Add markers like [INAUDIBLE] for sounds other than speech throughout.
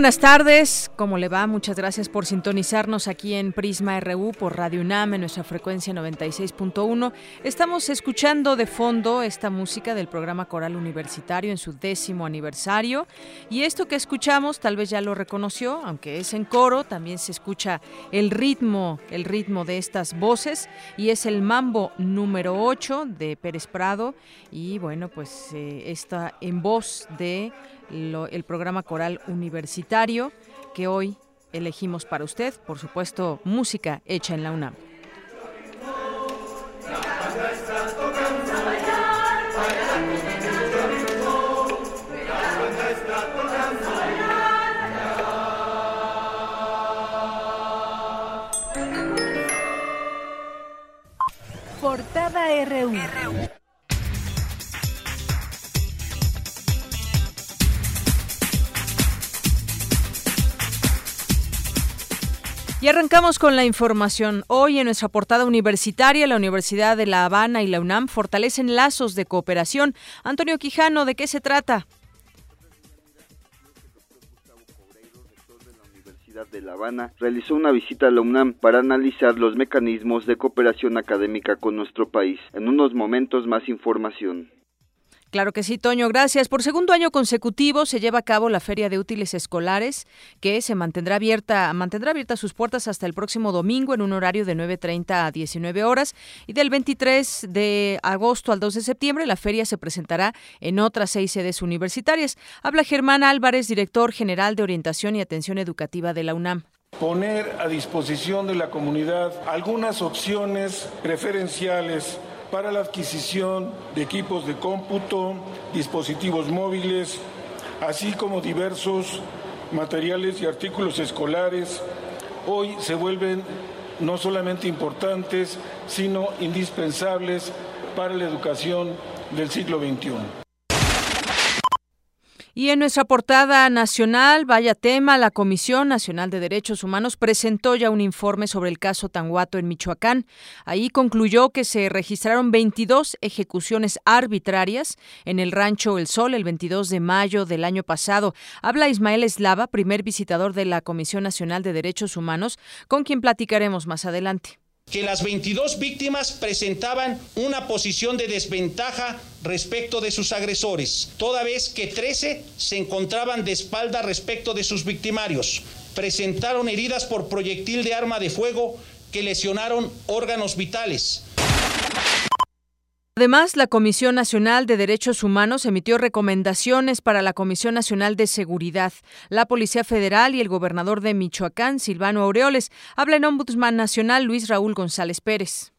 Buenas tardes, ¿cómo le va? Muchas gracias por sintonizarnos aquí en Prisma RU por Radio UNAM en nuestra frecuencia 96.1. Estamos escuchando de fondo esta música del programa Coral Universitario en su décimo aniversario y esto que escuchamos tal vez ya lo reconoció, aunque es en coro, también se escucha el ritmo, el ritmo de estas voces y es el mambo número 8 de Pérez Prado y bueno, pues eh, está en voz de el programa coral universitario que hoy elegimos para usted, por supuesto, música hecha en la UNAM. Portada RU. Y arrancamos con la información. Hoy en nuestra portada universitaria, la Universidad de La Habana y la UNAM fortalecen lazos de cooperación. Antonio Quijano, ¿de qué se trata? de La Habana realizó una visita a la UNAM para analizar los mecanismos de cooperación académica con nuestro país. En unos momentos más información. Claro que sí, Toño, gracias. Por segundo año consecutivo se lleva a cabo la Feria de Útiles Escolares, que se mantendrá abierta, mantendrá abiertas sus puertas hasta el próximo domingo en un horario de 9.30 a 19 horas. Y del 23 de agosto al 2 de septiembre, la feria se presentará en otras seis sedes universitarias. Habla Germán Álvarez, director general de Orientación y Atención Educativa de la UNAM poner a disposición de la comunidad algunas opciones preferenciales para la adquisición de equipos de cómputo, dispositivos móviles, así como diversos materiales y artículos escolares, hoy se vuelven no solamente importantes, sino indispensables para la educación del siglo XXI. Y en nuestra portada nacional, vaya tema, la Comisión Nacional de Derechos Humanos presentó ya un informe sobre el caso Tanguato en Michoacán. Ahí concluyó que se registraron 22 ejecuciones arbitrarias en el rancho El Sol el 22 de mayo del año pasado. Habla Ismael Eslava, primer visitador de la Comisión Nacional de Derechos Humanos, con quien platicaremos más adelante que las 22 víctimas presentaban una posición de desventaja respecto de sus agresores, toda vez que 13 se encontraban de espalda respecto de sus victimarios. Presentaron heridas por proyectil de arma de fuego que lesionaron órganos vitales. Además, la Comisión Nacional de Derechos Humanos emitió recomendaciones para la Comisión Nacional de Seguridad, la Policía Federal y el gobernador de Michoacán, Silvano Aureoles. Habla en Ombudsman Nacional Luis Raúl González Pérez.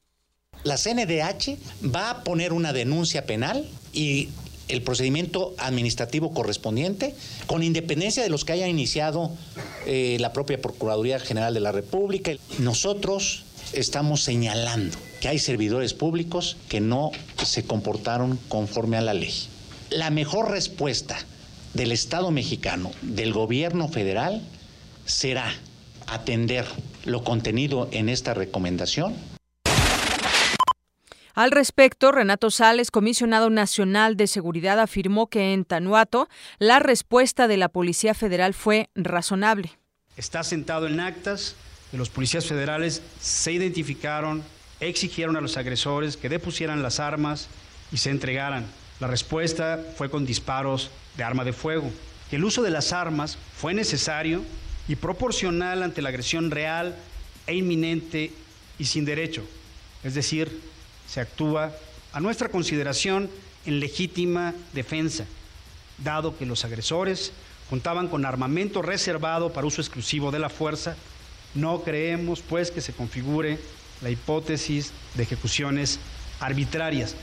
La CNDH va a poner una denuncia penal y el procedimiento administrativo correspondiente, con independencia de los que haya iniciado eh, la propia Procuraduría General de la República. Nosotros estamos señalando que hay servidores públicos que no se comportaron conforme a la ley. La mejor respuesta del Estado mexicano, del gobierno federal, será atender lo contenido en esta recomendación al respecto, Renato Sales, comisionado nacional de seguridad, afirmó que en Tanuato la respuesta de la Policía Federal fue razonable. Está sentado en actas que los policías federales se identificaron, exigieron a los agresores que depusieran las armas y se entregaran. La respuesta fue con disparos de arma de fuego. El uso de las armas fue necesario y proporcional ante la agresión real e inminente y sin derecho. Es decir, se actúa a nuestra consideración en legítima defensa, dado que los agresores contaban con armamento reservado para uso exclusivo de la fuerza No creemos, pues, que se configure la hipótesis de ejecuciones arbitrarias.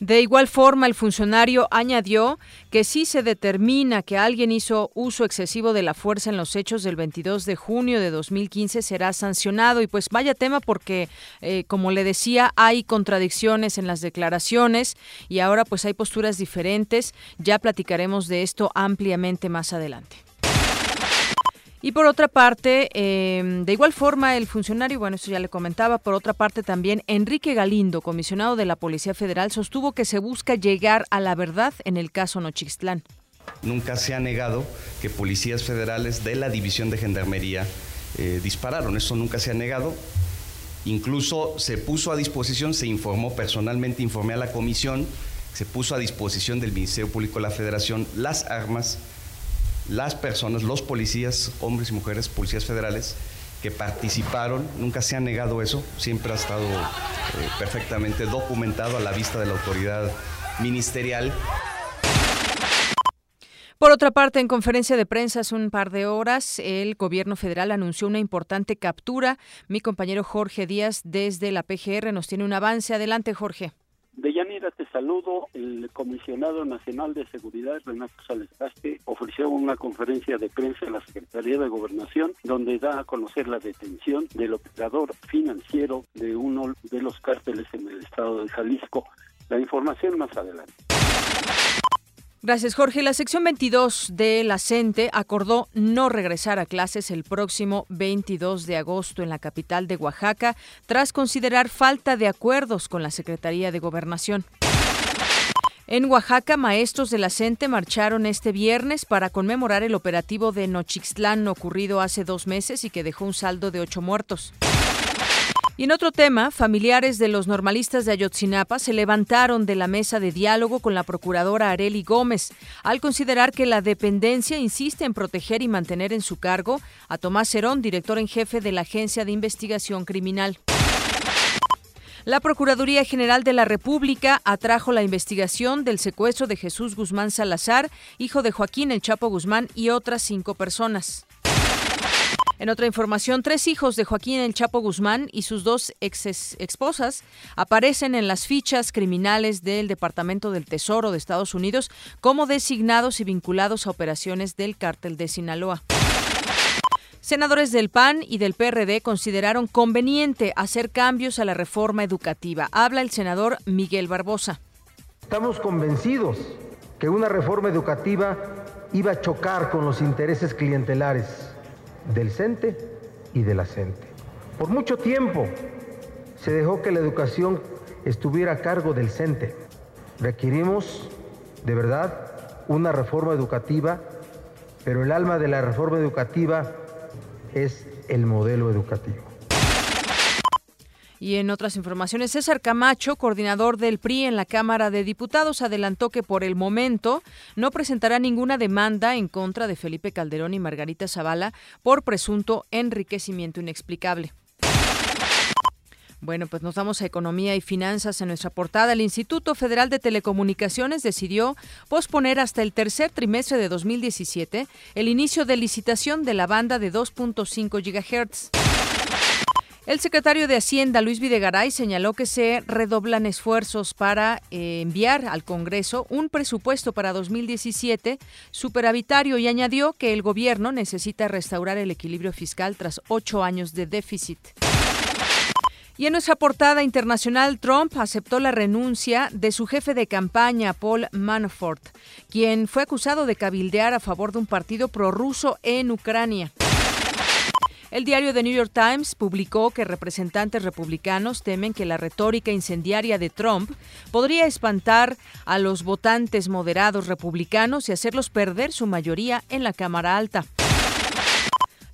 De igual forma, el funcionario añadió que si se determina que alguien hizo uso excesivo de la fuerza en los hechos del 22 de junio de 2015 será sancionado. Y pues vaya tema porque, eh, como le decía, hay contradicciones en las declaraciones y ahora pues hay posturas diferentes. Ya platicaremos de esto ampliamente más adelante. Y por otra parte, em, de igual forma, el funcionario, bueno, eso ya le comentaba, por otra parte también, Enrique Galindo, comisionado de la Policía Federal, sostuvo que se busca llegar a la verdad en el caso Nochixtlán. Nunca se ha negado que policías federales de la División de Gendarmería eh, dispararon, eso nunca se ha negado. Incluso se puso a disposición, se informó personalmente, informé a la comisión, se puso a disposición del Ministerio Público de la Federación las armas las personas, los policías, hombres y mujeres, policías federales, que participaron, nunca se ha negado eso, siempre ha estado eh, perfectamente documentado a la vista de la autoridad ministerial. Por otra parte, en conferencia de prensa hace un par de horas, el gobierno federal anunció una importante captura. Mi compañero Jorge Díaz desde la PGR nos tiene un avance. Adelante, Jorge. Deyanira, te saludo. El comisionado nacional de seguridad, Renato Salescaste, ofreció una conferencia de prensa en la Secretaría de Gobernación donde da a conocer la detención del operador financiero de uno de los cárteles en el estado de Jalisco. La información más adelante. Gracias, Jorge. La sección 22 de la CENTE acordó no regresar a clases el próximo 22 de agosto en la capital de Oaxaca, tras considerar falta de acuerdos con la Secretaría de Gobernación. En Oaxaca, maestros de la CENTE marcharon este viernes para conmemorar el operativo de Nochixtlán ocurrido hace dos meses y que dejó un saldo de ocho muertos. Y en otro tema, familiares de los normalistas de Ayotzinapa se levantaron de la mesa de diálogo con la procuradora Areli Gómez, al considerar que la dependencia insiste en proteger y mantener en su cargo a Tomás Herón, director en jefe de la Agencia de Investigación Criminal. La Procuraduría General de la República atrajo la investigación del secuestro de Jesús Guzmán Salazar, hijo de Joaquín El Chapo Guzmán y otras cinco personas. En otra información, tres hijos de Joaquín El Chapo Guzmán y sus dos ex esposas aparecen en las fichas criminales del Departamento del Tesoro de Estados Unidos como designados y vinculados a operaciones del cártel de Sinaloa. Senadores del PAN y del PRD consideraron conveniente hacer cambios a la reforma educativa. Habla el senador Miguel Barbosa. Estamos convencidos que una reforma educativa iba a chocar con los intereses clientelares del CENTE y de la CENTE. Por mucho tiempo se dejó que la educación estuviera a cargo del CENTE. Requerimos, de verdad, una reforma educativa, pero el alma de la reforma educativa es el modelo educativo. Y en otras informaciones, César Camacho, coordinador del PRI en la Cámara de Diputados, adelantó que por el momento no presentará ninguna demanda en contra de Felipe Calderón y Margarita Zavala por presunto enriquecimiento inexplicable. Bueno, pues nos vamos a Economía y Finanzas en nuestra portada. El Instituto Federal de Telecomunicaciones decidió posponer hasta el tercer trimestre de 2017 el inicio de licitación de la banda de 2.5 GHz. El secretario de Hacienda, Luis Videgaray, señaló que se redoblan esfuerzos para eh, enviar al Congreso un presupuesto para 2017 superavitario y añadió que el gobierno necesita restaurar el equilibrio fiscal tras ocho años de déficit. Y en nuestra portada internacional, Trump aceptó la renuncia de su jefe de campaña, Paul Manafort, quien fue acusado de cabildear a favor de un partido prorruso en Ucrania. El diario The New York Times publicó que representantes republicanos temen que la retórica incendiaria de Trump podría espantar a los votantes moderados republicanos y hacerlos perder su mayoría en la Cámara Alta.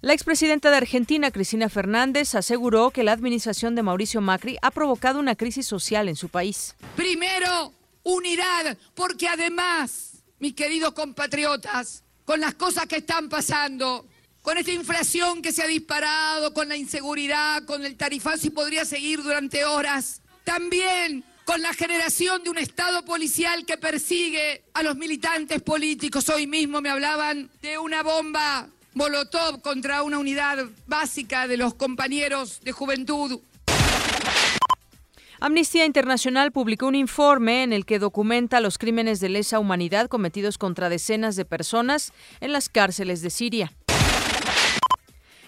La expresidenta de Argentina, Cristina Fernández, aseguró que la administración de Mauricio Macri ha provocado una crisis social en su país. Primero, unidad, porque además, mis queridos compatriotas, con las cosas que están pasando, con esta inflación que se ha disparado, con la inseguridad, con el tarifazo y podría seguir durante horas. También con la generación de un Estado policial que persigue a los militantes políticos. Hoy mismo me hablaban de una bomba Molotov contra una unidad básica de los compañeros de juventud. Amnistía Internacional publicó un informe en el que documenta los crímenes de lesa humanidad cometidos contra decenas de personas en las cárceles de Siria.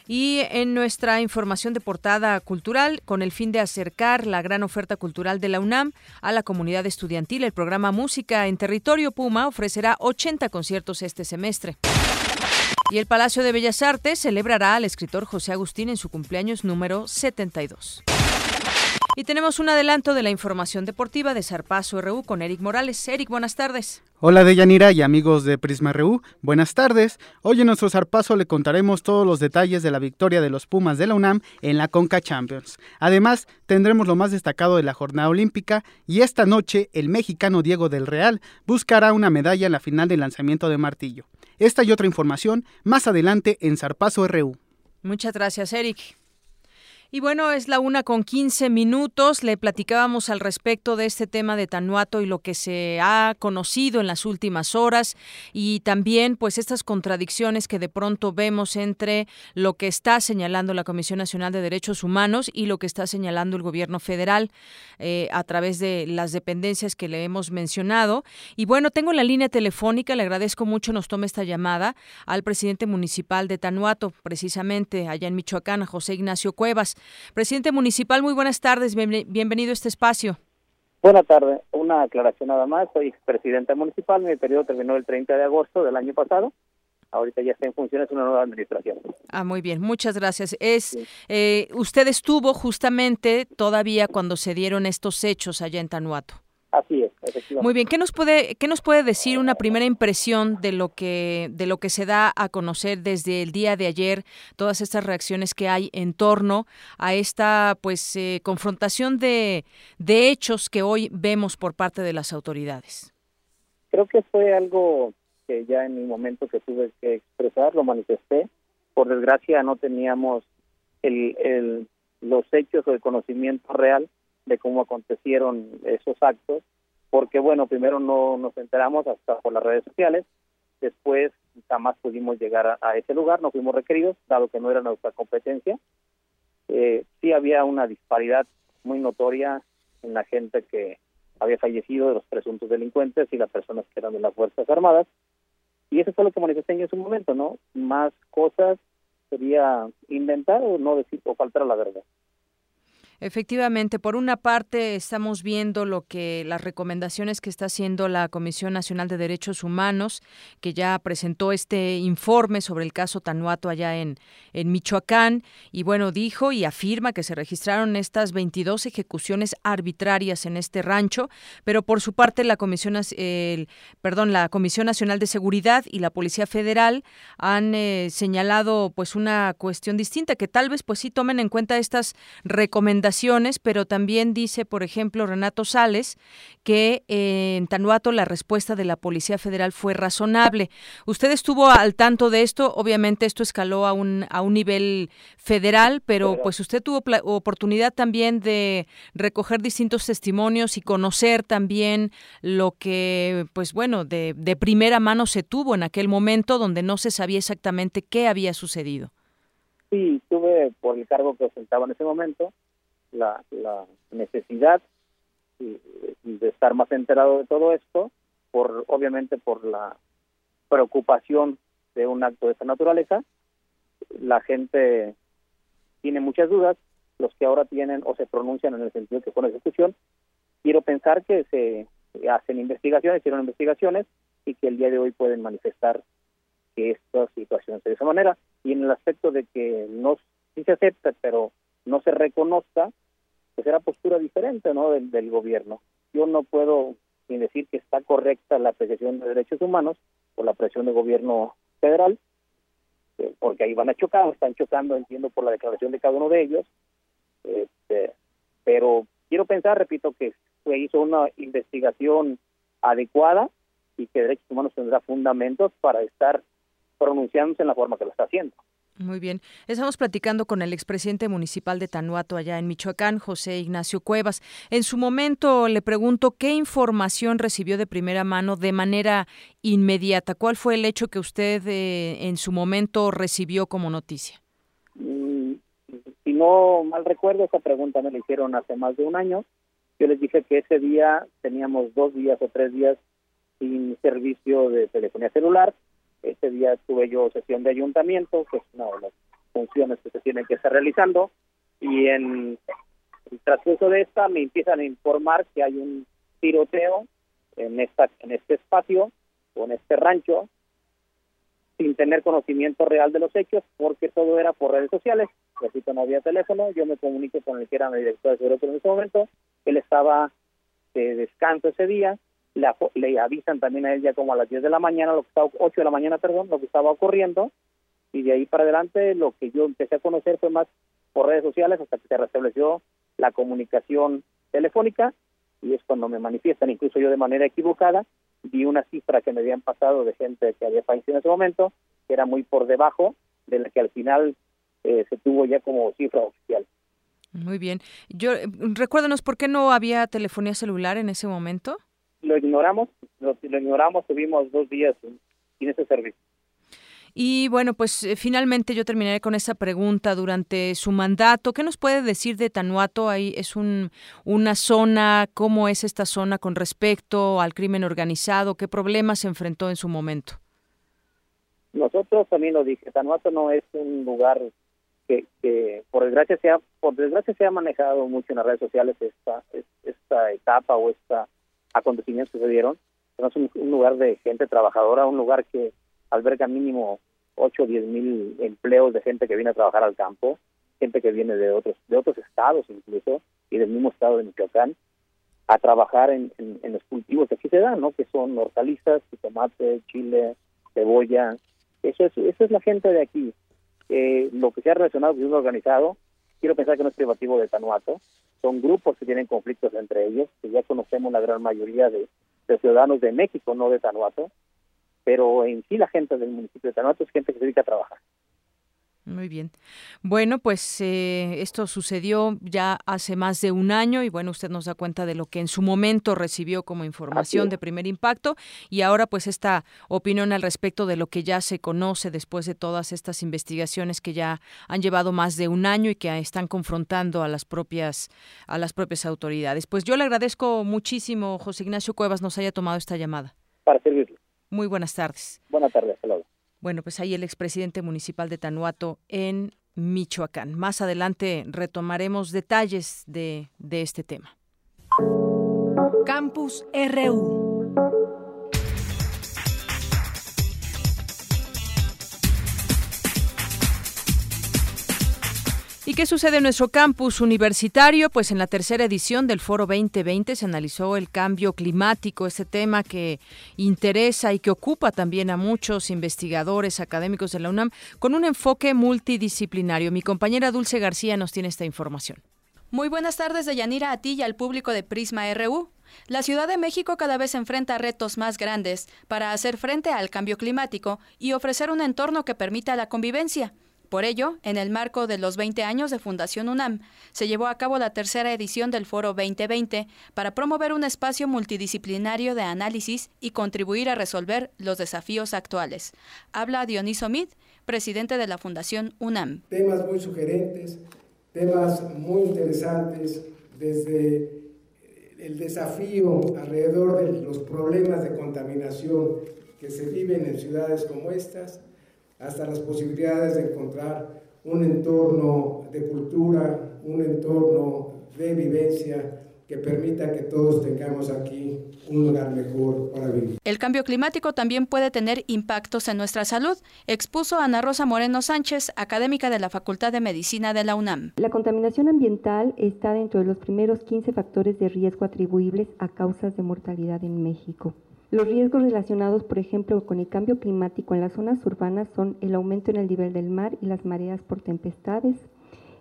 Y en nuestra información de portada cultural, con el fin de acercar la gran oferta cultural de la UNAM a la comunidad estudiantil, el programa Música en Territorio Puma ofrecerá 80 conciertos este semestre. Y el Palacio de Bellas Artes celebrará al escritor José Agustín en su cumpleaños número 72. Y tenemos un adelanto de la información deportiva de Zarpazo RU con Eric Morales. Eric, buenas tardes. Hola Deyanira y amigos de Prisma RU, buenas tardes. Hoy en nuestro Zarpazo le contaremos todos los detalles de la victoria de los Pumas de la UNAM en la Conca Champions. Además, tendremos lo más destacado de la jornada olímpica y esta noche el mexicano Diego del Real buscará una medalla en la final del lanzamiento de martillo. Esta y otra información más adelante en Zarpazo RU. Muchas gracias, Eric. Y bueno, es la una con 15 minutos. Le platicábamos al respecto de este tema de Tanuato y lo que se ha conocido en las últimas horas y también pues estas contradicciones que de pronto vemos entre lo que está señalando la Comisión Nacional de Derechos Humanos y lo que está señalando el gobierno federal eh, a través de las dependencias que le hemos mencionado. Y bueno, tengo la línea telefónica, le agradezco mucho, nos tome esta llamada al presidente municipal de Tanuato, precisamente allá en Michoacán, José Ignacio Cuevas. Presidente municipal, muy buenas tardes, bienvenido a este espacio. Buenas tardes, una aclaración nada más, soy presidente municipal, mi periodo terminó el 30 de agosto del año pasado, ahorita ya está en funciones una nueva administración. Ah, muy bien, muchas gracias. Es eh, Usted estuvo justamente todavía cuando se dieron estos hechos allá en Tanuato. Así es, efectivamente. Muy bien, ¿qué nos puede qué nos puede decir una primera impresión de lo que de lo que se da a conocer desde el día de ayer, todas estas reacciones que hay en torno a esta pues eh, confrontación de, de hechos que hoy vemos por parte de las autoridades? Creo que fue algo que ya en mi momento que tuve que expresar, lo manifesté. Por desgracia no teníamos el, el, los hechos o el conocimiento real de cómo acontecieron esos actos, porque bueno, primero no nos enteramos hasta por las redes sociales, después jamás pudimos llegar a, ese lugar, no fuimos requeridos, dado que no era nuestra competencia. Eh, sí había una disparidad muy notoria en la gente que había fallecido de los presuntos delincuentes y las personas que eran de las Fuerzas Armadas. Y eso fue lo que manifesté en ese momento, ¿no? Más cosas sería inventar o no decir o faltar a la verdad. Efectivamente, por una parte estamos viendo lo que las recomendaciones que está haciendo la Comisión Nacional de Derechos Humanos, que ya presentó este informe sobre el caso Tanuato allá en, en Michoacán, y bueno, dijo y afirma que se registraron estas 22 ejecuciones arbitrarias en este rancho, pero por su parte la Comisión, el, perdón, la Comisión Nacional de Seguridad y la Policía Federal han eh, señalado pues una cuestión distinta, que tal vez pues sí tomen en cuenta estas recomendaciones pero también dice, por ejemplo, Renato Sales, que en Tanuato la respuesta de la Policía Federal fue razonable. Usted estuvo al tanto de esto, obviamente esto escaló a un, a un nivel federal, pero pues usted tuvo oportunidad también de recoger distintos testimonios y conocer también lo que, pues bueno, de, de primera mano se tuvo en aquel momento donde no se sabía exactamente qué había sucedido. Sí, tuve por el cargo que ostentaba en ese momento la, necesidad de estar más enterado de todo esto, por obviamente por la preocupación de un acto de esa naturaleza. La gente tiene muchas dudas, los que ahora tienen o se pronuncian en el sentido que fue una ejecución. Quiero pensar que se hacen investigaciones, hicieron investigaciones y que el día de hoy pueden manifestar que esta situación de esa manera. Y en el aspecto de que no sí se acepta, pero no se reconozca, pues era postura diferente ¿no? del, gobierno. Yo no puedo ni decir que está correcta la apreciación de derechos humanos por la presión del gobierno federal, eh, porque ahí van a chocar, están chocando, entiendo, por la declaración de cada uno de ellos, este, pero quiero pensar, repito, que se hizo una investigación adecuada y que derechos humanos tendrá fundamentos para estar pronunciándose en la forma que lo está haciendo. Muy bien. Estamos platicando con el expresidente municipal de Tanuato, allá en Michoacán, José Ignacio Cuevas. En su momento le pregunto qué información recibió de primera mano de manera inmediata. ¿Cuál fue el hecho que usted eh, en su momento recibió como noticia? Mm, si no mal recuerdo, esa pregunta me la hicieron hace más de un año. Yo les dije que ese día teníamos dos días o tres días sin servicio de telefonía celular ese día tuve yo sesión de ayuntamiento, que es una de las funciones que se tienen que estar realizando, y en el transcurso de esta me empiezan a informar que hay un tiroteo en esta en este espacio o en este rancho sin tener conocimiento real de los hechos porque todo era por redes sociales. Repito no había teléfono. Yo me comunico con el que era mi director de seguridad en ese momento. Él estaba de descanso ese día le avisan también a él ya como a las 10 de la mañana, lo que estaba, 8 de la mañana, perdón, lo que estaba ocurriendo, y de ahí para adelante lo que yo empecé a conocer fue más por redes sociales hasta que se restableció la comunicación telefónica, y es cuando me manifiestan, incluso yo de manera equivocada, vi una cifra que me habían pasado de gente que había fallecido en ese momento, que era muy por debajo de la que al final eh, se tuvo ya como cifra oficial. Muy bien. Yo recuérdanos por qué no había telefonía celular en ese momento lo ignoramos, lo, ignoramos, tuvimos dos días sin ese servicio. Y bueno, pues eh, finalmente yo terminaré con esa pregunta durante su mandato. ¿Qué nos puede decir de Tanuato? Ahí es un, una zona, ¿cómo es esta zona con respecto al crimen organizado? ¿Qué problemas se enfrentó en su momento? Nosotros también lo dije, Tanuato no es un lugar que, que por desgracia se ha, por desgracia se ha manejado mucho en las redes sociales esta, esta etapa o esta acontecimientos que se dieron. Es un, lugar de gente trabajadora, un lugar que alberga mínimo 8 o 10 mil empleos de gente que viene a trabajar al campo, gente que viene de otros de otros estados incluso y del mismo estado de Michoacán a trabajar en, los cultivos que aquí se dan, ¿no? Que son hortalizas, tomate, chile, cebolla. Eso es, esa es la gente de aquí. Eh, lo que se ha relacionado con el organizado, quiero pensar que no es privativo de Tanuato, son grupos que tienen conflictos entre ellos, que ya conocemos la gran mayoría de, ciudadanos de México, no de Tanuato, pero en sí la gente del municipio de Tanuato es gente que se dedica a trabajar. Muy bien. Bueno, pues eh, esto sucedió ya hace más de un año y bueno, usted nos da cuenta de lo que en su momento recibió como información de primer impacto y ahora pues esta opinión al respecto de lo que ya se conoce después de todas estas investigaciones que ya han llevado más de un año y que están confrontando a las propias a las propias autoridades. Pues yo le agradezco muchísimo, José Ignacio Cuevas, nos haya tomado esta llamada. Para servirle. Muy buenas tardes. Buenas tardes, hasta bueno, pues ahí el expresidente municipal de Tanuato en Michoacán. Más adelante retomaremos detalles de, de este tema. Campus RU. Qué sucede en nuestro campus universitario? Pues en la tercera edición del Foro 2020 se analizó el cambio climático, ese tema que interesa y que ocupa también a muchos investigadores académicos de la UNAM con un enfoque multidisciplinario. Mi compañera Dulce García nos tiene esta información. Muy buenas tardes, Deyanira, a ti y al público de Prisma RU. La Ciudad de México cada vez enfrenta retos más grandes para hacer frente al cambio climático y ofrecer un entorno que permita la convivencia. Por ello, en el marco de los 20 años de Fundación UNAM, se llevó a cabo la tercera edición del Foro 2020 para promover un espacio multidisciplinario de análisis y contribuir a resolver los desafíos actuales. Habla Dioniso Mid, presidente de la Fundación UNAM. Temas muy sugerentes, temas muy interesantes, desde el desafío alrededor de los problemas de contaminación que se viven en ciudades como estas, hasta las posibilidades de encontrar un entorno de cultura, un entorno de vivencia que permita que todos tengamos aquí un lugar mejor para vivir. El cambio climático también puede tener impactos en nuestra salud, expuso Ana Rosa Moreno Sánchez, académica de la Facultad de Medicina de la UNAM. La contaminación ambiental está dentro de los primeros 15 factores de riesgo atribuibles a causas de mortalidad en México. Los riesgos relacionados, por ejemplo, con el cambio climático en las zonas urbanas son el aumento en el nivel del mar y las mareas por tempestades,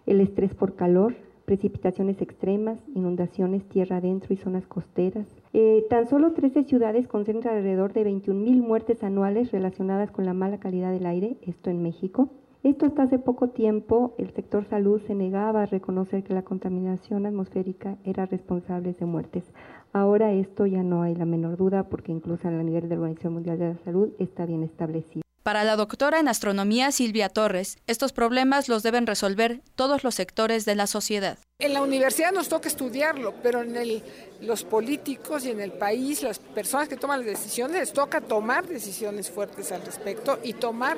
el estrés por calor, precipitaciones extremas, inundaciones tierra adentro y zonas costeras. Eh, tan solo 13 ciudades concentran alrededor de 21.000 muertes anuales relacionadas con la mala calidad del aire, esto en México. Esto hasta hace poco tiempo el sector salud se negaba a reconocer que la contaminación atmosférica era responsable de muertes. Ahora esto ya no hay la menor duda porque incluso a nivel de la Organización Mundial de la Salud está bien establecido. Para la doctora en astronomía Silvia Torres, estos problemas los deben resolver todos los sectores de la sociedad. En la universidad nos toca estudiarlo, pero en el, los políticos y en el país, las personas que toman las decisiones, les toca tomar decisiones fuertes al respecto y tomar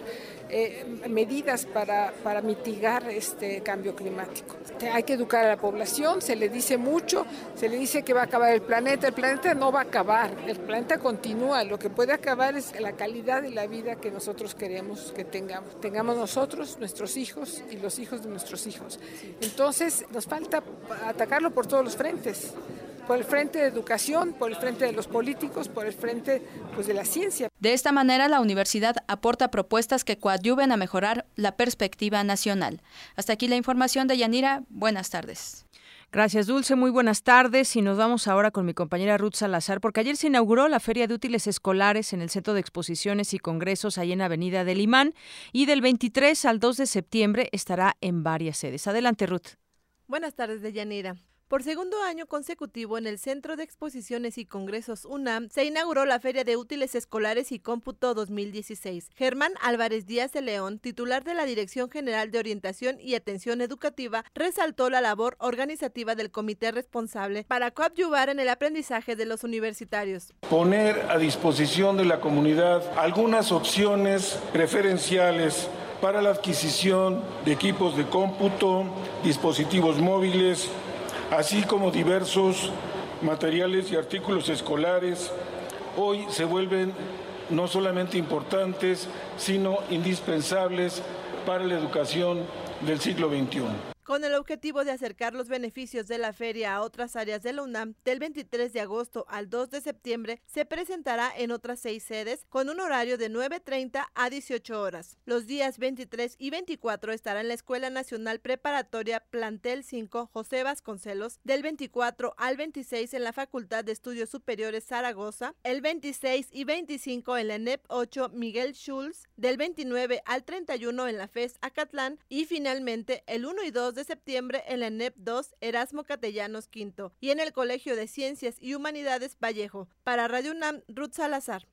eh, medidas para, para mitigar este cambio climático. Hay que educar a la población, se le dice mucho, se le dice que va a acabar el planeta, el planeta no va a acabar, el planeta continúa, lo que puede acabar es la calidad de la vida que nosotros queremos que tengamos, tengamos nosotros, nuestros hijos y los hijos de nuestros hijos. Entonces nos falta atacarlo por todos los frentes por el frente de educación, por el frente de los políticos, por el frente pues, de la ciencia. De esta manera, la universidad aporta propuestas que coadyuven a mejorar la perspectiva nacional. Hasta aquí la información de Yanira. Buenas tardes. Gracias, Dulce. Muy buenas tardes. Y nos vamos ahora con mi compañera Ruth Salazar, porque ayer se inauguró la Feria de Útiles Escolares en el Centro de Exposiciones y Congresos, ahí en Avenida del Imán, y del 23 al 2 de septiembre estará en varias sedes. Adelante, Ruth. Buenas tardes, Deyanira. Por segundo año consecutivo en el Centro de Exposiciones y Congresos UNAM se inauguró la Feria de Útiles Escolares y Cómputo 2016. Germán Álvarez Díaz de León, titular de la Dirección General de Orientación y Atención Educativa, resaltó la labor organizativa del comité responsable para coadyuvar en el aprendizaje de los universitarios. Poner a disposición de la comunidad algunas opciones preferenciales para la adquisición de equipos de cómputo, dispositivos móviles, así como diversos materiales y artículos escolares, hoy se vuelven no solamente importantes, sino indispensables para la educación del siglo XXI. Con el objetivo de acercar los beneficios de la feria a otras áreas de la UNAM, del 23 de agosto al 2 de septiembre se presentará en otras seis sedes con un horario de 9.30 a 18 horas. Los días 23 y 24 estará en la Escuela Nacional Preparatoria Plantel 5 José Vasconcelos, del 24 al 26 en la Facultad de Estudios Superiores Zaragoza, el 26 y 25 en la ENEP 8 Miguel Schulz, del 29 al 31 en la FES Acatlán y finalmente el 1 y 2 de septiembre en la NEP 2 Erasmo Catellanos V y en el Colegio de Ciencias y Humanidades Vallejo. Para Radio UNAM, Ruth Salazar.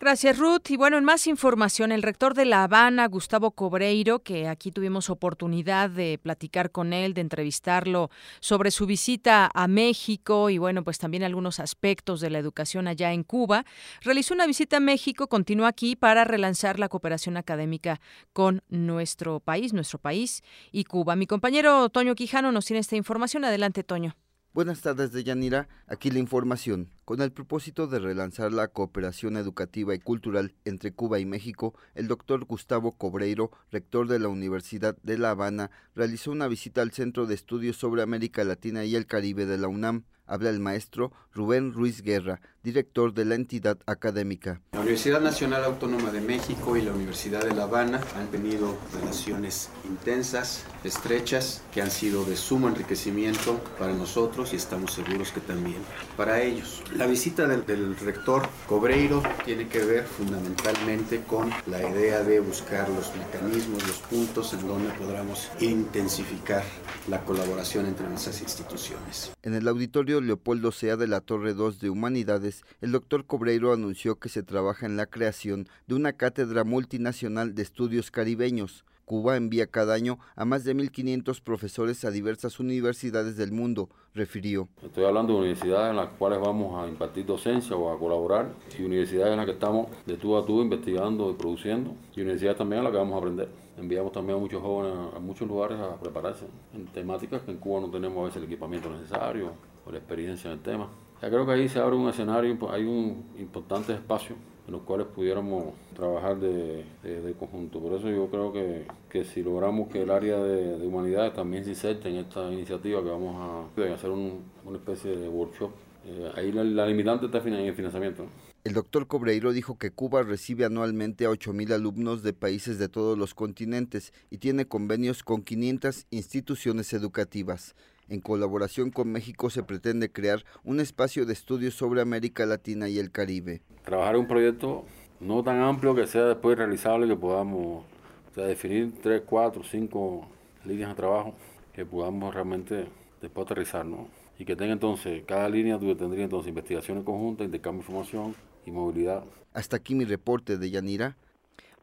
Gracias, Ruth. Y bueno, en más información, el rector de La Habana, Gustavo Cobreiro, que aquí tuvimos oportunidad de platicar con él, de entrevistarlo sobre su visita a México y bueno, pues también algunos aspectos de la educación allá en Cuba, realizó una visita a México, continúa aquí para relanzar la cooperación académica con nuestro país, nuestro país y Cuba. Mi compañero Toño Quijano nos tiene esta información. Adelante, Toño. Buenas tardes, Deyanira. Aquí la información. Con el propósito de relanzar la cooperación educativa y cultural entre Cuba y México, el doctor Gustavo Cobreiro, rector de la Universidad de La Habana, realizó una visita al Centro de Estudios sobre América Latina y el Caribe de la UNAM. Habla el maestro Rubén Ruiz Guerra, director de la entidad académica. La Universidad Nacional Autónoma de México y la Universidad de La Habana han tenido relaciones intensas, estrechas, que han sido de sumo enriquecimiento para nosotros y estamos seguros que también para ellos. La visita del, del rector Cobreiro tiene que ver fundamentalmente con la idea de buscar los mecanismos, los puntos en donde podamos intensificar la colaboración entre nuestras instituciones. En el auditorio Leopoldo Sea de la Torre 2 de Humanidades, el doctor Cobreiro anunció que se trabaja en la creación de una cátedra multinacional de estudios caribeños. Cuba envía cada año a más de 1.500 profesores a diversas universidades del mundo, refirió. Estoy hablando de universidades en las cuales vamos a impartir docencia o a colaborar y universidades en las que estamos de tú a tú investigando y produciendo y universidades también en las que vamos a aprender. Enviamos también a muchos jóvenes a muchos lugares a prepararse en temáticas que en Cuba no tenemos a veces el equipamiento necesario o la experiencia en el tema. Ya creo que ahí se abre un escenario, hay un importante espacio en los cuales pudiéramos trabajar de, de, conjunto. Por eso yo creo que, que, si logramos que el área de, de humanidades también se inserte en esta iniciativa que vamos a hacer un, una especie de workshop, eh, ahí la, la, limitante está en el financiamiento. El doctor Cobreiro dijo que Cuba recibe anualmente a 8.000 alumnos de países de todos los continentes y tiene convenios con 500 instituciones educativas. En colaboración con México se pretende crear un espacio de estudios sobre América Latina y el Caribe. Trabajar un proyecto no tan amplio que sea después realizable que podamos O sea, definir tres, cuatro, cinco líneas de trabajo que podamos realmente después aterrizar, ¿no? Y que tenga entonces, cada línea tendría entonces investigaciones conjuntas, intercambio de información y movilidad. Hasta aquí mi reporte de Yanira.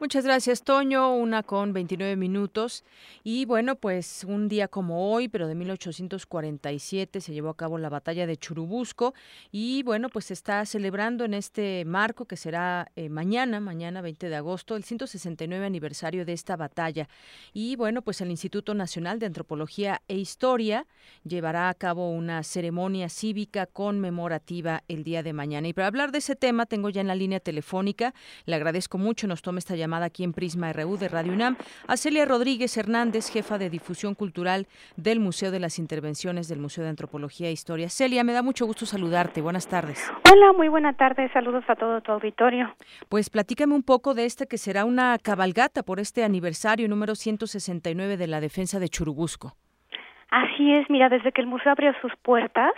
Muchas gracias, Toño. Una con 29 minutos. Y bueno, pues un día como hoy, pero de 1847, se llevó a cabo la batalla de Churubusco. Y bueno, pues se está celebrando en este marco que será eh, mañana, mañana 20 de agosto, el 169 aniversario de esta batalla. Y bueno, pues el Instituto Nacional de Antropología e Historia llevará a cabo una ceremonia cívica conmemorativa el día de mañana. Y para hablar de ese tema, tengo ya en la línea telefónica, le agradezco mucho, nos toma esta llamada aquí en Prisma RU de Radio UNAM, a Celia Rodríguez Hernández, jefa de difusión cultural del Museo de las Intervenciones del Museo de Antropología e Historia. Celia, me da mucho gusto saludarte. Buenas tardes. Hola, muy buena tarde. Saludos a todo tu auditorio. Pues platícame un poco de este que será una cabalgata por este aniversario número 169 de la defensa de Churubusco. Así es, mira, desde que el museo abrió sus puertas,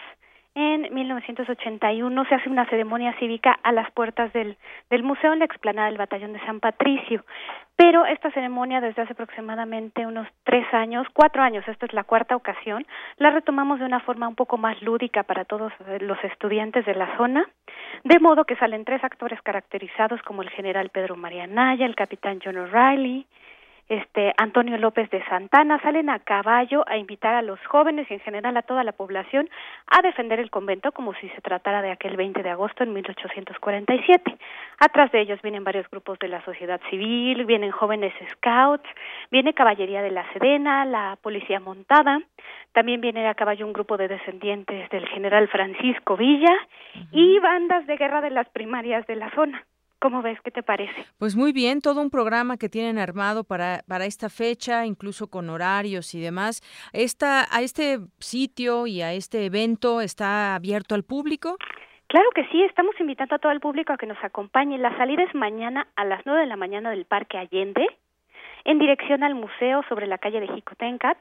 en 1981 se hace una ceremonia cívica a las puertas del, del museo en la explanada del Batallón de San Patricio. Pero esta ceremonia desde hace aproximadamente unos tres años, cuatro años, esta es la cuarta ocasión, la retomamos de una forma un poco más lúdica para todos los estudiantes de la zona, de modo que salen tres actores caracterizados como el general Pedro María Naya, el capitán John O'Reilly, este Antonio López de Santana salen a caballo a invitar a los jóvenes y en general a toda la población a defender el convento como si se tratara de aquel 20 de agosto en 1847. Atrás de ellos vienen varios grupos de la sociedad civil, vienen jóvenes scouts, viene caballería de la Sedena, la policía montada, también viene a caballo un grupo de descendientes del general Francisco Villa y bandas de guerra de las primarias de la zona. ¿Cómo ves? ¿Qué te parece? Pues muy bien, todo un programa que tienen armado para, para esta fecha, incluso con horarios y demás. Esta, ¿A este sitio y a este evento está abierto al público? Claro que sí, estamos invitando a todo el público a que nos acompañe. La salida es mañana a las 9 de la mañana del Parque Allende, en dirección al museo sobre la calle de Jicotencat.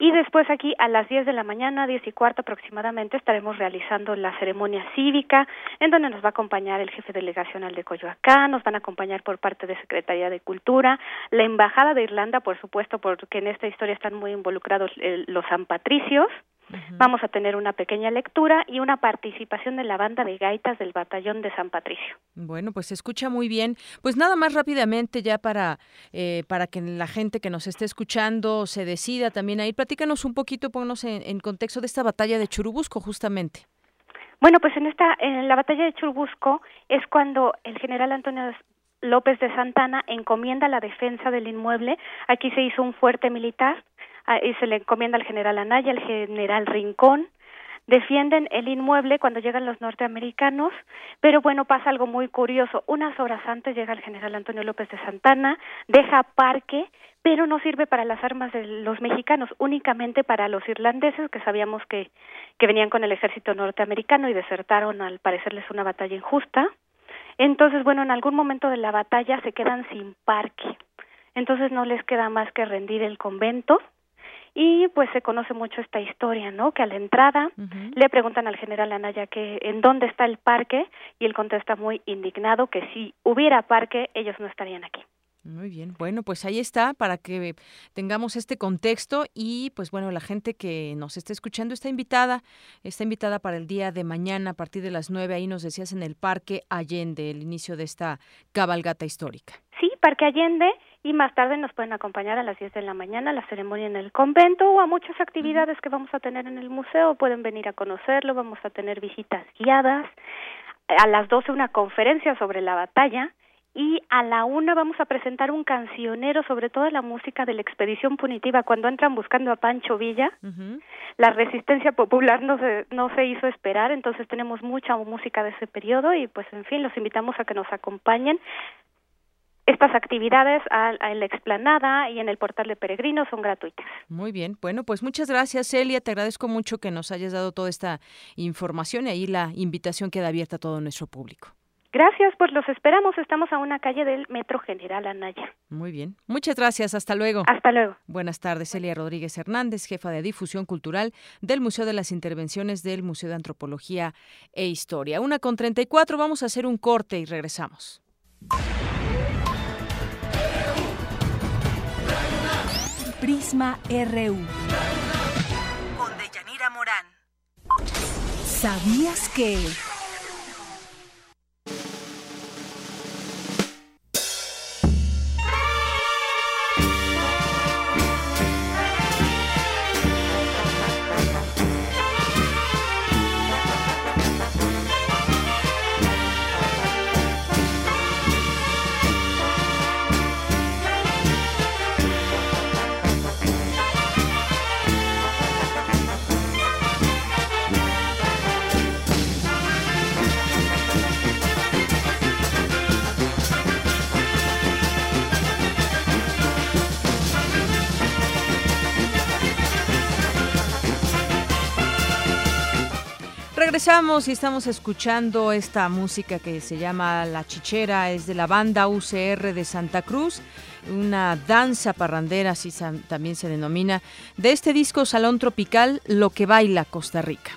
Y después aquí a las 10 de la mañana, 10 y cuarto aproximadamente, estaremos realizando la ceremonia cívica, en donde nos va a acompañar el jefe delegacional de Coyoacán, nos van a acompañar por parte de Secretaría de Cultura, la Embajada de Irlanda, por supuesto, porque en esta historia están muy involucrados eh, los San Patricios, Vamos a tener una pequeña lectura y una participación de la banda de gaitas del batallón de San Patricio. Bueno, pues se escucha muy bien. Pues nada más rápidamente ya para, eh, para que la gente que nos esté escuchando se decida también a ir. Platícanos un poquito, ponnos en, contexto de esta batalla de Churubusco justamente. Bueno, pues en esta, en la batalla de Churubusco es cuando el general Antonio López de Santana encomienda la defensa del inmueble. Aquí se hizo un fuerte militar y se le encomienda al general Anaya, al general Rincón, defienden el inmueble cuando llegan los norteamericanos, pero bueno, pasa algo muy curioso. Unas horas antes llega el general Antonio López de Santana, deja parque, pero no sirve para las armas de los mexicanos, únicamente para los irlandeses que sabíamos que, que venían con el ejército norteamericano y desertaron al parecerles una batalla injusta. Entonces, bueno, en algún momento de la batalla se quedan sin parque. Entonces no les queda más que rendir el convento y pues se conoce mucho esta historia, ¿no? Que a la entrada le preguntan al general Anaya que en dónde está el parque y él contesta muy indignado que si hubiera parque ellos no estarían aquí. Muy bien, bueno, pues ahí está para que tengamos este contexto y pues bueno, la gente que nos está escuchando está invitada, está invitada para el día de mañana a partir de las nueve, ahí nos decías en el Parque Allende, el inicio de esta cabalgata histórica. Sí, Parque Allende, y más tarde nos pueden acompañar a las 10 de la mañana a la ceremonia en el convento o a muchas actividades que vamos a tener en el museo. Pueden venir a conocerlo, vamos a tener visitas guiadas. A las 12 una conferencia sobre la batalla y a la una vamos a presentar un cancionero sobre toda la música de la expedición punitiva cuando entran buscando a Pancho Villa. La resistencia popular no se, no se hizo esperar, entonces tenemos mucha música de ese periodo y pues en fin, los invitamos a que nos acompañen. Estas actividades en la explanada y en el portal de peregrinos son gratuitas. Muy bien, bueno, pues muchas gracias Celia, te agradezco mucho que nos hayas dado toda esta información y ahí la invitación queda abierta a todo nuestro público. Gracias, pues los esperamos. Estamos a una calle del Metro General Anaya. Muy bien. Muchas gracias. Hasta luego. Hasta luego. Buenas tardes, Celia Rodríguez Hernández, jefa de difusión cultural del Museo de las Intervenciones del Museo de Antropología e Historia. Una con 34. Vamos a hacer un corte y regresamos. Prisma RU. Con Deyanira Morán. ¿Sabías que... Regresamos y estamos escuchando esta música que se llama La Chichera, es de la banda UCR de Santa Cruz, una danza parrandera, así también se denomina, de este disco Salón Tropical, Lo que baila Costa Rica.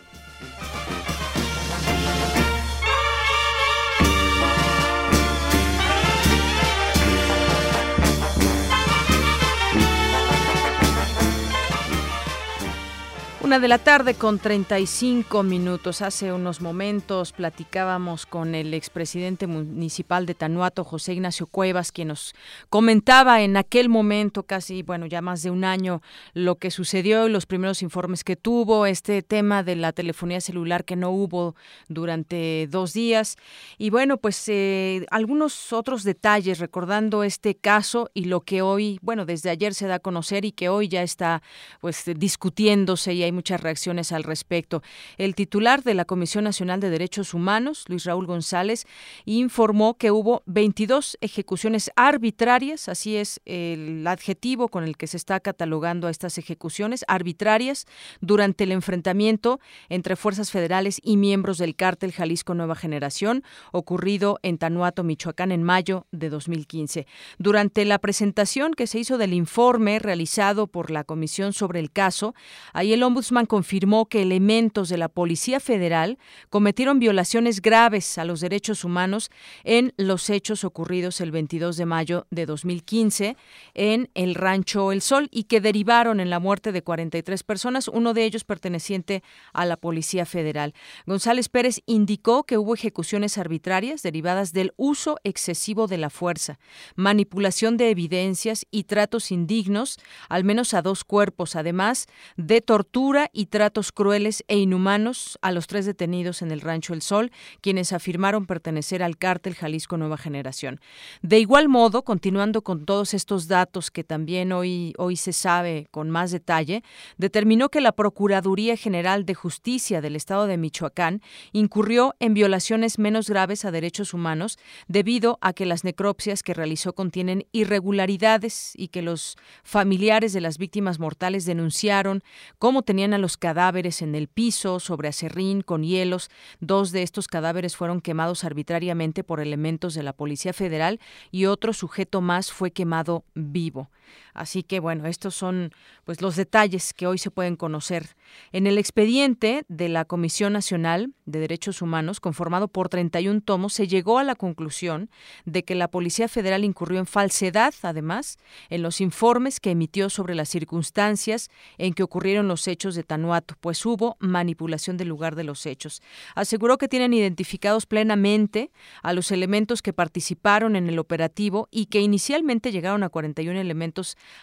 Una de la tarde con 35 minutos. Hace unos momentos platicábamos con el expresidente municipal de Tanuato, José Ignacio Cuevas, quien nos comentaba en aquel momento, casi, bueno, ya más de un año, lo que sucedió los primeros informes que tuvo, este tema de la telefonía celular que no hubo durante dos días. Y bueno, pues eh, algunos otros detalles recordando este caso y lo que hoy, bueno, desde ayer se da a conocer y que hoy ya está pues discutiéndose y hay muchas reacciones al respecto. El titular de la Comisión Nacional de Derechos Humanos, Luis Raúl González, informó que hubo 22 ejecuciones arbitrarias, así es el adjetivo con el que se está catalogando a estas ejecuciones arbitrarias durante el enfrentamiento entre fuerzas federales y miembros del cártel Jalisco Nueva Generación, ocurrido en Tanuato, Michoacán, en mayo de 2015. Durante la presentación que se hizo del informe realizado por la Comisión sobre el caso, ahí el ombudsman confirmó que elementos de la Policía Federal cometieron violaciones graves a los derechos humanos en los hechos ocurridos el 22 de mayo de 2015 en el rancho El Sol y que derivaron en la muerte de 43 personas, uno de ellos perteneciente a la Policía Federal. González Pérez indicó que hubo ejecuciones arbitrarias derivadas del uso excesivo de la fuerza, manipulación de evidencias y tratos indignos, al menos a dos cuerpos, además de tortura y tratos crueles e inhumanos a los tres detenidos en el Rancho El Sol, quienes afirmaron pertenecer al cártel Jalisco Nueva Generación. De igual modo, continuando con todos estos datos que también hoy, hoy se sabe con más detalle, determinó que la Procuraduría General de Justicia del Estado de Michoacán incurrió en violaciones menos graves a derechos humanos debido a que las necropsias que realizó contienen irregularidades y que los familiares de las víctimas mortales denunciaron cómo tenían a los cadáveres en el piso, sobre acerrín, con hielos. Dos de estos cadáveres fueron quemados arbitrariamente por elementos de la Policía Federal y otro sujeto más fue quemado vivo. Así que bueno, estos son pues los detalles que hoy se pueden conocer. En el expediente de la Comisión Nacional de Derechos Humanos, conformado por 31 tomos, se llegó a la conclusión de que la Policía Federal incurrió en falsedad, además, en los informes que emitió sobre las circunstancias en que ocurrieron los hechos de Tanuato, pues hubo manipulación del lugar de los hechos. Aseguró que tienen identificados plenamente a los elementos que participaron en el operativo y que inicialmente llegaron a 41 elementos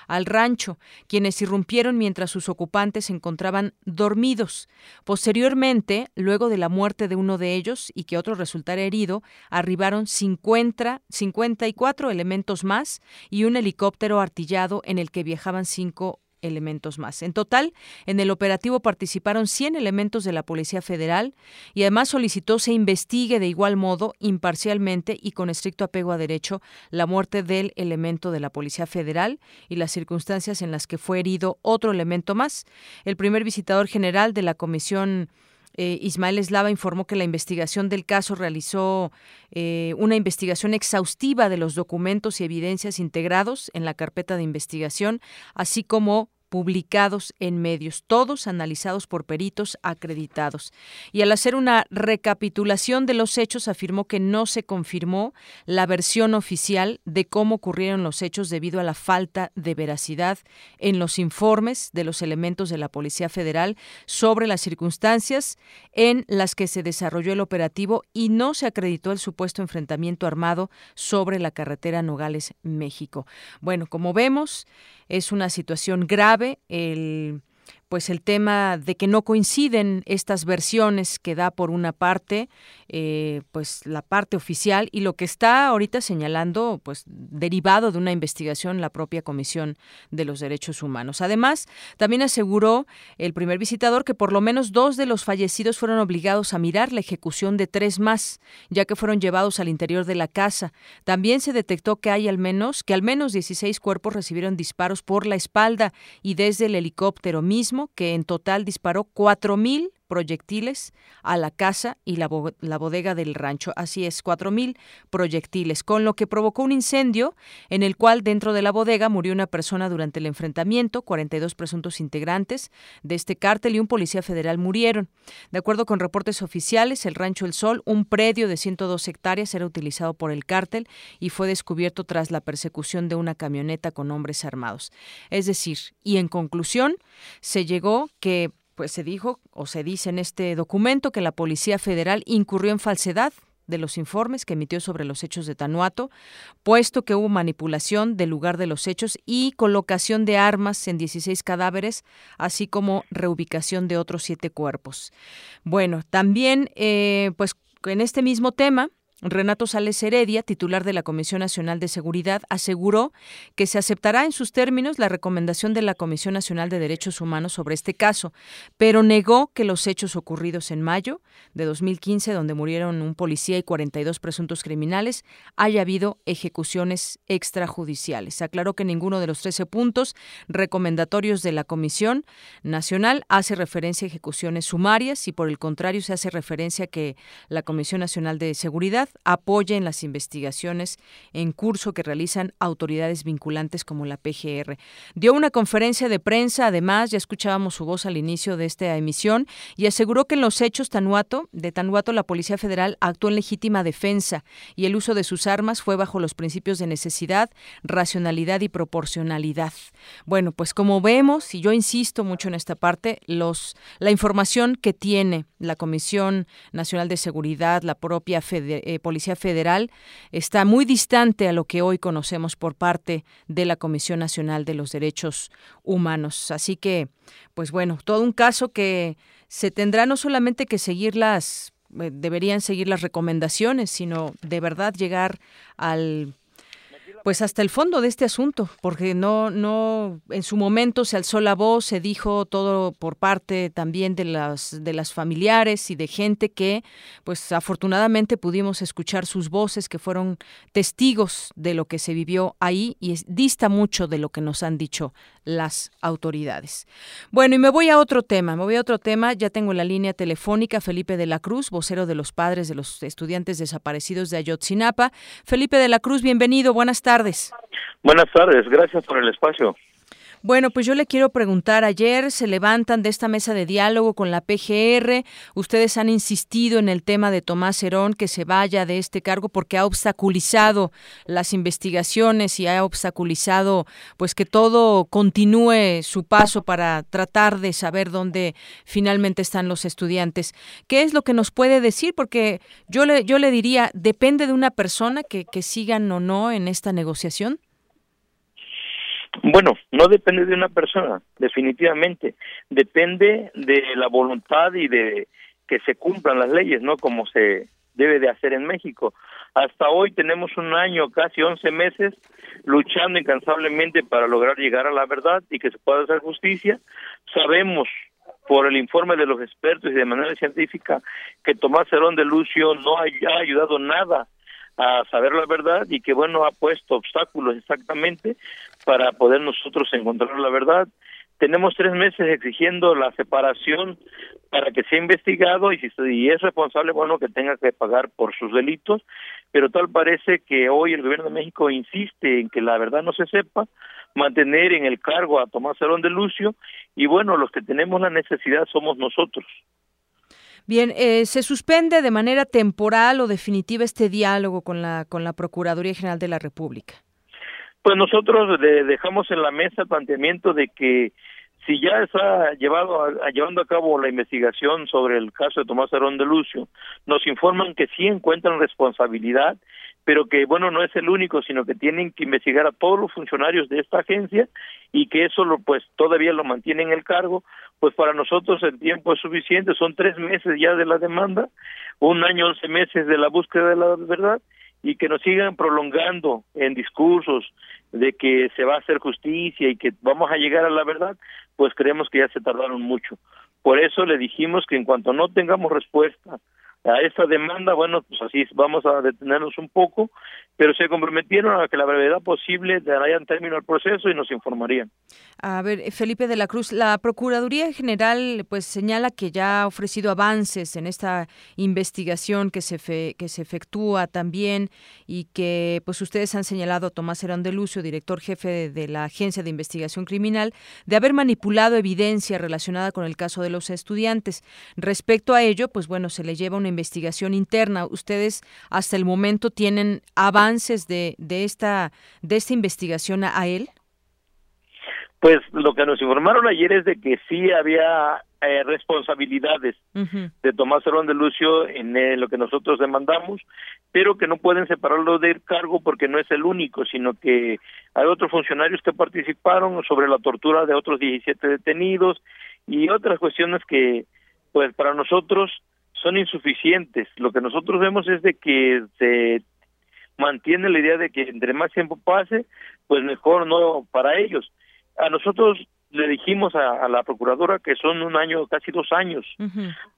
al rancho, quienes irrumpieron mientras sus ocupantes se encontraban dormidos. Posteriormente, luego de la muerte de uno de ellos y que otro resultara herido, arribaron 50, 54 elementos más y un helicóptero artillado en el que viajaban cinco elementos más. En total, en el operativo participaron 100 elementos de la Policía Federal y además solicitó se investigue de igual modo, imparcialmente y con estricto apego a derecho, la muerte del elemento de la Policía Federal y las circunstancias en las que fue herido otro elemento más. El primer visitador general de la Comisión eh, Ismael Eslava informó que la investigación del caso realizó eh, una investigación exhaustiva de los documentos y evidencias integrados en la carpeta de investigación, así como publicados en medios, todos analizados por peritos acreditados. Y al hacer una recapitulación de los hechos afirmó que no se confirmó la versión oficial de cómo ocurrieron los hechos debido a la falta de veracidad en los informes de los elementos de la Policía Federal sobre las circunstancias en las que se desarrolló el operativo y no se acreditó el supuesto enfrentamiento armado sobre la carretera Nogales, México. Bueno, como vemos, es una situación grave. El pues el tema de que no coinciden estas versiones que da por una parte, eh, pues la parte oficial y lo que está ahorita señalando, pues derivado de una investigación la propia Comisión de los Derechos Humanos. Además, también aseguró el primer visitador que por lo menos dos de los fallecidos fueron obligados a mirar la ejecución de tres más, ya que fueron llevados al interior de la casa. También se detectó que hay al menos que al menos 16 cuerpos recibieron disparos por la espalda y desde el helicóptero mismo que en total disparó 4.000 proyectiles a la casa y la, la, bodega del rancho. Así es, 4.000 proyectiles, con lo que provocó un incendio en el cual dentro de la bodega murió una persona durante el enfrentamiento, 42 presuntos integrantes de este cártel y un policía federal murieron. De acuerdo con reportes oficiales, el rancho El Sol, un predio de 102 hectáreas, era utilizado por el cártel y fue descubierto tras la persecución de una camioneta con hombres armados. Es decir, y en conclusión, se llegó que pues se dijo o se dice en este documento que la Policía Federal incurrió en falsedad de los informes que emitió sobre los hechos de Tanuato, puesto que hubo manipulación del lugar de los hechos y colocación de armas en 16 cadáveres, así como reubicación de otros siete cuerpos. Bueno, también, eh, pues en este mismo tema, Renato Sales Heredia, titular de la Comisión Nacional de Seguridad, aseguró que se aceptará en sus términos la recomendación de la Comisión Nacional de Derechos Humanos sobre este caso, pero negó que los hechos ocurridos en mayo de 2015, donde murieron un policía y 42 presuntos criminales, haya habido ejecuciones extrajudiciales. Aclaró que ninguno de los 13 puntos recomendatorios de la Comisión Nacional hace referencia a ejecuciones sumarias y, por el contrario, se hace referencia a que la Comisión Nacional de Seguridad apoyen las investigaciones en curso que realizan autoridades vinculantes como la PGR. Dio una conferencia de prensa, además, ya escuchábamos su voz al inicio de esta emisión, y aseguró que en los hechos Tanuato, de Tanuato la Policía Federal actuó en legítima defensa y el uso de sus armas fue bajo los principios de necesidad, racionalidad y proporcionalidad. Bueno, pues como vemos, y yo insisto mucho en esta parte, los la información que tiene la Comisión Nacional de Seguridad, la propia eh, Policía Federal está muy distante a lo que hoy conocemos por parte de la Comisión Nacional de los Derechos Humanos. Así que, pues bueno, todo un caso que se tendrá no solamente que seguir las eh, deberían seguir las recomendaciones, sino de verdad llegar al pues hasta el fondo de este asunto, porque no, no, en su momento se alzó la voz, se dijo todo por parte también de las, de las familiares y de gente que, pues afortunadamente pudimos escuchar sus voces, que fueron testigos de lo que se vivió ahí y dista mucho de lo que nos han dicho las autoridades. Bueno, y me voy a otro tema, me voy a otro tema, ya tengo la línea telefónica Felipe de la Cruz, vocero de los padres de los estudiantes desaparecidos de Ayotzinapa. Felipe de la Cruz, bienvenido, buenas tardes. Buenas tardes, gracias por el espacio. Bueno, pues yo le quiero preguntar, ayer se levantan de esta mesa de diálogo con la PGR, ustedes han insistido en el tema de Tomás Herón que se vaya de este cargo porque ha obstaculizado las investigaciones y ha obstaculizado pues que todo continúe su paso para tratar de saber dónde finalmente están los estudiantes. ¿Qué es lo que nos puede decir? Porque yo le, yo le diría, depende de una persona que, que sigan o no en esta negociación. Bueno, no depende de una persona, definitivamente. Depende de la voluntad y de que se cumplan las leyes, ¿no? Como se debe de hacer en México. Hasta hoy tenemos un año, casi 11 meses, luchando incansablemente para lograr llegar a la verdad y que se pueda hacer justicia. Sabemos por el informe de los expertos y de manera científica que Tomás Herón de Lucio no ha ayudado nada a saber la verdad y que bueno ha puesto obstáculos exactamente para poder nosotros encontrar la verdad. Tenemos tres meses exigiendo la separación para que sea investigado y si es responsable, bueno, que tenga que pagar por sus delitos, pero tal parece que hoy el gobierno de México insiste en que la verdad no se sepa mantener en el cargo a Tomás Herón de Lucio y bueno, los que tenemos la necesidad somos nosotros. Bien, eh, ¿se suspende de manera temporal o definitiva este diálogo con la, con la Procuraduría General de la República? Pues nosotros dejamos en la mesa el planteamiento de que si ya está llevado a, llevando a cabo la investigación sobre el caso de Tomás Herón de Lucio, nos informan que sí encuentran responsabilidad, pero que bueno no es el único, sino que tienen que investigar a todos los funcionarios de esta agencia y que eso lo, pues todavía lo mantiene en el cargo, pues para nosotros el tiempo es suficiente, son tres meses ya de la demanda, un año once meses de la búsqueda de la verdad y que nos sigan prolongando en discursos de que se va a hacer justicia y que vamos a llegar a la verdad, pues creemos que ya se tardaron mucho. Por eso le dijimos que en cuanto no tengamos respuesta a esta demanda, bueno, pues así vamos a detenernos un poco, pero se comprometieron a que la brevedad posible darían término al proceso y nos informarían. A ver, Felipe de la Cruz, la Procuraduría General pues señala que ya ha ofrecido avances en esta investigación que se que se efectúa también y que pues ustedes han señalado a Tomás Herón Lucio, director jefe de la Agencia de Investigación Criminal, de haber manipulado evidencia relacionada con el caso de los estudiantes. Respecto a ello, pues bueno, se le lleva una investigación interna. Ustedes hasta el momento tienen avances de, de esta de esta investigación a, él. Pues lo que nos informaron ayer es de que sí había eh, responsabilidades de Tomás Herón de Lucio en eh, lo que nosotros demandamos, pero que no pueden separarlo del cargo porque no es el único, sino que hay otros funcionarios que participaron sobre la tortura de otros 17 detenidos y otras cuestiones que, pues para nosotros son insuficientes. Lo que nosotros vemos es de que se mantiene la idea de que entre más tiempo pase, pues mejor no para ellos. A nosotros le dijimos a, la procuradora que son un año, casi dos años,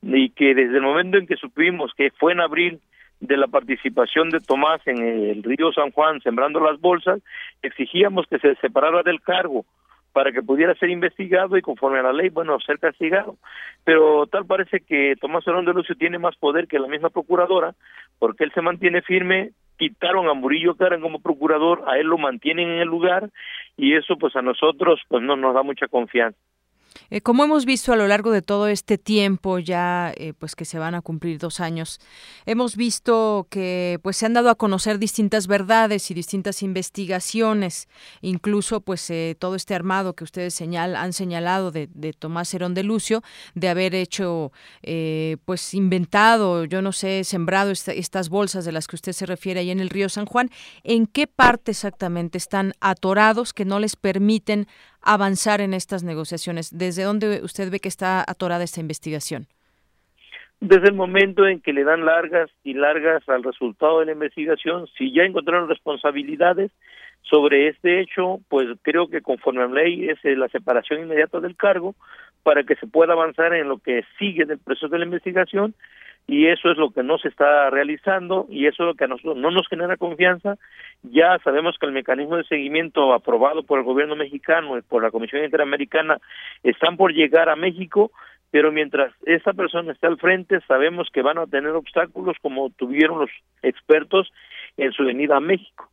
y que desde el momento en que supimos que fue en abril de la participación de Tomás en el río San Juan sembrando las bolsas, exigíamos que se separara del cargo para que pudiera ser investigado y conforme a la ley, bueno, ser castigado. Pero tal parece que Tomás Herón de Lucio tiene más poder que la misma procuradora, porque él se mantiene firme, quitaron a Murillo Karen como procurador, a él lo mantienen en el lugar y eso pues a nosotros pues no nos da mucha confianza. Eh, como hemos visto a lo largo de todo este tiempo, ya eh, pues que se van a cumplir dos años, hemos visto que pues se han dado a conocer distintas verdades y distintas investigaciones, incluso pues eh, todo este armado que ustedes señal, han señalado de, Tomás Herón de Lucio, de haber hecho pues inventado, yo no sé, sembrado estas bolsas de las que usted se refiere ahí en el río San Juan, ¿en qué parte exactamente están atorados que no les permiten avanzar en estas negociaciones? ¿Desde dónde usted ve que está atorada esta investigación? Desde el momento en que le dan largas y largas al resultado de la investigación, si ya encontraron responsabilidades sobre este hecho, pues creo que conforme a la ley es eh, la separación inmediata del cargo para que se pueda avanzar en lo que sigue del proceso de la investigación y eso es lo que no se está realizando y eso es lo que a nosotros no nos genera confianza. Ya sabemos que el mecanismo de seguimiento aprobado por el gobierno mexicano y por la Comisión Interamericana están por llegar a México, pero mientras esa persona esté al frente sabemos que van a tener obstáculos como tuvieron los expertos en su venida a México.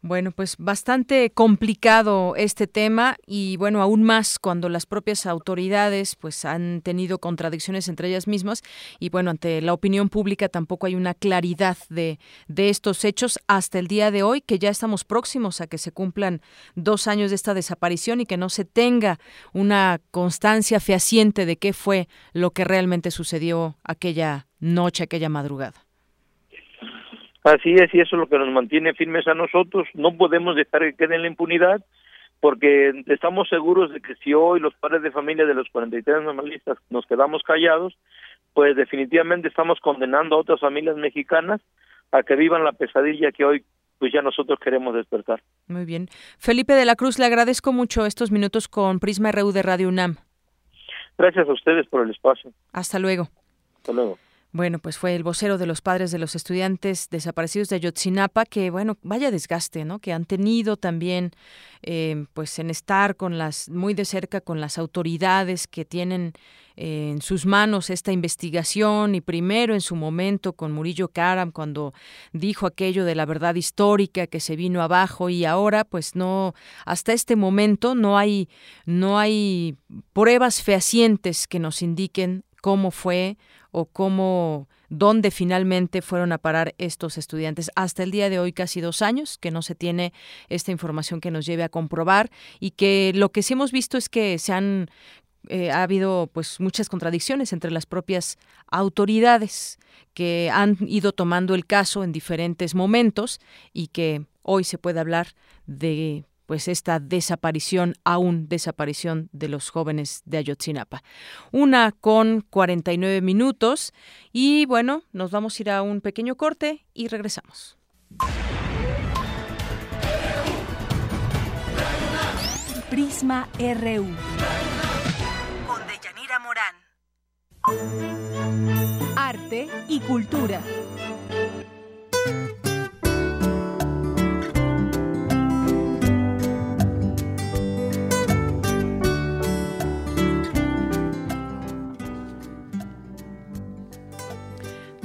Bueno, pues bastante complicado este tema y bueno, aún más cuando las propias autoridades pues han tenido contradicciones entre ellas mismas y bueno, ante la opinión pública tampoco hay una claridad de, de estos hechos hasta el día de hoy, que ya estamos próximos a que se cumplan dos años de esta desaparición y que no se tenga una constancia fehaciente de qué fue lo que realmente sucedió aquella noche, aquella madrugada. Así es, y eso es lo que nos mantiene firmes a nosotros. No podemos dejar que quede en la impunidad, porque estamos seguros de que si hoy los padres de familia de los 43 normalistas nos quedamos callados, pues definitivamente estamos condenando a otras familias mexicanas a que vivan la pesadilla que hoy pues ya nosotros queremos despertar. Muy bien. Felipe de la Cruz, le agradezco mucho estos minutos con Prisma RU de Radio UNAM. Gracias a ustedes por el espacio. Hasta luego. Hasta luego. Bueno, pues fue el vocero de los padres de los estudiantes desaparecidos de Ayotzinapa, que bueno, vaya desgaste, ¿no? Que han tenido también, eh, pues en estar con las, muy de cerca con las autoridades que tienen eh, en sus manos esta investigación y primero en su momento con Murillo Karam cuando dijo aquello de la verdad histórica que se vino abajo y ahora pues no hasta este momento no hay no hay pruebas fehacientes que nos indiquen cómo fue o cómo, dónde finalmente fueron a parar estos estudiantes. Hasta el día de hoy, casi dos años, que no se tiene esta información que nos lleve a comprobar y que lo que sí hemos visto es que se han eh, ha habido pues muchas contradicciones entre las propias autoridades que han ido tomando el caso en diferentes momentos y que hoy se puede hablar de pues esta desaparición, aún desaparición de los jóvenes de Ayotzinapa. Una con 49 minutos y bueno, nos vamos a ir a un pequeño corte y regresamos. Prisma RU. Con Deyanira Morán. Arte y cultura.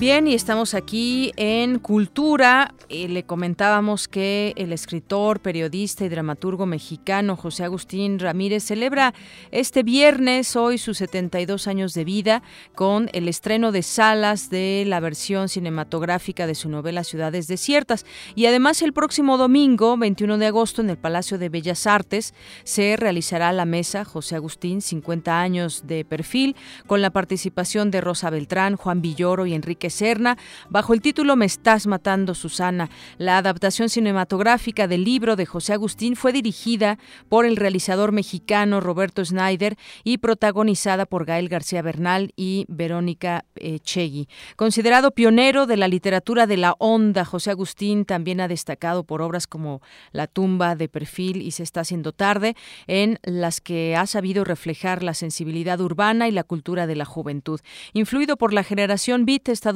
Bien, y estamos aquí en Cultura. Eh, le comentábamos que el escritor, periodista y dramaturgo mexicano José Agustín Ramírez celebra este viernes, hoy, sus 72 años de vida, con el estreno de salas de la versión cinematográfica de su novela Ciudades Desiertas. Y además, el próximo domingo, 21 de agosto, en el Palacio de Bellas Artes, se realizará la mesa José Agustín, 50 años de perfil, con la participación de Rosa Beltrán, Juan Villoro y Enrique Serna, bajo el título Me estás matando, Susana. La adaptación cinematográfica del libro de José Agustín fue dirigida por el realizador mexicano Roberto Schneider y protagonizada por Gael García Bernal y Verónica eh, Chegui. Considerado pionero de la literatura de la onda, José Agustín también ha destacado por obras como La tumba de perfil y Se está haciendo tarde, en las que ha sabido reflejar la sensibilidad urbana y la cultura de la juventud. Influido por la generación beat estadounidense,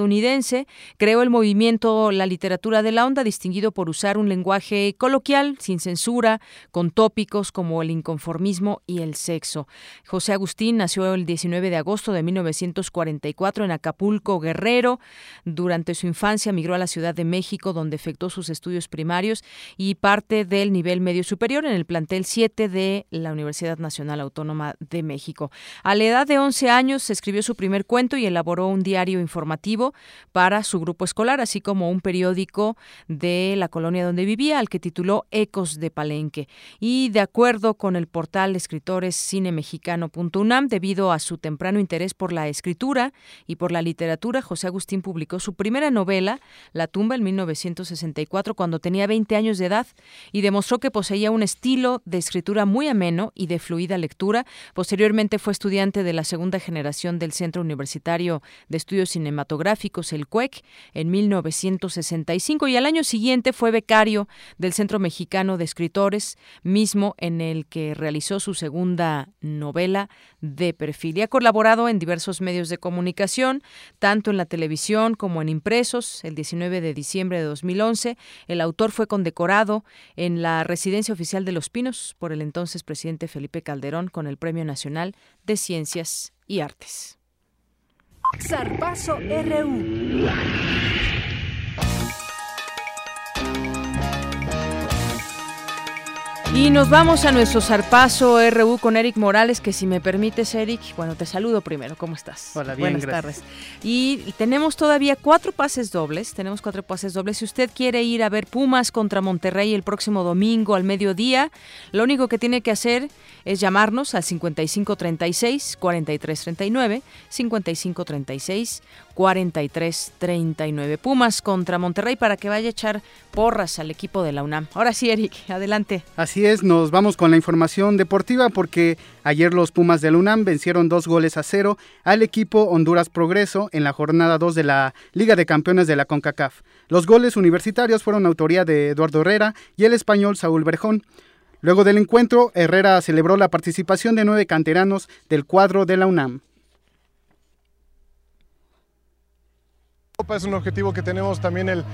creó el movimiento La literatura de la onda, distinguido por usar un lenguaje coloquial, sin censura, con tópicos como el inconformismo y el sexo. José Agustín nació el 19 de agosto de 1944 en Acapulco, Guerrero. Durante su infancia migró a la Ciudad de México, donde efectuó sus estudios primarios y parte del nivel medio superior en el plantel 7 de la Universidad Nacional Autónoma de México. A la edad de 11 años escribió su primer cuento y elaboró un diario informativo para su grupo escolar, así como un periódico de la colonia donde vivía, al que tituló Ecos de Palenque. Y de acuerdo con el portal escritores cinemexicano.unam, debido a su temprano interés por la escritura y por la literatura, José Agustín publicó su primera novela, La tumba, en 1964, cuando tenía 20 años de edad, y demostró que poseía un estilo de escritura muy ameno y de fluida lectura. Posteriormente fue estudiante de la segunda generación del Centro Universitario de Estudios Cinematográficos, el CUEC, en 1965 y al año siguiente fue becario del Centro Mexicano de Escritores, mismo en el que realizó su segunda novela de perfil y ha colaborado en diversos medios de comunicación, tanto en la televisión como en impresos. El 19 de diciembre de 2011, el autor fue condecorado en la Residencia Oficial de Los Pinos por el entonces presidente Felipe Calderón con el Premio Nacional de Ciencias y Artes. Zarpazo RU. Y nos vamos a nuestro zarpazo RU con Eric Morales, que si me permites, Eric, bueno, te saludo primero, ¿cómo estás? Hola, bien, Buenas gracias. tardes. Y, y tenemos todavía cuatro pases dobles, tenemos cuatro pases dobles. Si usted quiere ir a ver Pumas contra Monterrey el próximo domingo al mediodía, lo único que tiene que hacer es llamarnos al 5536-4339, 5536 4339. Pumas contra Monterrey para que vaya a echar porras al equipo de la UNAM. Ahora sí, Eric, adelante. Así es, nos vamos con la información deportiva porque ayer los Pumas de la UNAM vencieron dos goles a cero al equipo Honduras Progreso en la jornada 2 de la Liga de Campeones de la CONCACAF. Los goles universitarios fueron autoría de Eduardo Herrera y el español Saúl Berjón. Luego del encuentro, Herrera celebró la participación de nueve canteranos del cuadro de la UNAM. Es un objetivo que tenemos también el,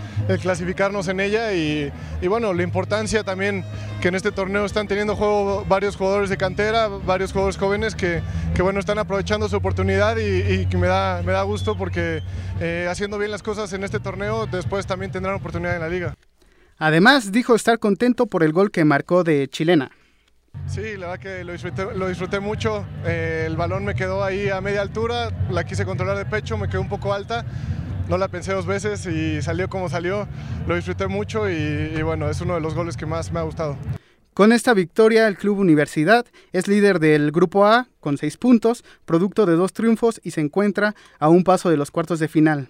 clasificarnos en ella y, bueno, la importancia también que en este torneo están teniendo juego varios jugadores de cantera, varios jugadores jóvenes que, que bueno, están aprovechando su oportunidad y, que me da, me da gusto porque eh, haciendo bien las cosas en este torneo después también tendrán oportunidad en la liga. Además dijo estar contento por el gol que marcó de chilena. Sí, la verdad que lo disfruté, lo disfruté mucho. Eh, el balón me quedó ahí a media altura, la quise controlar de pecho, me quedó un poco alta. No la pensé dos veces y salió como salió. Lo disfruté mucho y, bueno, es uno de los goles que más me ha gustado. Con esta victoria, el Club Universidad es líder del Grupo A con seis puntos, producto de dos triunfos y se encuentra a un paso de los cuartos de final.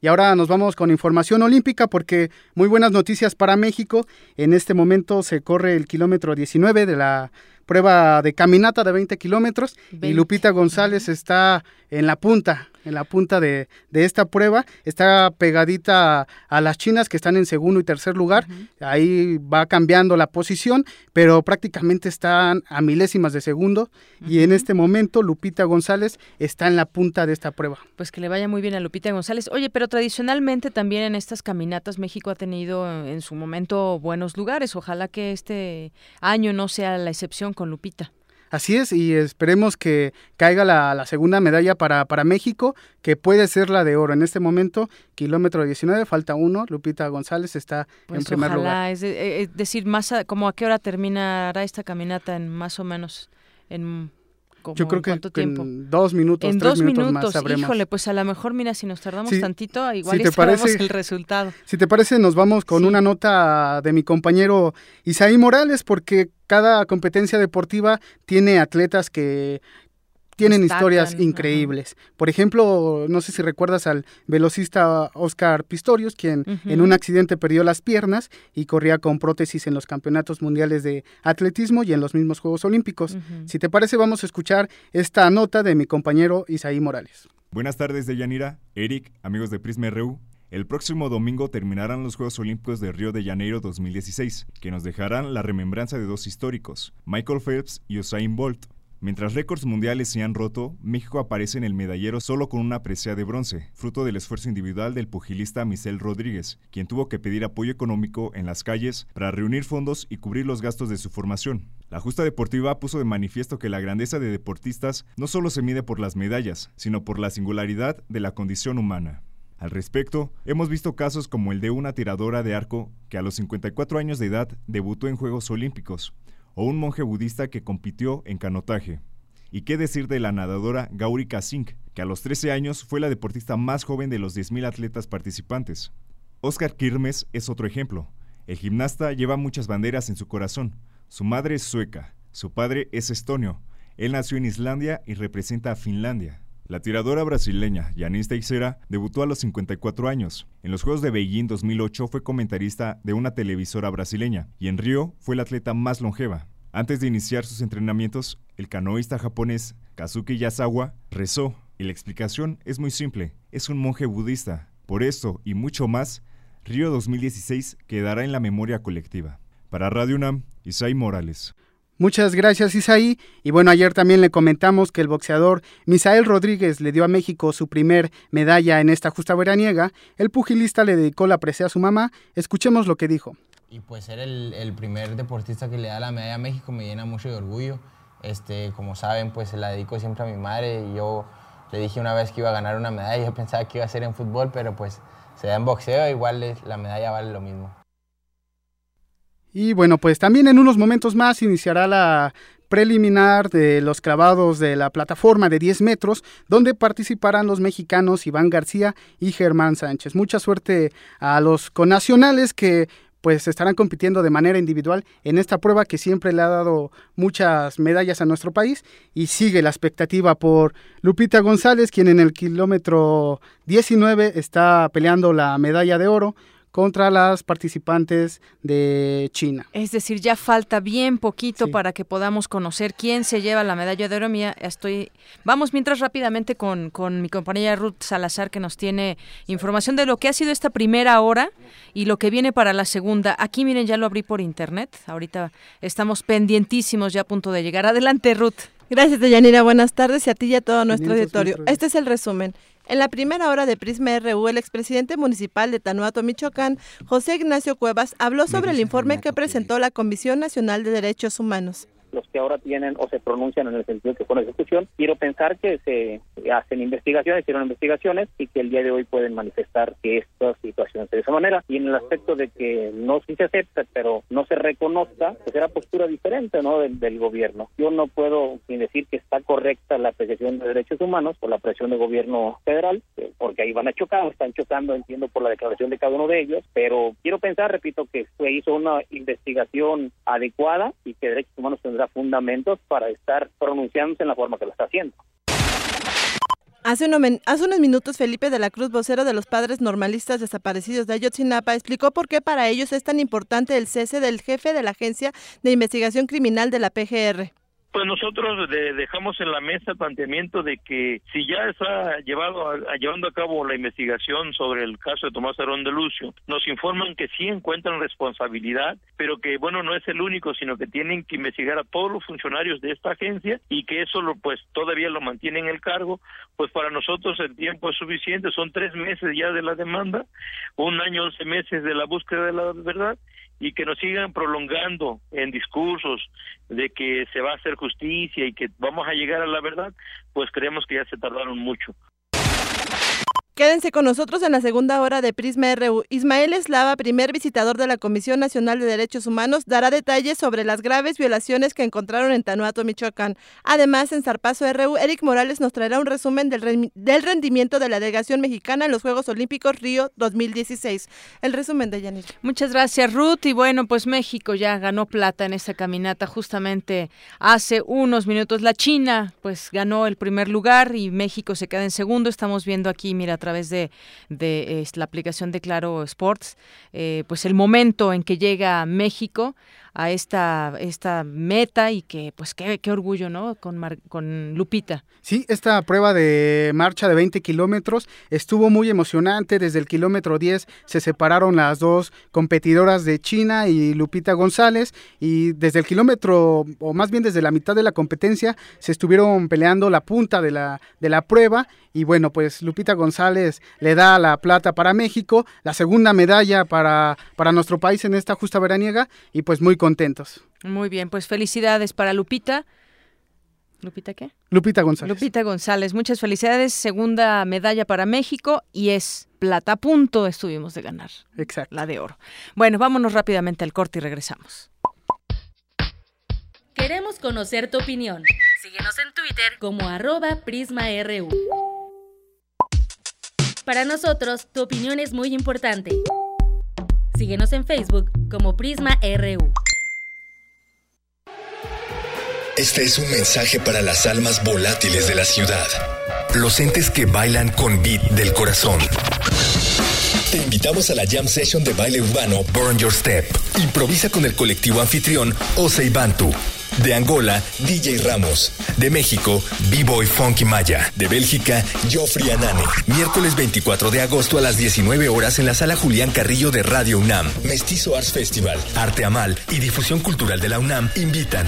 Y ahora nos vamos con información olímpica porque muy buenas noticias para México. En este momento se corre el kilómetro 19 de la prueba de caminata de 20 kilómetros y Lupita González está en la punta, en la punta de, esta prueba. Está pegadita a, las chinas que están en segundo y tercer lugar. Ahí va cambiando la posición, pero prácticamente están a milésimas de segundo. Y en este momento Lupita González está en la punta de esta prueba. Pues que le vaya muy bien a Lupita González. Oye, pero tradicionalmente también en estas caminatas México ha tenido en su momento buenos lugares. Ojalá que este año no sea la excepción con Lupita. Así es, y esperemos que caiga la, segunda medalla para, para, México, que puede ser la de oro. En este momento, kilómetro 19, falta uno, Lupita González está en pues primer lugar. Es, eh, es decir, más a, como a qué hora terminará esta caminata en más o menos en yo creo que en dos minutos, en tres dos minutos, minutos, más Híjole, pues a lo mejor, mira, si nos tardamos tantito, igual si parece, el resultado. Si te parece, nos vamos con una nota de mi compañero Isaí Morales, porque cada competencia deportiva tiene atletas que tienen historias increíbles. Por ejemplo, no sé si recuerdas al velocista Oscar Pistorius, quien en un accidente perdió las piernas y corría con prótesis en los campeonatos mundiales de atletismo y en los mismos Juegos Olímpicos. Si te parece, vamos a escuchar esta nota de mi compañero Isaí Morales. Buenas tardes, Deyanira, Eric, amigos de Prisma RU. El próximo domingo terminarán los Juegos Olímpicos de Río de Janeiro 2016, que nos dejarán la remembranza de dos históricos, Michael Phelps y Usain Bolt. Mientras récords mundiales se han roto, México aparece en el medallero solo con una presea de bronce, fruto del esfuerzo individual del pugilista Michel Rodríguez, quien tuvo que pedir apoyo económico en las calles para reunir fondos y cubrir los gastos de su formación. La justa deportiva puso de manifiesto que la grandeza de deportistas no solo se mide por las medallas, sino por la singularidad de la condición humana. Al respecto, hemos visto casos como el de una tiradora de arco que a los 54 años de edad debutó en Juegos Olímpicos, o un monje budista que compitió en canotaje. ¿Y qué decir de la nadadora Gaurika Singh, que a los 13 años fue la deportista más joven de los 10.000 atletas participantes? Oscar Kirmes es otro ejemplo. El gimnasta lleva muchas banderas en su corazón. Su madre es sueca, su padre es estonio. Él nació en Islandia y representa a Finlandia. La tiradora brasileña Yanis Teixeira debutó a los 54 años. En los Juegos de Beijing 2008 fue comentarista de una televisora brasileña y en Río fue la atleta más longeva. Antes de iniciar sus entrenamientos, el canoísta japonés Kazuki Yasawa rezó y la explicación es muy simple, es un monje budista. Por esto y mucho más, Río 2016 quedará en la memoria colectiva. Para Radio UNAM, Isai Morales. Muchas gracias Isaí. Y bueno, ayer también le comentamos que el boxeador Misael Rodríguez le dio a México su primer medalla en esta justa veraniega. El pugilista le dedicó la presea a su mamá. Escuchemos lo que dijo. Y pues ser el, primer deportista que le da la medalla a México me llena mucho de orgullo. Este, como saben, pues se la dedico siempre a mi madre yo le dije una vez que iba a ganar una medalla, [LAUGHS] yo pensaba que iba a ser en fútbol, pero pues se da en boxeo, igual la medalla vale lo mismo. Y bueno, pues también en unos momentos más iniciará la preliminar de los clavados de la plataforma de 10 metros, donde participarán los mexicanos Iván García y Germán Sánchez. Mucha suerte a los conacionales que pues estarán compitiendo de manera individual en esta prueba que siempre le ha dado muchas medallas a nuestro país y sigue la expectativa por Lupita González, quien en el kilómetro 19 está peleando la medalla de oro contra las participantes de China. Es decir, ya falta bien poquito para que podamos conocer quién se lleva la medalla de oro. Mía, estoy. Vamos mientras rápidamente con, con mi compañera Ruth Salazar que nos tiene información de lo que ha sido esta primera hora y lo que viene para la segunda. Aquí miren, ya lo abrí por internet. Ahorita estamos pendientísimos ya a punto de llegar. Adelante, Ruth. Gracias, Deyanira. Buenas tardes y a ti y a todo nuestro auditorio. Este es el resumen. En la primera hora de Prisma RU, el expresidente municipal de Tanuato, Michoacán, José Ignacio Cuevas, habló sobre el informe que presentó la Comisión Nacional de Derechos Humanos los que ahora tienen o se pronuncian en el sentido que fue una ejecución. Quiero pensar que se hacen investigaciones, hicieron investigaciones y que el día de hoy pueden manifestar que esta situación de esa manera. Y en el aspecto de que no se acepta, pero no se reconozca, pues era postura diferente ¿no? del, gobierno. Yo no puedo ni decir que está correcta la apreciación de derechos humanos por la presión del gobierno federal, eh, porque ahí van a chocar, están chocando, entiendo, por la declaración de cada uno de ellos, pero quiero pensar, repito, que se hizo una investigación adecuada y que derechos humanos fundamentos para estar pronunciándose en la forma que lo está haciendo. Hace, hace, unos minutos Felipe de la Cruz, vocero de los padres normalistas desaparecidos de Ayotzinapa, explicó por qué para ellos es tan importante el cese del jefe de la Agencia de Investigación Criminal de la PGR. Pues nosotros dejamos en la mesa el planteamiento de que si ya está llevado a, llevando a cabo la investigación sobre el caso de Tomás Arón de Lucio, nos informan que sí encuentran responsabilidad, pero que bueno, no es el único, sino que tienen que investigar a todos los funcionarios de esta agencia y que eso lo, pues todavía lo mantienen en el cargo, pues para nosotros el tiempo es suficiente, son tres meses ya de la demanda, un año, once meses de la búsqueda de la verdad y que nos sigan prolongando en discursos de que se va a hacer justicia y que vamos a llegar a la verdad, pues creemos que ya se tardaron mucho. Quédense con nosotros en la segunda hora de Prisma RU. Ismael Eslava, primer visitador de la Comisión Nacional de Derechos Humanos, dará detalles sobre las graves violaciones que encontraron en Tanuato, Michoacán. Además, en Zarpazo RU, Eric Morales nos traerá un resumen del, del rendimiento de la delegación mexicana en los Juegos Olímpicos Río 2016. El resumen de Yanir. Muchas gracias, Ruth. Y bueno, pues México ya ganó plata en esta caminata justamente hace unos minutos. La China, pues ganó el primer lugar y México se queda en segundo. Estamos viendo aquí, mira, través de, de la aplicación de Claro Sports, eh, pues el momento en que llega México a esta, esta meta y que pues qué, qué orgullo, ¿no? Con, con Lupita. Sí, esta prueba de marcha de 20 kilómetros estuvo muy emocionante. Desde el kilómetro 10 se separaron las dos competidoras de China y Lupita González y desde el kilómetro, o más bien desde la mitad de la competencia, se estuvieron peleando la punta de la, de la prueba y bueno, pues Lupita González le da la plata para México, la segunda medalla para, para nuestro país en esta justa veraniega y pues muy contentos. Muy bien, pues felicidades para Lupita. ¿Lupita qué? Lupita González. Lupita González, muchas felicidades. Segunda medalla para México y es plata. punto estuvimos de ganar. Exacto. La de oro. Bueno, vámonos rápidamente al corte y regresamos. Queremos conocer tu opinión. Síguenos en Twitter como arroba PrismaRU. Para nosotros, tu opinión es muy importante. Síguenos en Facebook como Prisma RU. Este es un mensaje para las almas volátiles de la ciudad. Los entes que bailan con beat del corazón. Te invitamos a la jam session de baile urbano Burn Your Step. Improvisa con el colectivo anfitrión Osei Bantu de Angola, DJ Ramos. De México, B-Boy Funky Maya. De Bélgica, Joffrey Anane. Miércoles 24 de agosto a las 19 horas en la sala Julián Carrillo de Radio UNAM. Mestizo Arts Festival, Arte Amal y Difusión Cultural de la UNAM invitan.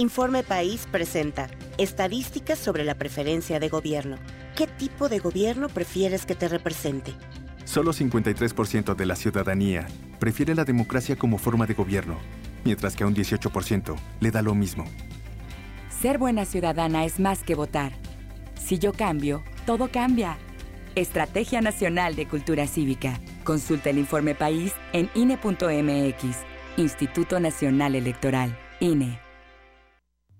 Informe País presenta estadísticas sobre la preferencia de gobierno. ¿Qué tipo de gobierno prefieres que te represente? Solo 53% de la ciudadanía prefiere la democracia como forma de gobierno mientras que a un 18% le da lo mismo. Ser buena ciudadana es más que votar. Si yo cambio, todo cambia. Estrategia Nacional de Cultura Cívica. Consulta el informe país en INE.mx. Instituto Nacional Electoral. INE.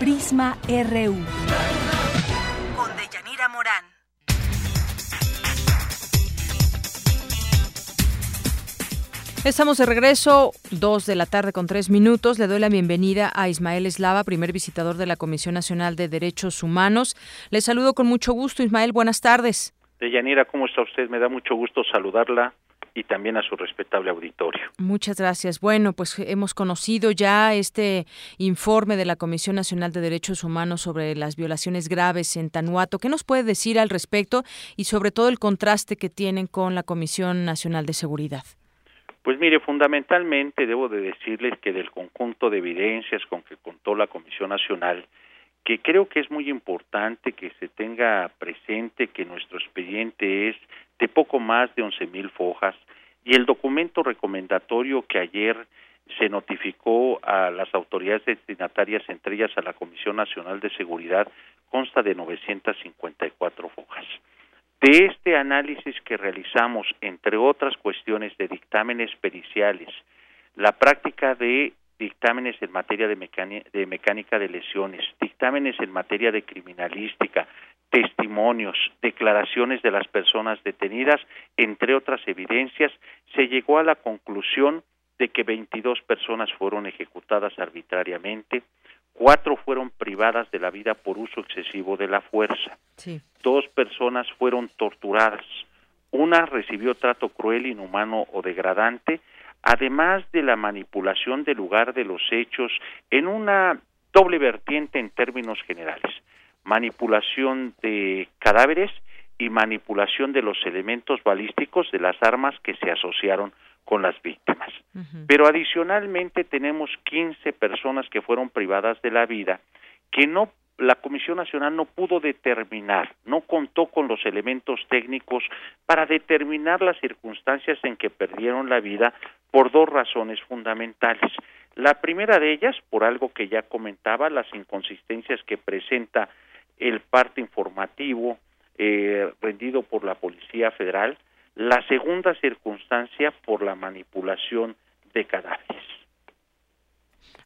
Prisma RU. Con Deyanira Morán. Estamos de regreso, dos de la tarde con tres minutos. Le doy la bienvenida a Ismael Eslava, primer visitador de la Comisión Nacional de Derechos Humanos. Le saludo con mucho gusto, Ismael. Buenas tardes. Deyanira, ¿cómo está usted? Me da mucho gusto saludarla y también a su respetable auditorio. Muchas gracias. Bueno, pues hemos conocido ya este informe de la Comisión Nacional de Derechos Humanos sobre las violaciones graves en Tanuato. ¿Qué nos puede decir al respecto y sobre todo el contraste que tienen con la Comisión Nacional de Seguridad? Pues mire, fundamentalmente debo de decirles que del conjunto de evidencias con que contó la Comisión Nacional, que creo que es muy importante que se tenga presente que nuestro expediente es de poco más de once mil fojas y el documento recomendatorio que ayer se notificó a las autoridades destinatarias, entre ellas a la Comisión Nacional de Seguridad, consta de 954 fojas. De este análisis que realizamos, entre otras cuestiones de dictámenes periciales, la práctica de dictámenes en materia de, de, mecánica de lesiones, dictámenes en materia de criminalística, testimonios, declaraciones de las personas detenidas, entre otras evidencias, se llegó a la conclusión de que 22 personas fueron ejecutadas arbitrariamente, cuatro fueron privadas de la vida por uso excesivo de la fuerza, dos personas fueron torturadas, una recibió trato cruel, inhumano o degradante, además de la manipulación del lugar de los hechos en una doble vertiente en términos generales, manipulación de cadáveres y manipulación de los elementos balísticos de las armas que se asociaron con las víctimas. Pero adicionalmente tenemos 15 personas que fueron privadas de la vida que no la Comisión Nacional no pudo determinar, no contó con los elementos técnicos para determinar las circunstancias en que perdieron la vida por dos razones fundamentales. La primera de ellas, por algo que ya comentaba, las inconsistencias que presenta el parte informativo eh, rendido por la Policía Federal, la segunda circunstancia por la manipulación de cadáveres.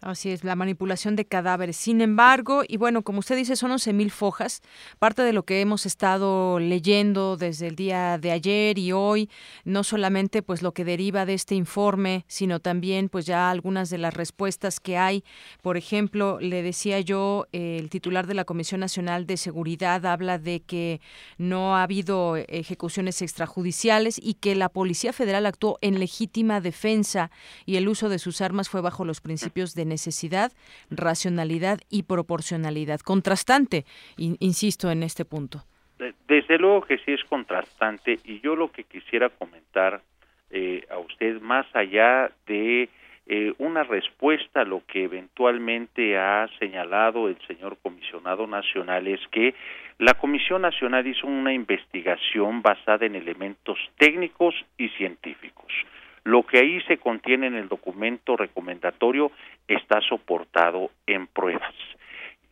Así es, la manipulación de cadáveres. Sin embargo, y bueno, como usted dice, son 11.000 mil fojas. Parte de lo que hemos estado leyendo desde el día de ayer y hoy, no solamente pues lo que deriva de este informe, sino también pues ya algunas de las respuestas que hay. Por ejemplo, le decía yo, el titular de la Comisión Nacional de Seguridad habla de que no ha habido ejecuciones extrajudiciales y que la Policía Federal actuó en legítima defensa y el uso de sus armas fue bajo los principios de necesidad, racionalidad y proporcionalidad. Contrastante, insisto en este punto. Desde luego que sí es contrastante y yo lo que quisiera comentar eh, a usted más allá de eh, una respuesta a lo que eventualmente ha señalado el señor comisionado nacional es que la Comisión Nacional hizo una investigación basada en elementos técnicos y científicos. Lo que ahí se contiene en el documento recomendatorio está soportado en pruebas.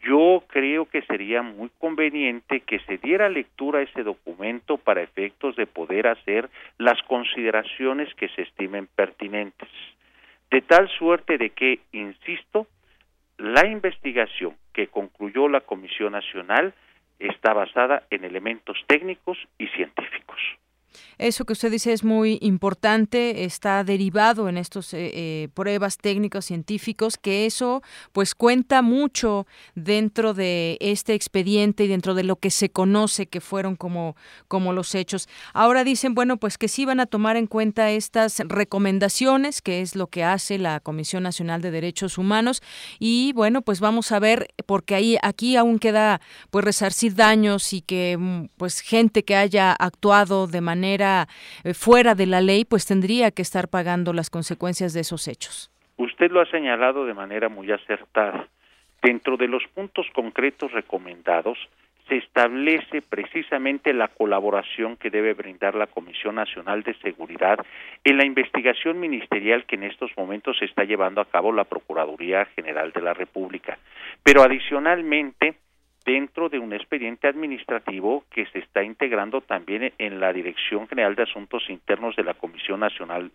Yo creo que sería muy conveniente que se diera lectura a ese documento para efectos de poder hacer las consideraciones que se estimen pertinentes. De tal suerte de que, insisto, la investigación que concluyó la Comisión Nacional está basada en elementos técnicos y científicos. Eso que usted dice es muy importante, está derivado en estos eh, eh, pruebas técnicos científicos, que eso pues cuenta mucho dentro de este expediente y dentro de lo que se conoce que fueron como, como los hechos. Ahora dicen, bueno, pues que sí van a tomar en cuenta estas recomendaciones, que es lo que hace la Comisión Nacional de Derechos Humanos, y bueno, pues vamos a ver, porque ahí aquí aún queda pues resarcir daños y que mm, pues gente que haya actuado de manera eh, fuera de la ley, pues tendría que estar pagando las consecuencias de esos hechos. Usted lo ha señalado de manera muy acertada. Dentro de los puntos concretos recomendados, se establece precisamente la colaboración que debe brindar la Comisión Nacional de Seguridad en la investigación ministerial que en estos momentos está llevando a cabo la Procuraduría General de la República. Pero adicionalmente, dentro de un expediente administrativo que se está integrando también en la Dirección General de Asuntos Internos de la Comisión Nacional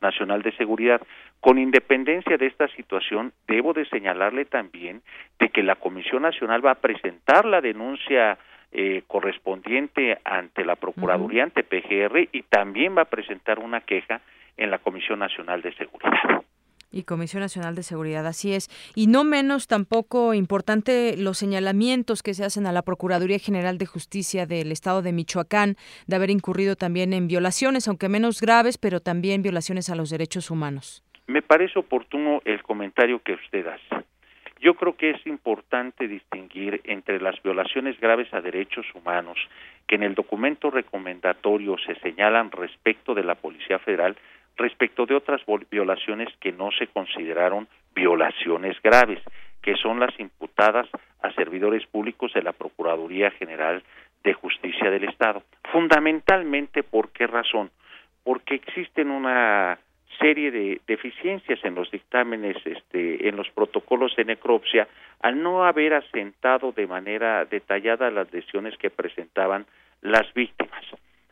Nacional de Seguridad. Con independencia de esta situación, debo de señalarle también de que la Comisión Nacional va a presentar la denuncia eh, correspondiente ante la Procuraduría, ante PGR, y también va a presentar una queja en la Comisión Nacional de Seguridad. Y Comisión Nacional de Seguridad, así es. Y no menos tampoco importante los señalamientos que se hacen a la Procuraduría General de Justicia del Estado de Michoacán de haber incurrido también en violaciones, aunque menos graves, pero también violaciones a los derechos humanos. Me parece oportuno el comentario que usted hace. Yo creo que es importante distinguir entre las violaciones graves a derechos humanos que en el documento recomendatorio se señalan respecto de la Policía Federal respecto de otras violaciones que no se consideraron violaciones graves, que son las imputadas a servidores públicos de la Procuraduría General de Justicia del Estado. Fundamentalmente, ¿por qué razón? Porque existen una serie de deficiencias en los dictámenes, este, en los protocolos de necropsia, al no haber asentado de manera detallada las lesiones que presentaban las víctimas.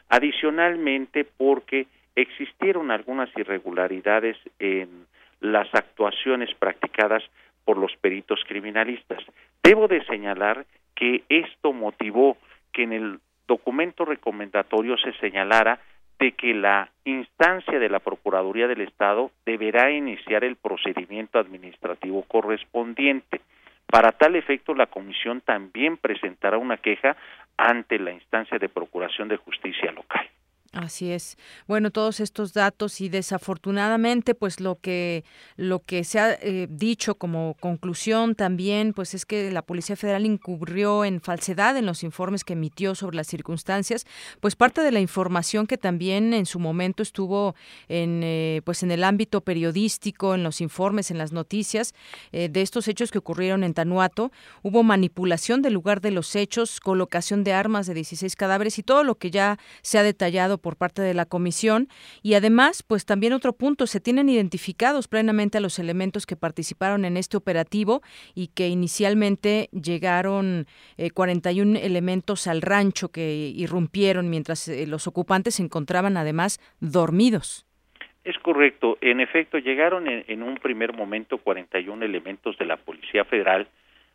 Adicionalmente, porque existieron algunas irregularidades en las actuaciones practicadas por los peritos criminalistas. Debo de señalar que esto motivó que en el documento recomendatorio se señalara de que la instancia de la Procuraduría del Estado deberá iniciar el procedimiento administrativo correspondiente. Para tal efecto, la Comisión también presentará una queja ante la instancia de Procuración de Justicia local. Así es. Bueno, todos estos datos y desafortunadamente, pues lo que lo que se ha eh, dicho como conclusión también, pues es que la Policía Federal incurrió en falsedad en los informes que emitió sobre las circunstancias, pues parte de la información que también en su momento estuvo en eh, pues en el ámbito periodístico, en los informes, en las noticias eh, de estos hechos que ocurrieron en Tanuato, hubo manipulación del lugar de los hechos, colocación de armas de 16 cadáveres y todo lo que ya se ha detallado por parte de la comisión y además, pues también otro punto, se tienen identificados plenamente a los elementos que participaron en este operativo y que inicialmente llegaron 41 eh, elementos al rancho que irrumpieron mientras eh, los ocupantes se encontraban además dormidos. Es correcto. En efecto, llegaron en, en, un primer momento 41 elementos de la Policía Federal.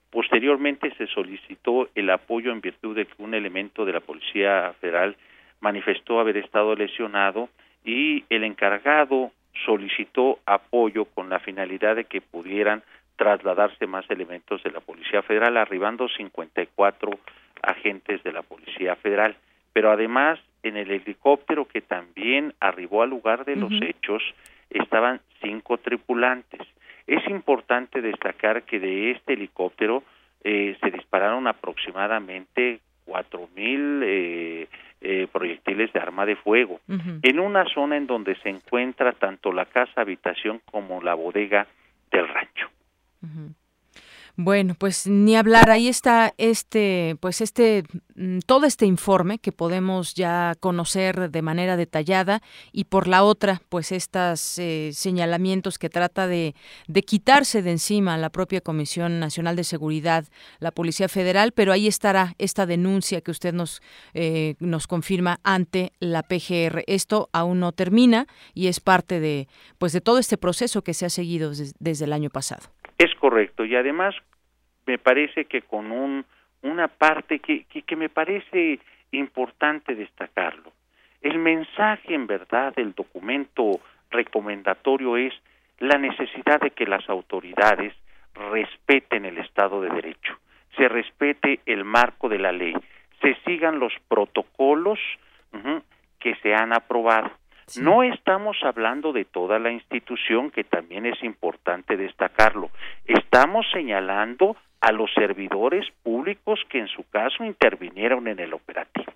Posteriormente se solicitó el apoyo en virtud de que un elemento de la Policía Federal manifestó haber estado lesionado y el encargado solicitó apoyo con la finalidad de que pudieran trasladarse más elementos de la Policía Federal, arribando 54 agentes de la Policía Federal. Pero además, en el helicóptero que también arribó al lugar de los hechos, estaban cinco tripulantes. Es importante destacar que de este helicóptero eh, se dispararon aproximadamente cuatro mil eh, eh, proyectiles de arma de fuego. En una zona en donde se encuentra tanto la casa habitación como la bodega del rancho. Bueno, pues ni hablar, ahí está este, pues este, mm, todo este informe que podemos ya conocer de manera detallada y por la otra, pues estos eh, señalamientos que trata de, de quitarse de encima la propia Comisión Nacional de Seguridad, la Policía Federal, pero ahí estará esta denuncia que usted nos, eh, nos confirma ante la PGR. Esto aún no termina y es parte de, pues de todo este proceso que se ha seguido desde el año pasado. Es correcto y además me parece que con un, una parte que, que, me parece importante destacarlo. El mensaje en verdad del documento recomendatorio es la necesidad de que las autoridades respeten el Estado de Derecho, se respete el marco de la ley, se sigan los protocolos que se han aprobado. No estamos hablando de toda la institución, que también es importante destacarlo. Estamos señalando a los servidores públicos que en su caso intervinieron en el operativo.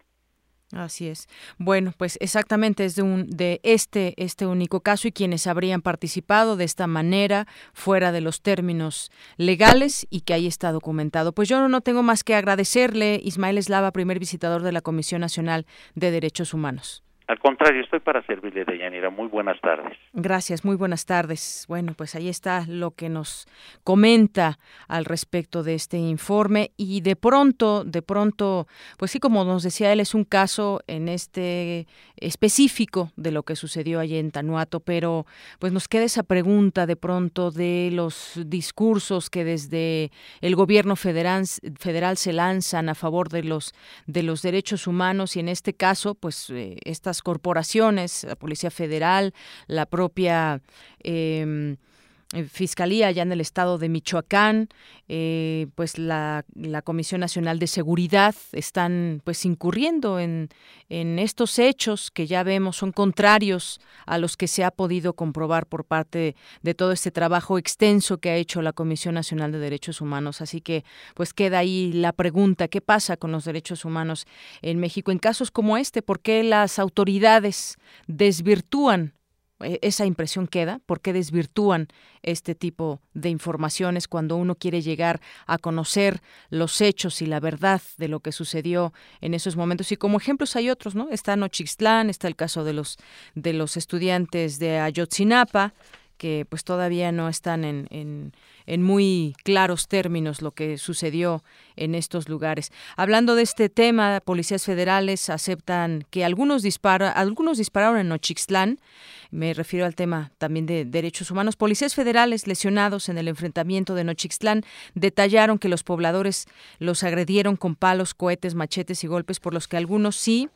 Así es. Bueno, pues exactamente es de un de este este único caso y quienes habrían participado de esta manera fuera de los términos legales y que ahí está documentado. Pues yo no tengo más que agradecerle Ismael Eslava, primer visitador de la Comisión Nacional de Derechos Humanos. Al contrario, estoy para servirle, Deyanira. Muy buenas tardes. Gracias, muy buenas tardes. Bueno, pues ahí está lo que nos comenta al respecto de este informe y de pronto, de pronto, pues sí, como nos decía él, es un caso en este específico de lo que sucedió allí en Tanuato, pero pues nos queda esa pregunta de pronto de los discursos que desde el gobierno federal, federal se lanzan a favor de los de los derechos humanos y en este caso, pues eh, estas corporaciones, la Policía Federal, la propia eh, Fiscalía allá en el estado de Michoacán, eh, pues la, Comisión Nacional de Seguridad están pues incurriendo en, en estos hechos que ya vemos son contrarios a los que se ha podido comprobar por parte de todo este trabajo extenso que ha hecho la Comisión Nacional de Derechos Humanos. Así que pues queda ahí la pregunta, ¿qué pasa con los derechos humanos en México en casos como este? ¿Por qué las autoridades desvirtúan esa impresión queda, porque desvirtúan este tipo de informaciones cuando uno quiere llegar a conocer los hechos y la verdad de lo que sucedió en esos momentos. Y como ejemplos hay otros, ¿no? Está Nochixtlán, está el caso de los de los estudiantes de Ayotzinapa, que pues todavía no están en, en, muy claros términos lo que sucedió en estos lugares. Hablando de este tema, policías federales aceptan que algunos, dispara, algunos dispararon en Nochixtlán, me refiero al tema también de derechos humanos. Policías federales lesionados en el enfrentamiento de Nochixtlán detallaron que los pobladores los agredieron con palos, cohetes, machetes y golpes por los que algunos sí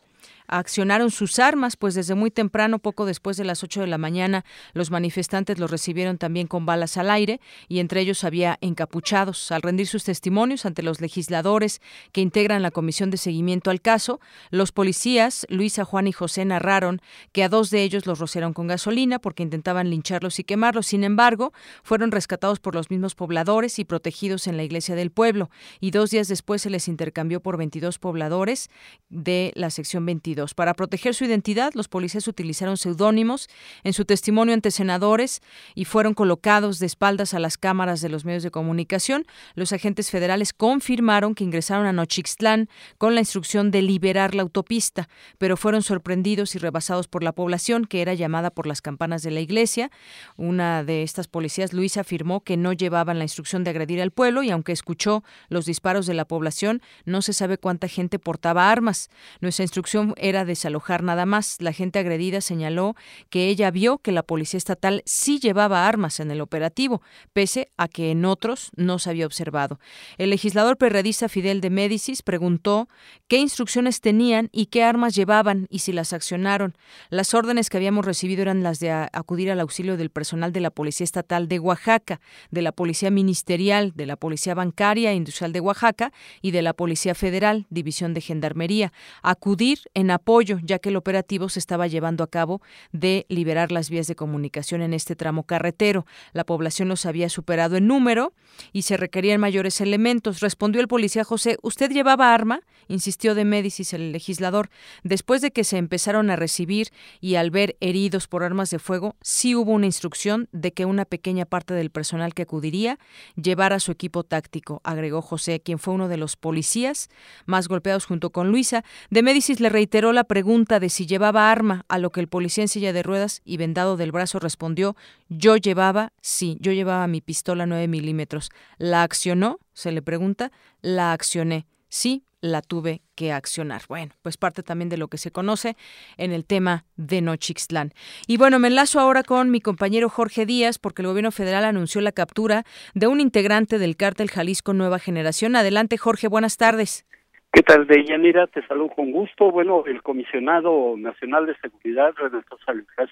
accionaron sus armas, pues desde muy temprano, poco después de las 8 de la mañana, los manifestantes los recibieron también con balas al aire y entre ellos había encapuchados. Al rendir sus testimonios ante los legisladores que integran la comisión de seguimiento al caso, los policías, Luisa, Juan y José, narraron que a dos de ellos los rociaron con gasolina porque intentaban lincharlos y quemarlos. Sin embargo, fueron rescatados por los mismos pobladores y protegidos en la iglesia del pueblo. Y dos días después se les intercambió por 22 pobladores de la sección 22 para proteger su identidad, los policías utilizaron seudónimos en su testimonio ante senadores y fueron colocados de espaldas a las cámaras de los medios de comunicación. Los agentes federales confirmaron que ingresaron a Nochixtlán con la instrucción de liberar la autopista, pero fueron sorprendidos y rebasados por la población, que era llamada por las campanas de la iglesia. Una de estas policías, Luisa, afirmó que no llevaban la instrucción de agredir al pueblo y aunque escuchó los disparos de la población, no se sabe cuánta gente portaba armas. Nuestra instrucción era desalojar nada más. La gente agredida señaló que ella vio que la policía estatal sí llevaba armas en el operativo, pese a que en otros no se había observado. El legislador perredista Fidel de Médicis preguntó qué instrucciones tenían y qué armas llevaban y si las accionaron. Las órdenes que habíamos recibido eran las de acudir al auxilio del personal de la Policía Estatal de Oaxaca, de la Policía Ministerial, de la Policía Bancaria e Industrial de Oaxaca y de la Policía Federal, División de Gendarmería. Acudir en apoyo, ya que el operativo se estaba llevando a cabo de liberar las vías de comunicación en este tramo carretero. La población los había superado en número y se requerían mayores elementos. Respondió el policía José, ¿usted llevaba arma? insistió de Médicis el legislador. Después de que se empezaron a recibir y al ver heridos por armas de fuego, sí hubo una instrucción de que una pequeña parte del personal que acudiría llevara su equipo táctico, agregó José, quien fue uno de los policías más golpeados junto con Luisa. De Médicis le reiteró la pregunta de si llevaba arma, a lo que el policía en silla de ruedas y vendado del brazo respondió, yo llevaba, sí, yo llevaba mi pistola 9 milímetros. ¿La accionó? Se le pregunta. La accioné. Sí, la tuve que accionar. Bueno, pues parte también de lo que se conoce en el tema de Nochixtlán. Y bueno, me enlazo ahora con mi compañero Jorge Díaz porque el gobierno federal anunció la captura de un integrante del cártel Jalisco Nueva Generación. Adelante, Jorge, buenas tardes. ¿Qué tal, Deyanira? Te saludo con gusto. Bueno, el comisionado nacional de seguridad, Renato Salazar,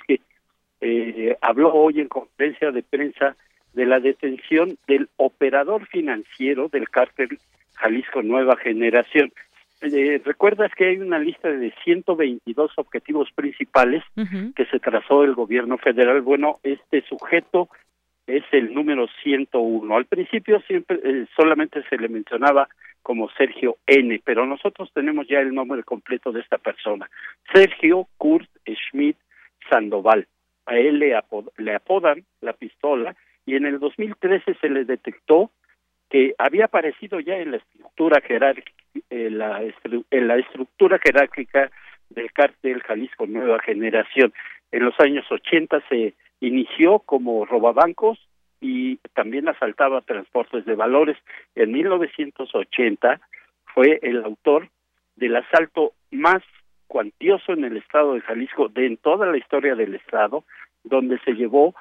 eh, habló hoy en conferencia de prensa de la detención del operador financiero del cártel Jalisco Nueva Generación. Eh, ¿Recuerdas que hay una lista de 122 objetivos principales que se trazó el gobierno federal? Bueno, este sujeto es el número 101. Al principio siempre eh, solamente se le mencionaba como Sergio N, pero nosotros tenemos ya el nombre completo de esta persona. Sergio Kurt Schmidt Sandoval. A él le, le apodan la pistola y en el 2013 se le detectó que había aparecido ya en la estructura jerárquica, en la, en la estructura jerárquica del cártel Jalisco Nueva Generación. En los años 80 se inició como robabancos y también asaltaba transportes de valores. En 1980 fue el autor del asalto más cuantioso en el estado de Jalisco de en toda la historia del estado, donde se llevó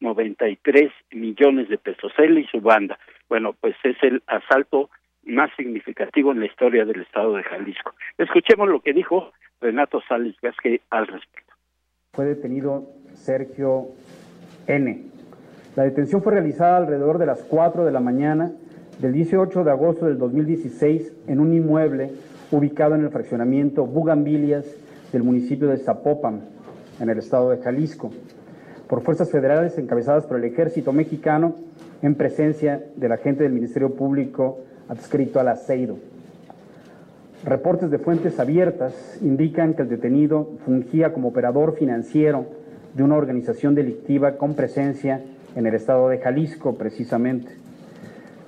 93 millones de pesos, él y su banda. Bueno, pues es el asalto más significativo en la historia del estado de Jalisco. Escuchemos lo que dijo Renato Sales Gasque al respecto. Fue detenido Sergio N. La detención fue realizada alrededor de las 4 de la mañana del 18 de agosto del 2016 en un inmueble ubicado en el fraccionamiento Bugambilias del municipio de Zapopan, en el estado de Jalisco, por fuerzas federales encabezadas por el ejército mexicano en presencia del agente del Ministerio Público adscrito al aceido. Reportes de fuentes abiertas indican que el detenido fungía como operador financiero de una organización delictiva con presencia en el estado de Jalisco, precisamente.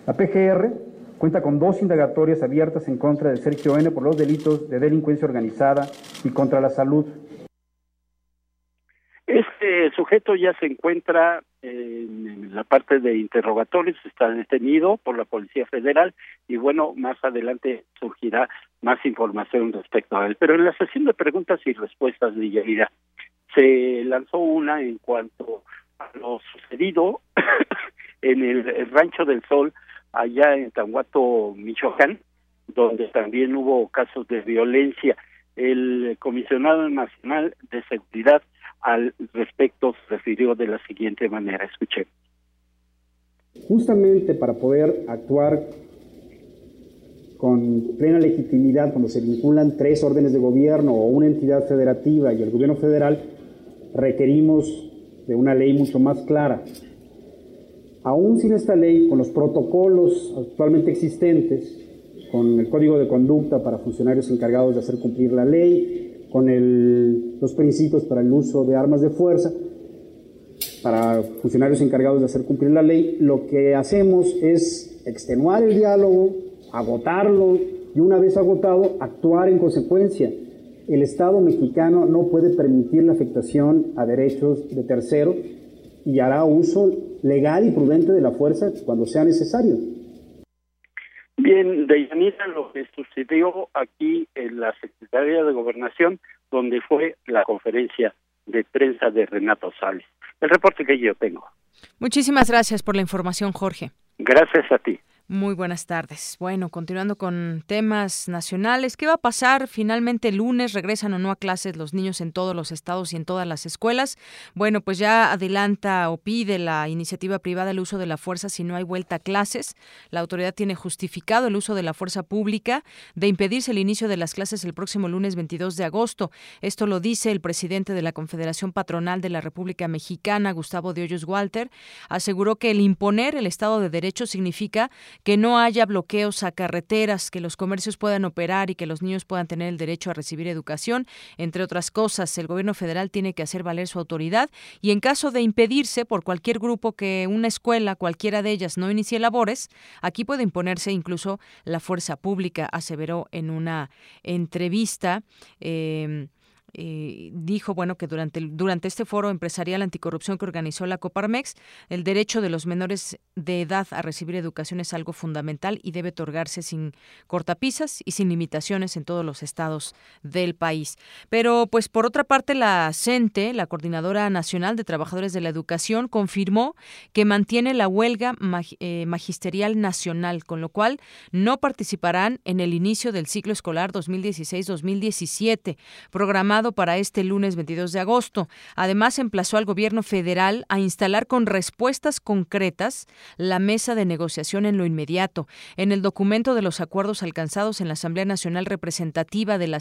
La PGR cuenta con dos indagatorias abiertas en contra de Sergio N. por los delitos de delincuencia organizada y contra la salud. Este sujeto ya se encuentra en la parte de interrogatorios, está detenido por la Policía Federal y bueno, más adelante surgirá más información respecto a él. Pero en la sesión de preguntas y respuestas de Yaira se lanzó una en cuanto a lo sucedido [COUGHS] en el Rancho del Sol allá en Tanguato, Michoacán, donde también hubo casos de violencia. El comisionado nacional de seguridad al respecto se refirió de la siguiente manera. Escuché. Justamente para poder actuar con plena legitimidad cuando se vinculan tres órdenes de gobierno o una entidad federativa y el gobierno federal, requerimos de una ley mucho más clara, aún sin esta ley, con los protocolos actualmente existentes, con el código de conducta para funcionarios encargados de hacer cumplir la ley, con los principios para el uso de armas de fuerza, para funcionarios encargados de hacer cumplir la ley, lo que hacemos es extenuar el diálogo, agotarlo y una vez agotado, actuar en consecuencia. El Estado mexicano no puede permitir la afectación a derechos de terceros y hará uso legal y prudente de la fuerza cuando sea necesario. Bien, Deyanira, lo que sucedió aquí en la Secretaría de Gobernación, donde fue la conferencia de prensa de Renato Sales. El reporte que yo tengo. Muchísimas gracias por la información, Jorge. Gracias a ti. Muy buenas tardes. Bueno, continuando con temas nacionales, ¿qué va a pasar? Finalmente el lunes regresan o no a clases los niños en todos los estados y en todas las escuelas. Bueno, pues ya adelanta o pide la iniciativa privada el uso de la fuerza si no hay vuelta a clases. La autoridad tiene justificado el uso de la fuerza pública de impedirse el inicio de las clases el próximo lunes 22 de agosto. Esto lo dice el presidente de la Confederación Patronal de la República Mexicana, Gustavo de Hoyos Walter. Aseguró que el imponer el Estado de Derecho significa que no haya bloqueos a carreteras, que los comercios puedan operar y que los niños puedan tener el derecho a recibir educación. Entre otras cosas, el gobierno federal tiene que hacer valer su autoridad y en caso de impedirse por cualquier grupo que una escuela, cualquiera de ellas, no inicie labores, aquí puede imponerse incluso la fuerza pública, aseveró en una entrevista. Eh, eh, dijo bueno que durante durante este foro empresarial anticorrupción que organizó la Coparmex, el derecho de los menores de edad a recibir educación es algo fundamental y debe otorgarse sin cortapisas y sin limitaciones en todos los estados del país. Pero pues por otra parte la CENTE, la Coordinadora Nacional de Trabajadores de la Educación, confirmó que mantiene la huelga eh, magisterial nacional, con lo cual no participarán en el inicio del ciclo escolar 2016-2017, programado para este lunes 22 de agosto. Además, emplazó al gobierno federal a instalar con respuestas concretas la mesa de negociación en lo inmediato. En el documento de los acuerdos alcanzados en la Asamblea Nacional Representativa de la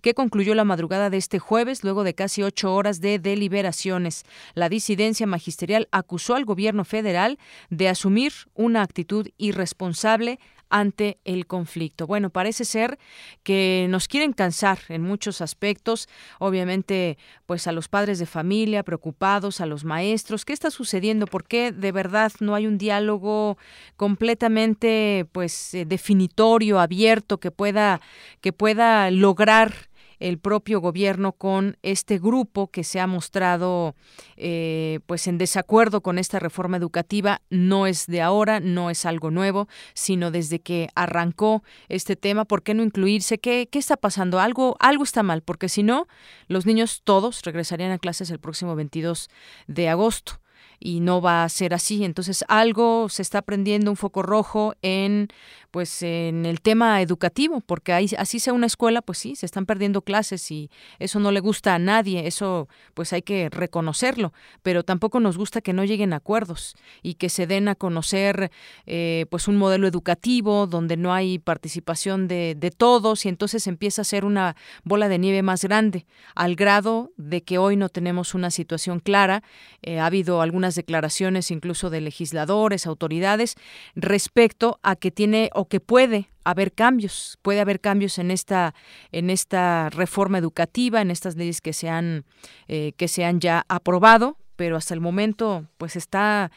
que concluyó la madrugada de este jueves, luego de casi ocho horas de deliberaciones, la disidencia magisterial acusó al gobierno federal de asumir una actitud irresponsable ante el conflicto. Bueno, parece ser que nos quieren cansar en muchos aspectos, obviamente, pues a los padres de familia preocupados, a los maestros, ¿qué está sucediendo? ¿Por qué de verdad no hay un diálogo completamente pues eh, definitorio, abierto que pueda que pueda lograr el propio gobierno con este grupo que se ha mostrado eh, pues en desacuerdo con esta reforma educativa. No es de ahora, no es algo nuevo, sino desde que arrancó este tema. ¿Por qué no incluirse? ¿Qué, qué está pasando? Algo, algo está mal, porque si no, los niños todos regresarían a clases el próximo 22 de agosto y no va a ser así. Entonces algo se está prendiendo un foco rojo en pues en el tema educativo, porque ahí, así sea una escuela, pues sí, se están perdiendo clases y eso no le gusta a nadie, eso pues hay que reconocerlo, pero tampoco nos gusta que no lleguen acuerdos y que se den a conocer eh, pues un modelo educativo donde no hay participación de, de todos y entonces empieza a ser una bola de nieve más grande, al grado de que hoy no tenemos una situación clara, eh, ha habido algunas declaraciones incluso de legisladores, autoridades, respecto a que tiene o que puede haber cambios, puede haber cambios en esta en esta reforma educativa, en estas leyes que se han eh, que se han ya aprobado, pero hasta el momento pues está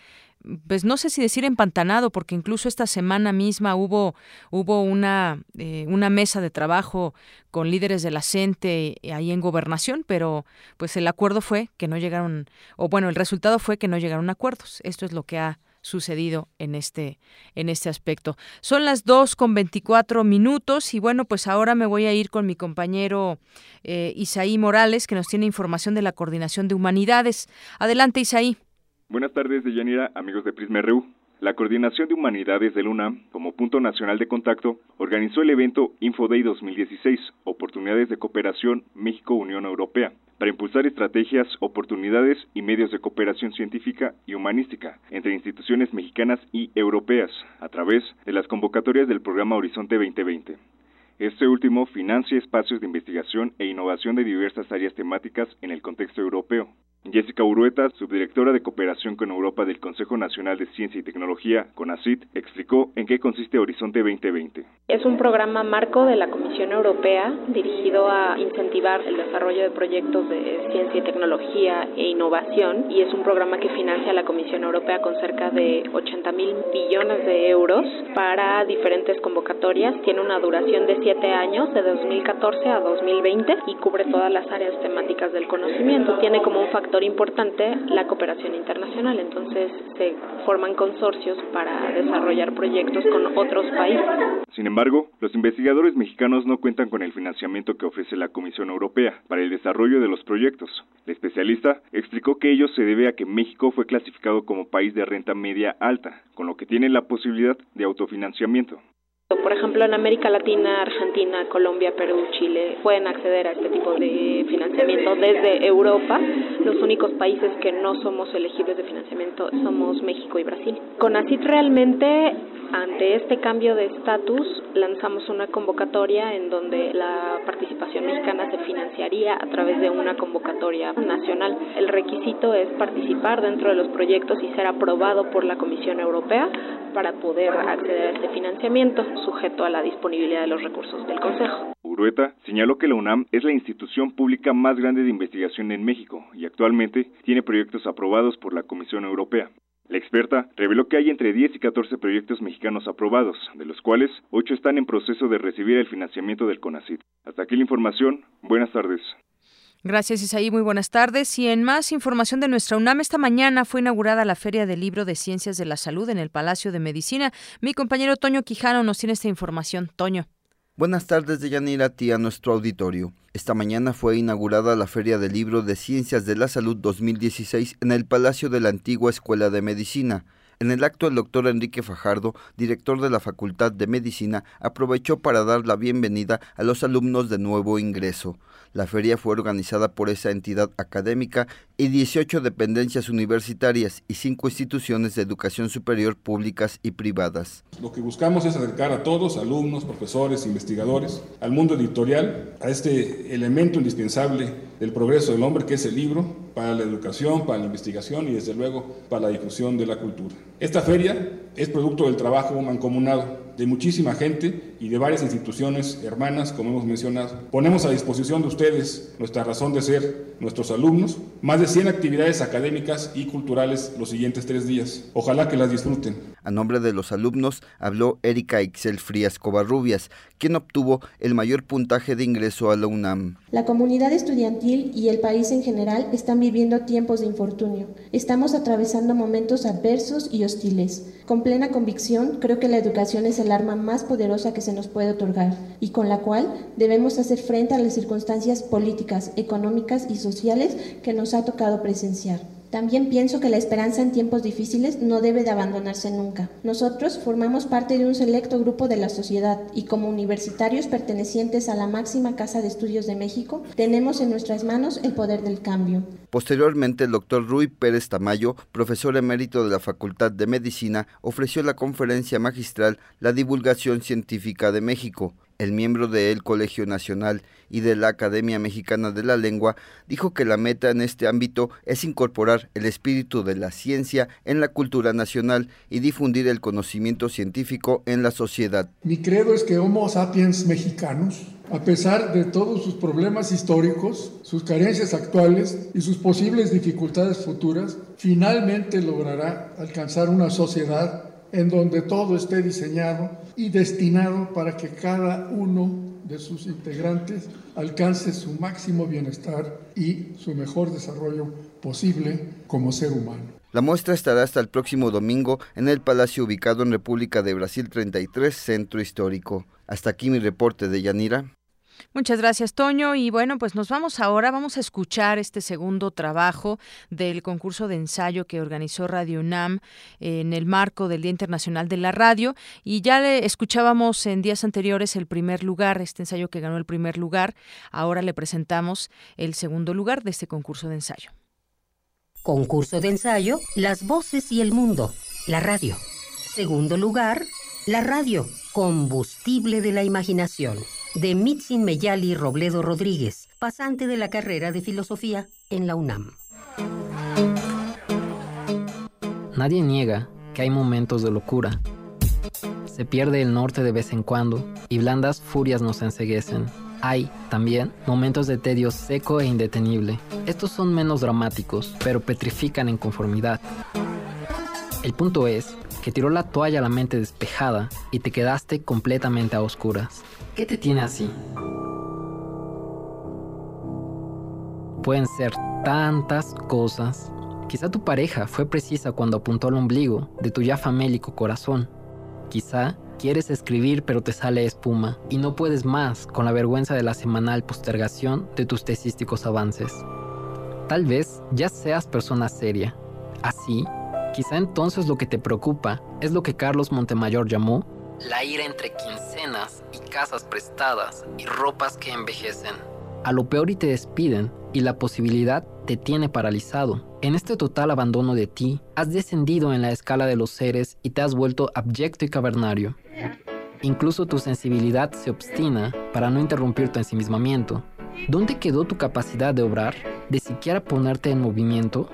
pues no sé si decir empantanado, porque incluso esta semana misma hubo, hubo una, eh, una mesa de trabajo con líderes de la CENTE ahí en gobernación, pero pues el acuerdo fue que no llegaron, o bueno, el resultado fue que no llegaron a acuerdos. Esto es lo que ha sucedido en este, en este aspecto. Son las dos con 24 minutos y bueno, pues ahora me voy a ir con mi compañero eh, Isaí Morales, que nos tiene información de la Coordinación de Humanidades. Adelante, Isaí. Buenas tardes, Deyanira, amigos de Prisma. La Coordinación de Humanidades de UNAM, como punto nacional de contacto, organizó el evento InfoDay 2016, Oportunidades de Cooperación México-Unión Europea, para impulsar estrategias, oportunidades y medios de cooperación científica y humanística entre instituciones mexicanas y europeas, a través de las convocatorias del programa Horizonte 2020. Este último financia espacios de investigación e innovación de diversas áreas temáticas en el contexto europeo. Jessica Urueta, subdirectora de cooperación con Europa del Consejo Nacional de Ciencia y Tecnología, CONACIT, explicó en qué consiste Horizonte 2020. Es un programa marco de la Comisión Europea dirigido a incentivar el desarrollo de proyectos de ciencia y tecnología e innovación y es un programa que financia la Comisión Europea con cerca de 80 mil billones de euros para diferentes convocatorias. Tiene una duración de siete años, de 2014 a 2020 y cubre todas las áreas temáticas del conocimiento. Tiene como un factor importante la cooperación internacional, entonces se forman consorcios para desarrollar proyectos con otros países. Sin embargo, los investigadores mexicanos no cuentan con el financiamiento que ofrece la Comisión Europea para el desarrollo de los proyectos. La especialista explicó que ello se debe a que México fue clasificado como país de renta media alta, con lo que tiene la posibilidad de autofinanciamiento. Por ejemplo, en América Latina, Argentina, Colombia, Perú, Chile pueden acceder a este tipo de financiamiento desde Europa. Los únicos países que no somos elegibles de financiamiento somos México y Brasil. Con ACIT realmente, ante este cambio de estatus, lanzamos una convocatoria en donde la participación mexicana se financiaría a través de una convocatoria nacional. El requisito es participar dentro de los proyectos y ser aprobado por la Comisión Europea para poder acceder a este financiamiento sujeto a la disponibilidad de los recursos del Consejo. Urueta señaló que la UNAM es la institución pública más grande de investigación en México y actualmente tiene proyectos aprobados por la Comisión Europea. La experta reveló que hay entre 10 y 14 proyectos mexicanos aprobados, de los cuales 8 están en proceso de recibir el financiamiento del CONACYT. Hasta aquí la información. Buenas tardes. Gracias, Isaí. Muy buenas tardes. Y en más información de nuestra UNAM, esta mañana fue inaugurada la Feria del Libro de Ciencias de la Salud en el Palacio de Medicina. Mi compañero Toño Quijano nos tiene esta información. Toño. Buenas tardes, Deyanira, a nuestro auditorio. Esta mañana fue inaugurada la Feria del Libro de Ciencias de la Salud 2016 en el Palacio de la antigua Escuela de Medicina. En el acto, el doctor Enrique Fajardo, director de la Facultad de Medicina, aprovechó para dar la bienvenida a los alumnos de nuevo ingreso. La feria fue organizada por esa entidad académica y 18 dependencias universitarias y 5 instituciones de educación superior públicas y privadas. Lo que buscamos es acercar a todos, alumnos, profesores, investigadores, al mundo editorial, a este elemento indispensable del progreso del hombre que es el libro, para la educación, para la investigación y desde luego para la difusión de la cultura. Esta feria es producto del trabajo mancomunado de muchísima gente y de varias instituciones hermanas, como hemos mencionado. Ponemos a disposición de ustedes nuestra razón de ser, nuestros alumnos, más de 100 actividades académicas y culturales los siguientes tres días. Ojalá que las disfruten. A nombre de los alumnos habló Erika Ixel Frías Covarrubias, quien obtuvo el mayor puntaje de ingreso a la UNAM. La comunidad estudiantil y el país en general están viviendo tiempos de infortunio. Estamos atravesando momentos adversos y hostiles. Con plena convicción, creo que la educación es el arma más poderosa que se nos puede otorgar y con la cual debemos hacer frente a las circunstancias políticas, económicas y sociales que nos ha tocado presenciar. También pienso que la esperanza en tiempos difíciles no debe de abandonarse nunca. Nosotros formamos parte de un selecto grupo de la sociedad y como universitarios pertenecientes a la máxima Casa de Estudios de México, tenemos en nuestras manos el poder del cambio. Posteriormente, el doctor Rui Pérez Tamayo, profesor emérito de la Facultad de Medicina, ofreció la conferencia magistral La divulgación científica de México, el miembro del Colegio Nacional y de la Academia Mexicana de la Lengua, dijo que la meta en este ámbito es incorporar el espíritu de la ciencia en la cultura nacional y difundir el conocimiento científico en la sociedad. Mi credo es que Homo sapiens mexicanos, a pesar de todos sus problemas históricos, sus carencias actuales y sus posibles dificultades futuras, finalmente logrará alcanzar una sociedad en donde todo esté diseñado y destinado para que cada uno de sus integrantes alcance su máximo bienestar y su mejor desarrollo posible como ser humano. La muestra estará hasta el próximo domingo en el palacio ubicado en República de Brasil 33, Centro Histórico. Hasta aquí mi reporte de Yanira. Muchas gracias, Toño. Y bueno, pues nos vamos ahora, vamos a escuchar este segundo trabajo del concurso de ensayo que organizó Radio UNAM en el marco del Día Internacional de la Radio. Y ya le escuchábamos en días anteriores el primer lugar, este ensayo que ganó el primer lugar. Ahora le presentamos el segundo lugar de este concurso de ensayo. Concurso de ensayo, Las voces y el mundo, la radio. Segundo lugar, la radio, combustible de la imaginación de Mitzin Meyali Robledo Rodríguez, pasante de la carrera de filosofía en la UNAM. Nadie niega que hay momentos de locura. Se pierde el norte de vez en cuando y blandas furias nos enseguecen. Hay, también, momentos de tedio seco e indetenible. Estos son menos dramáticos, pero petrifican en conformidad. El punto es que tiró la toalla a la mente despejada y te quedaste completamente a oscuras. ¿Qué te tiene así? Pueden ser tantas cosas. Quizá tu pareja fue precisa cuando apuntó al ombligo de tu ya famélico corazón. Quizá quieres escribir pero te sale espuma y no puedes más con la vergüenza de la semanal postergación de tus tesísticos avances. Tal vez ya seas persona seria. Así, quizá entonces lo que te preocupa es lo que Carlos Montemayor llamó la ira entre quincenas y casas prestadas y ropas que envejecen. A lo peor y te despiden y la posibilidad te tiene paralizado. En este total abandono de ti, has descendido en la escala de los seres y te has vuelto abyecto y cavernario. Incluso tu sensibilidad se obstina para no interrumpir tu ensimismamiento. ¿Dónde quedó tu capacidad de obrar, de siquiera ponerte en movimiento?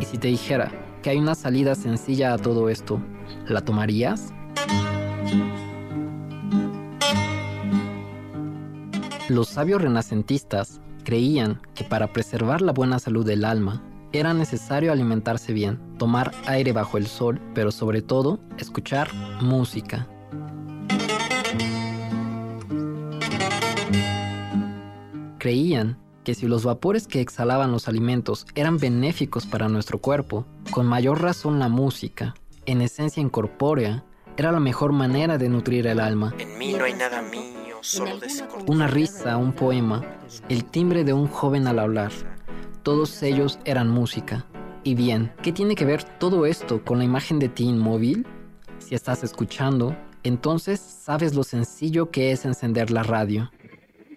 Y si te dijera que hay una salida sencilla a todo esto, ¿la tomarías? Los sabios renacentistas creían que para preservar la buena salud del alma era necesario alimentarse bien, tomar aire bajo el sol, pero sobre todo escuchar música. Creían que si los vapores que exhalaban los alimentos eran benéficos para nuestro cuerpo, con mayor razón la música, en esencia incorpórea, era la mejor manera de nutrir el alma. En mí no hay nada mío, solo Una risa, un poema, el timbre de un joven al hablar. Todos ellos eran música. Y bien, ¿qué tiene que ver todo esto con la imagen de ti inmóvil? Si estás escuchando, entonces sabes lo sencillo que es encender la radio.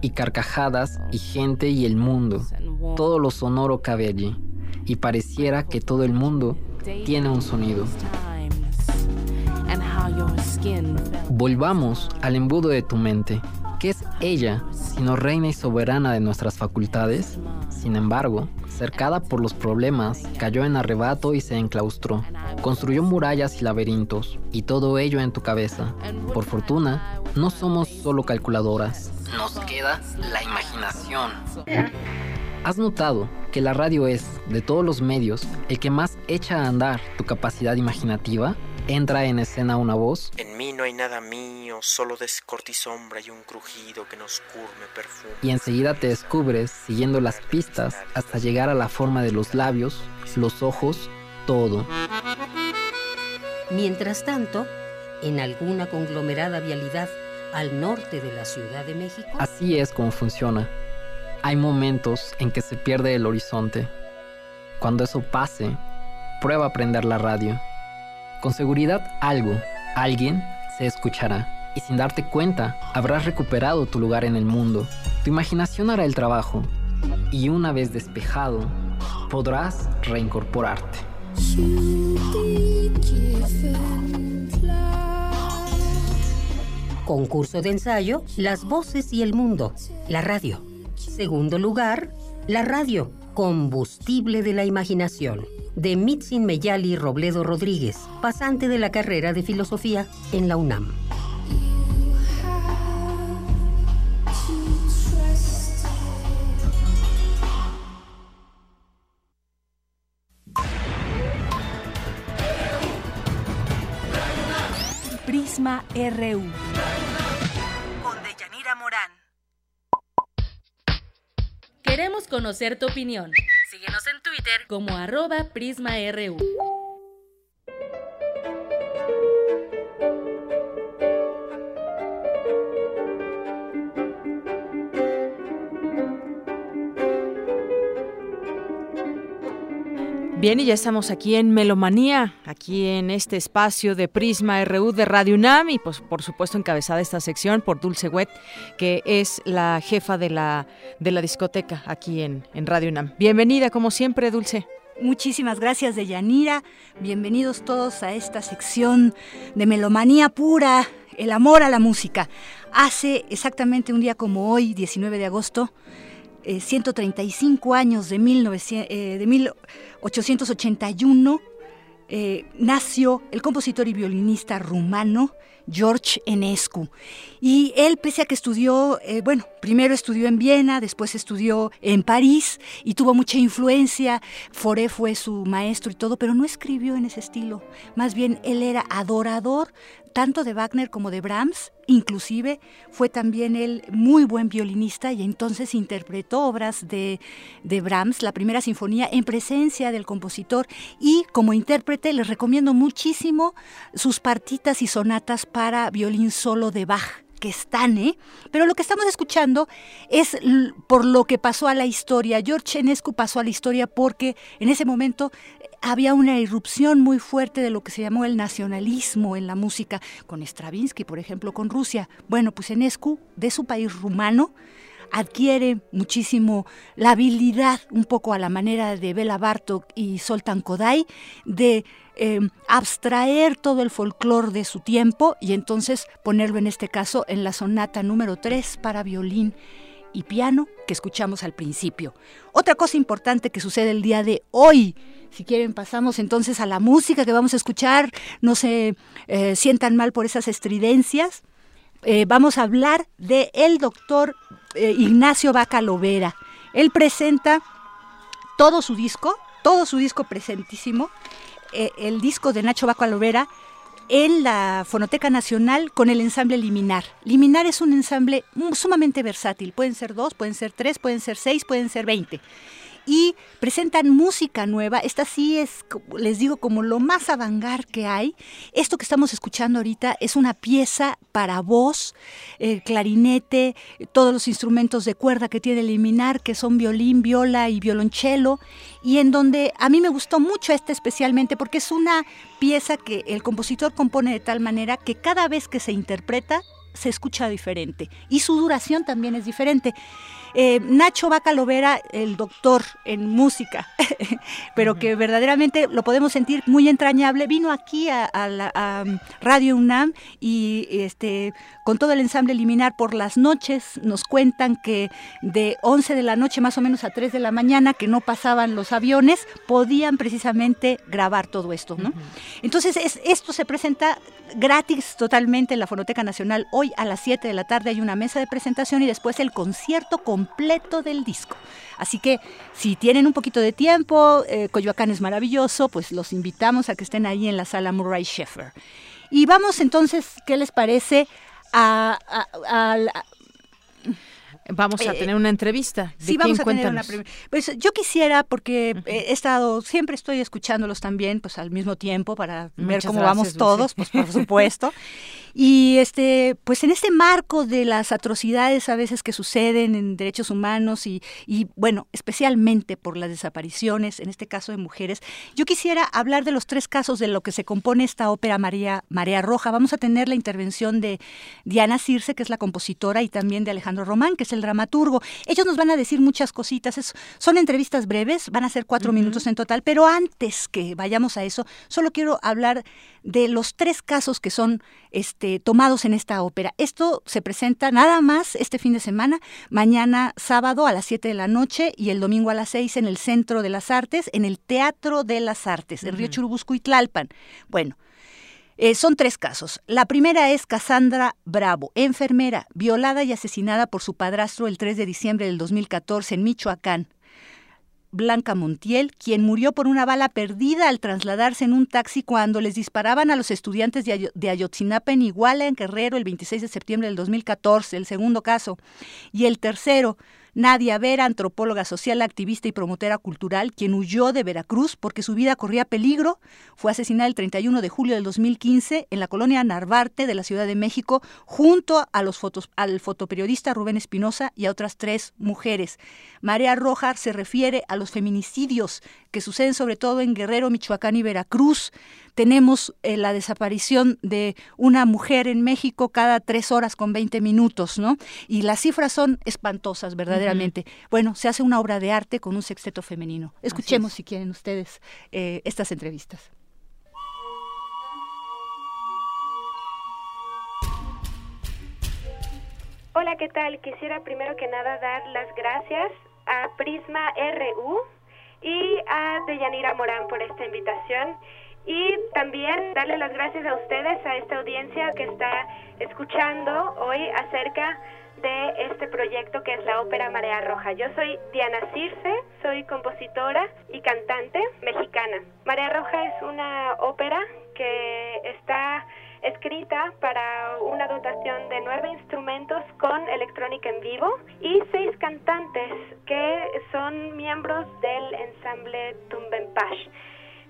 y carcajadas y gente y el mundo. Todo lo sonoro cabe allí y pareciera que todo el mundo tiene un sonido. Volvamos al embudo de tu mente. ¿Qué es ella, sino reina y soberana de nuestras facultades? Sin embargo, cercada por los problemas, cayó en arrebato y se enclaustró. Construyó murallas y laberintos, y todo ello en tu cabeza. Por fortuna, no somos solo calculadoras. Nos queda la imaginación. ¿Has notado que la radio es, de todos los medios, el que más echa a andar tu capacidad imaginativa? Entra en escena una voz. En mí no hay nada mío, solo descortisombra y un crujido que nos curme perfume. Y enseguida te descubres siguiendo las pistas hasta llegar a la forma de los labios, los ojos, todo. Mientras tanto, en alguna conglomerada vialidad al norte de la Ciudad de México. Así es como funciona. Hay momentos en que se pierde el horizonte. Cuando eso pase, prueba a prender la radio. Con seguridad algo, alguien, se escuchará. Y sin darte cuenta, habrás recuperado tu lugar en el mundo. Tu imaginación hará el trabajo. Y una vez despejado, podrás reincorporarte. Concurso de ensayo, Las voces y el mundo, la radio. Segundo lugar, la radio, combustible de la imaginación de Mitzin Meyali Robledo Rodríguez, pasante de la carrera de filosofía en la UNAM. Prisma RU. Con Deyanira Morán. Queremos conocer tu opinión. Como arroba PrismaRU. Bien, y ya estamos aquí en Melomanía, aquí en este espacio de Prisma RU de Radio UNAM y pues por supuesto encabezada esta sección por Dulce Wet, que es la jefa de la, de la discoteca aquí en, en Radio UNAM. Bienvenida como siempre, Dulce. Muchísimas gracias, Deyanira. Bienvenidos todos a esta sección de Melomanía pura, el amor a la música. Hace exactamente un día como hoy, 19 de agosto, 135 eh, años de, 1900, eh, 1881 eh, nació el compositor y violinista rumano George Enescu. Y él, pese a que estudió, bueno, primero estudió en Viena, después estudió en París y tuvo mucha influencia, Foré fue su maestro y todo, pero no escribió en ese estilo. Más bien, él era adorador tanto de Wagner como de Brahms, inclusive fue también él muy buen violinista y entonces interpretó obras de, de, Brahms, la primera sinfonía, en presencia del compositor y como intérprete les recomiendo muchísimo sus partitas y sonatas para violín solo de Bach que están, ¿eh? Pero lo que estamos escuchando es por lo que pasó a la historia. George Enescu pasó a la historia porque en ese momento eh, había una irrupción muy fuerte de lo que se llamó el nacionalismo en la música, con Stravinsky, por ejemplo, con Rusia. Bueno, pues Enescu, de su país rumano, adquiere muchísimo la habilidad, un poco a la manera de Bela Bartok y Soltan Kodai, de Em, abstraer todo el folclore de su tiempo y entonces ponerlo en este caso en la sonata número 3 para violín y piano que escuchamos al principio. Otra cosa importante que sucede el día de hoy, si quieren pasamos entonces a la música que vamos a escuchar, no se eh, sientan mal por esas estridencias. Eh, vamos a hablar de el doctor eh, Ignacio Bacalovera. Él presenta todo su disco, todo su disco presentísimo eh, el disco de Nacho Baco Alovera en la Fonoteca Nacional con el ensamble Liminar. Liminar es un ensamble sumamente versátil. Pueden ser dos, pueden ser tres, pueden ser seis, pueden ser veinte y presentan música nueva. Esta sí es, les digo, como lo más avangar que hay. Esto que estamos escuchando ahorita es una pieza para voz, clarinete, todos los instrumentos de cuerda que tiene Liminar, que son violín, viola y violonchelo, y en donde a mí me gustó mucho esta especialmente porque es una pieza que el compositor compone de tal manera que cada vez que se interpreta se escucha diferente y su duración también es diferente. Eh, Nacho Bacalovera, el doctor en música, [LAUGHS] pero que verdaderamente lo podemos sentir muy entrañable, vino aquí a, um, Radio UNAM y este, con todo el ensamble liminar por las noches nos cuentan que de 11 de la noche más o menos a 3 de la mañana, que no pasaban los aviones, podían precisamente grabar todo esto. ¿no? Entonces esto se presenta gratis totalmente en la Fonoteca Nacional. Hoy a las 7 de la tarde hay una mesa de presentación y después el concierto completo del disco. Así que si tienen un poquito de tiempo, eh, Coyoacán es maravilloso, pues los invitamos a que estén ahí en la sala Murray Sheffer. Y vamos entonces, ¿qué les parece? A, a, Vamos a eh, tener una entrevista. sí, vamos a tener una Pues yo quisiera, porque he estado, siempre estoy escuchándolos también, pues al mismo tiempo, para ver cómo vamos todos, pues por [LAUGHS] supuesto. Y este, pues en este marco de las atrocidades a veces que suceden en derechos humanos y, y, bueno, especialmente por las desapariciones, en este caso de mujeres, yo quisiera hablar de los tres casos de lo que se compone esta ópera María, Marea Roja. Vamos a tener la intervención de Diana Circe, que es la compositora, y también de Alejandro Román, que es el dramaturgo. Ellos nos van a decir muchas cositas. son entrevistas breves, van a ser cuatro minutos en total, pero antes que vayamos a eso, solo quiero hablar de los tres casos que son este, tomados en esta ópera. Esto se presenta nada más este fin de semana, mañana sábado a las 7 de la noche y el domingo a las 6 en el Centro de las Artes, en el Teatro de las Artes, en Río Churubusco y Tlalpan. Bueno, eh, son tres casos. La primera es Cassandra Bravo, enfermera, violada y asesinada por su padrastro el 3 de diciembre del 2014 en Michoacán. Blanca Montiel, quien murió por una bala perdida al trasladarse en un taxi cuando les disparaban a los estudiantes de, Ayotzinapa en Iguala, en Guerrero, el 26 de septiembre del 2014, el segundo caso. Y el tercero, Nadia Vera, antropóloga social, activista y promotora cultural, quien huyó de Veracruz porque su vida corría peligro, fue asesinada el 31 de julio del 2015 en la colonia Narvarte de la Ciudad de México, junto a los fotos, al fotoperiodista Rubén Espinosa y a otras tres mujeres. Marea Roja se refiere a los feminicidios que suceden sobre todo en Guerrero, Michoacán y Veracruz tenemos eh, la desaparición de una mujer en México cada tres horas con 20 minutos, ¿no? Y las cifras son espantosas, verdaderamente. Bueno, se hace una obra de arte con un sexteto femenino. Escuchemos, si quieren ustedes, eh, estas entrevistas. Hola, ¿qué tal? Quisiera primero que nada dar las gracias a Prisma RU y a Deyanira Morán por esta invitación y también darle las gracias a ustedes, a esta audiencia que está escuchando hoy acerca de este proyecto que es la ópera Marea Roja. Yo soy Diana Circe, soy compositora y cantante mexicana. Marea Roja es una ópera que está escrita para una dotación de nueve instrumentos con electrónica en vivo y seis cantantes que son miembros del ensamble Tumbenpash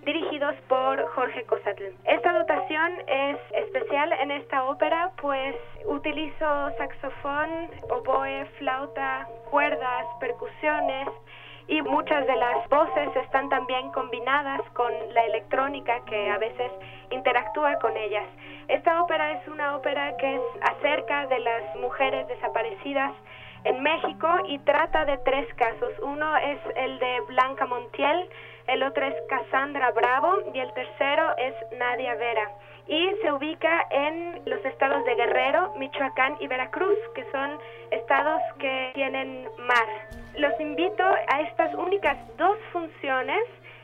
dirigidos por Jorge Cosatl. Esta dotación es especial en esta ópera, pues utilizo saxofón, oboe, flauta, cuerdas, percusiones y muchas de las voces están también combinadas con la electrónica que a veces interactúa con ellas. Esta ópera es una ópera que es acerca de las mujeres desaparecidas en México y trata de tres casos. Uno es el de Blanca Montiel, el otro es Cassandra Bravo y el tercero es Nadia Vera. Y se ubica en los estados de Guerrero, Michoacán y Veracruz, que son estados que tienen mar. Los invito a estas únicas dos funciones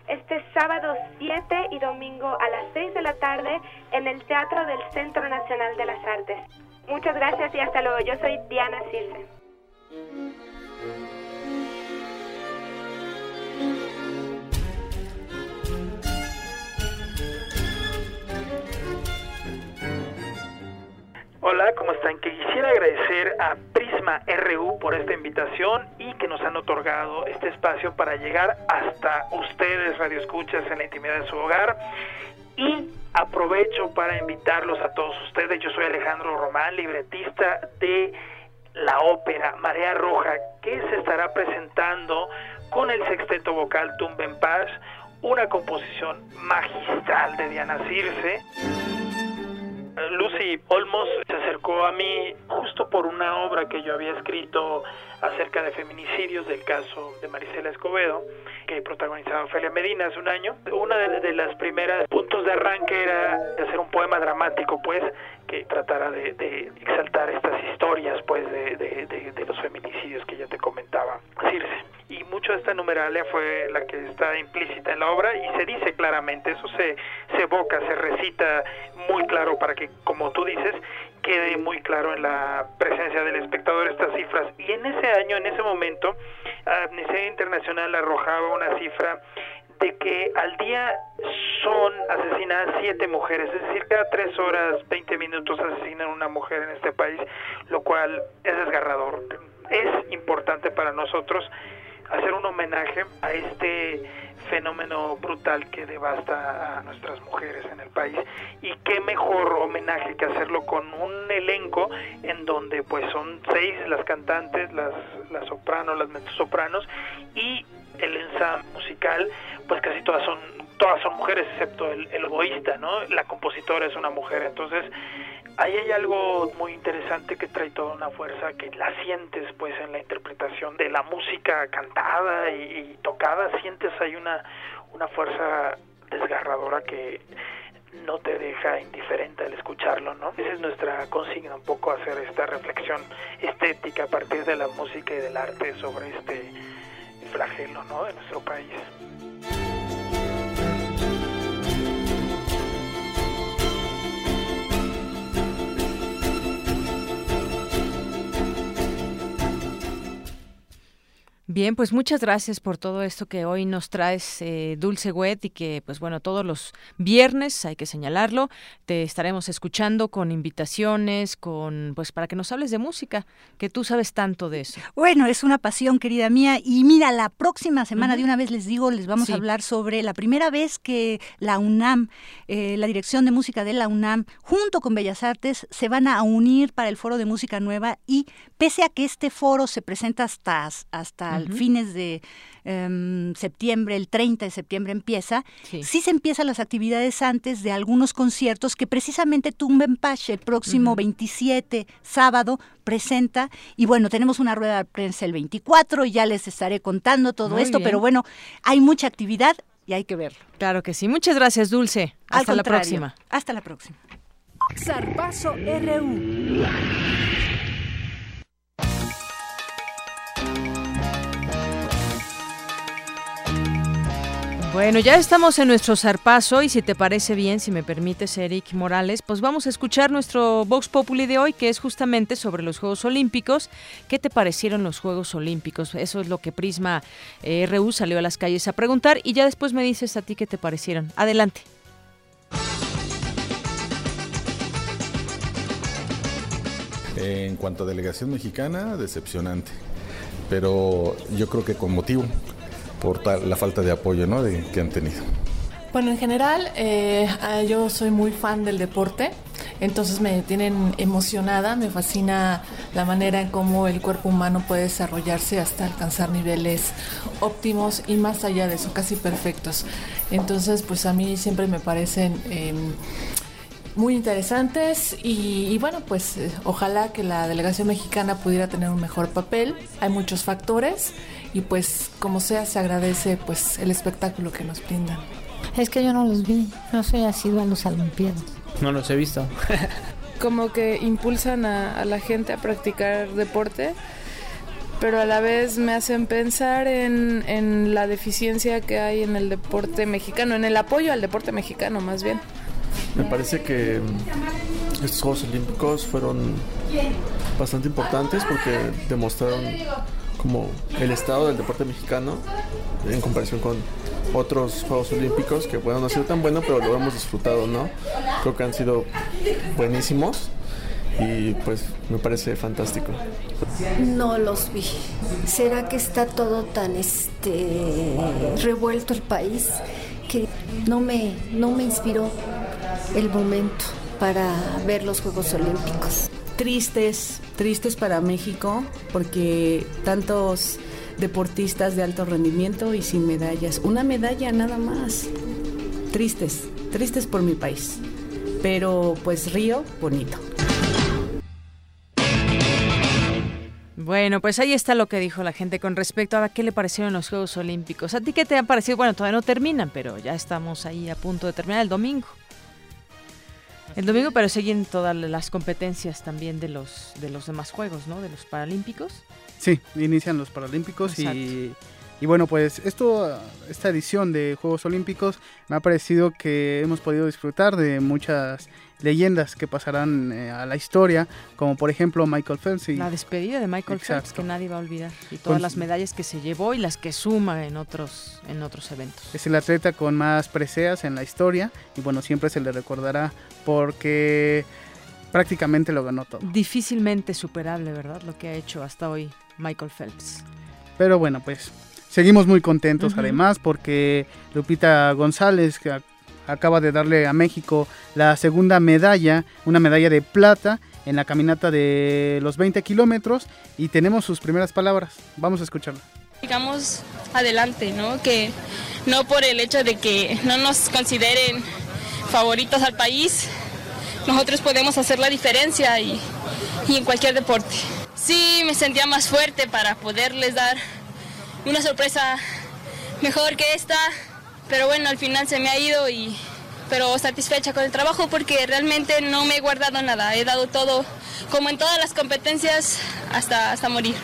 este sábado 7 y domingo a las 6 de la tarde en el Teatro del Centro Nacional de las Artes. Muchas gracias y hasta luego. Yo soy Diana Circe. Hola, ¿cómo están? Que quisiera agradecer a Prisma RU por esta invitación y que nos han otorgado este espacio para llegar hasta ustedes, radioescuchas, en la intimidad de su hogar. Y aprovecho para invitarlos a todos ustedes. Yo soy Alejandro Román, libretista de la ópera Marea Roja, que se estará presentando con el sexteto vocal Tumben Paz, una composición magistral de Diana Circe Lucy Olmos se acercó a mí justo por una obra que yo había escrito acerca de feminicidios del caso de Marisela Escobedo, que protagonizaba Ofelia Medina hace un año. Una de, las primeras puntos de arranque era hacer un poema dramático, pues, que tratara de, exaltar estas historias, pues, de, de, los feminicidios que ya te comentaba Circe. Y mucho de esta numeralia fue la que está implícita en la obra y se dice claramente, eso se, se evoca, se recita muy claro para que, como tú dices, quede muy claro en la presencia del espectador estas cifras. Y en ese año, en ese momento, Amnistía Internacional arrojaba una cifra de que al día son asesinadas siete mujeres, es decir, cada tres horas, 20 minutos asesinan una mujer en este país, lo cual es desgarrador. Es importante para nosotros hacer un homenaje a este fenómeno brutal que devasta a nuestras mujeres en el país y qué mejor homenaje que hacerlo con un elenco en donde pues son seis las cantantes, las, las sopranos, las mezzosopranos y el ensamble musical pues casi todas son todas son mujeres excepto el, el egoísta, ¿no? La compositora es una mujer, entonces ahí hay algo muy interesante que trae toda una fuerza que la sientes pues en la interpretación de la música cantada y, tocada, sientes ahí una, una fuerza desgarradora que no te deja indiferente al escucharlo, ¿no? Esa es nuestra consigna, un poco hacer esta reflexión estética a partir de la música y del arte sobre este flagelo, ¿no? De nuestro país. Bien, pues muchas gracias por todo esto que hoy nos traes, eh, Dulce Wet, y que, pues bueno, todos los viernes, hay que señalarlo, te estaremos escuchando con invitaciones, con, pues para que nos hables de música, que tú sabes tanto de eso. Bueno, es una pasión, querida mía, y mira, la próxima semana, de una vez les digo, les vamos a hablar sobre la primera vez que la UNAM, eh, la Dirección de Música de la UNAM, junto con Bellas Artes, se van a unir para el Foro de Música Nueva, y pese a que este foro se presenta hasta, hasta fines de em, septiembre, el 30 de septiembre empieza, sí. se empiezan las actividades antes de algunos conciertos que precisamente Tumbenpash el próximo 27 sábado presenta y bueno, tenemos una rueda de prensa el 24 y ya les estaré contando todo esto, pero bueno, hay mucha actividad y hay que verlo. Claro que sí. Muchas gracias, Dulce. Hasta la próxima. Hasta la próxima. Zarpazo RU. Bueno, ya estamos en nuestro zarpazo y si te parece bien, si me permites, Eric Morales, pues vamos a escuchar nuestro Vox Populi de hoy, que es justamente sobre los Juegos Olímpicos. ¿Qué te parecieron los Juegos Olímpicos? Eso es lo que Prisma eh, RU salió a las calles a preguntar y ya después me dices a ti qué te parecieron. Adelante. En cuanto a delegación mexicana, decepcionante, pero yo creo que con motivo por la falta de apoyo ¿no? de, que han tenido. Bueno, en general, eh, yo soy muy fan del deporte, entonces me tienen emocionada, me fascina la manera en cómo el cuerpo humano puede desarrollarse hasta alcanzar niveles óptimos y más allá de eso, casi perfectos. Entonces, pues a mí siempre me parecen... Em, muy interesantes y, y, bueno, pues eh, ojalá que la delegación mexicana pudiera tener un mejor papel. Hay muchos factores y pues como sea se agradece pues el espectáculo que nos brindan. Es que yo no los vi, no soy así a los Olimpiadas. No los he visto. [LAUGHS] como que impulsan a, la gente a practicar deporte, pero a la vez me hacen pensar en, en la deficiencia que hay en el deporte mexicano, en el apoyo al deporte mexicano más bien. Me parece que estos Juegos Olímpicos fueron bastante importantes porque demostraron como el estado del deporte mexicano en comparación con otros Juegos Olímpicos que bueno, no ha sido tan bueno, pero lo hemos disfrutado, ¿no? Creo que han sido buenísimos y pues me parece fantástico. No los vi. ¿Será que está todo tan este revuelto el país que no me no me inspiró el momento para ver los Juegos Olímpicos? Tristes, tristes para México, porque tantos deportistas de alto rendimiento y sin medallas. Una medalla nada más. Tristes, tristes por mi país. pero pues Río, bonito. Bueno, pues ahí está lo que dijo la gente con respecto a qué le parecieron los Juegos Olímpicos. ¿A ti qué te ha parecido? Bueno, todavía no terminan, pero ya estamos ahí a punto de terminar el domingo. El domingo, pero siguen todas las competencias también de los de los demás juegos, ¿no? De los Paralímpicos. Sí, inician los Paralímpicos y, y, bueno, pues esto, esta edición de Juegos Olímpicos me ha parecido que hemos podido disfrutar de muchas leyendas que pasarán eh, a la historia, como por ejemplo Michael Phelps. Y... La despedida de Michael Phelps que nadie va a olvidar y todas las medallas que se llevó y las que suma en otros en otros eventos. Es el atleta con más preseas en la historia y bueno, siempre se le recordará porque prácticamente lo ganó todo. Difícilmente superable, ¿verdad? Lo que ha hecho hasta hoy Michael Phelps. Pero bueno, pues seguimos muy contentos además porque Lupita González, que acaba de darle a México la segunda medalla, una medalla de plata en la caminata de los 20 kilómetros y tenemos sus primeras palabras. Vamos a escucharla. Digamos adelante, ¿no? Que no por el hecho de que no nos consideren favoritos al país, nosotros podemos hacer la diferencia y, y en cualquier deporte. Sí, me sentía más fuerte para poderles dar una sorpresa mejor que esta, pero bueno, al final se me ha ido y pero satisfecha con el trabajo porque realmente no me he guardado nada, he dado todo como en todas las competencias hasta hasta morir.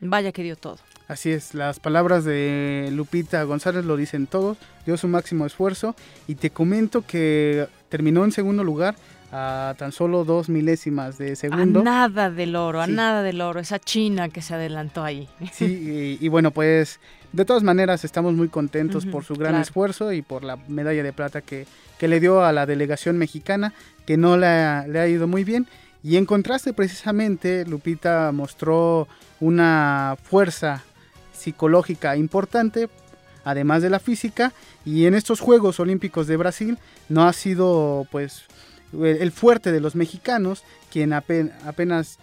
Vaya que dio todo. Así es, las palabras de Lupita González lo dicen todos, dio su máximo esfuerzo y te comento que terminó en segundo lugar a tan solo dos milésimas de segundo. A nada del oro, a nada del oro, esa China que se adelantó ahí. Sí, y bueno, pues de todas maneras, estamos muy contentos por su gran esfuerzo y por la medalla de plata que, le dio a la delegación mexicana, que no le ha, ido muy bien. Y en contraste, precisamente, Lupita mostró una fuerza psicológica importante, además de la física, y en estos Juegos Olímpicos de Brasil no ha sido, pues, el fuerte de los mexicanos, quien apenas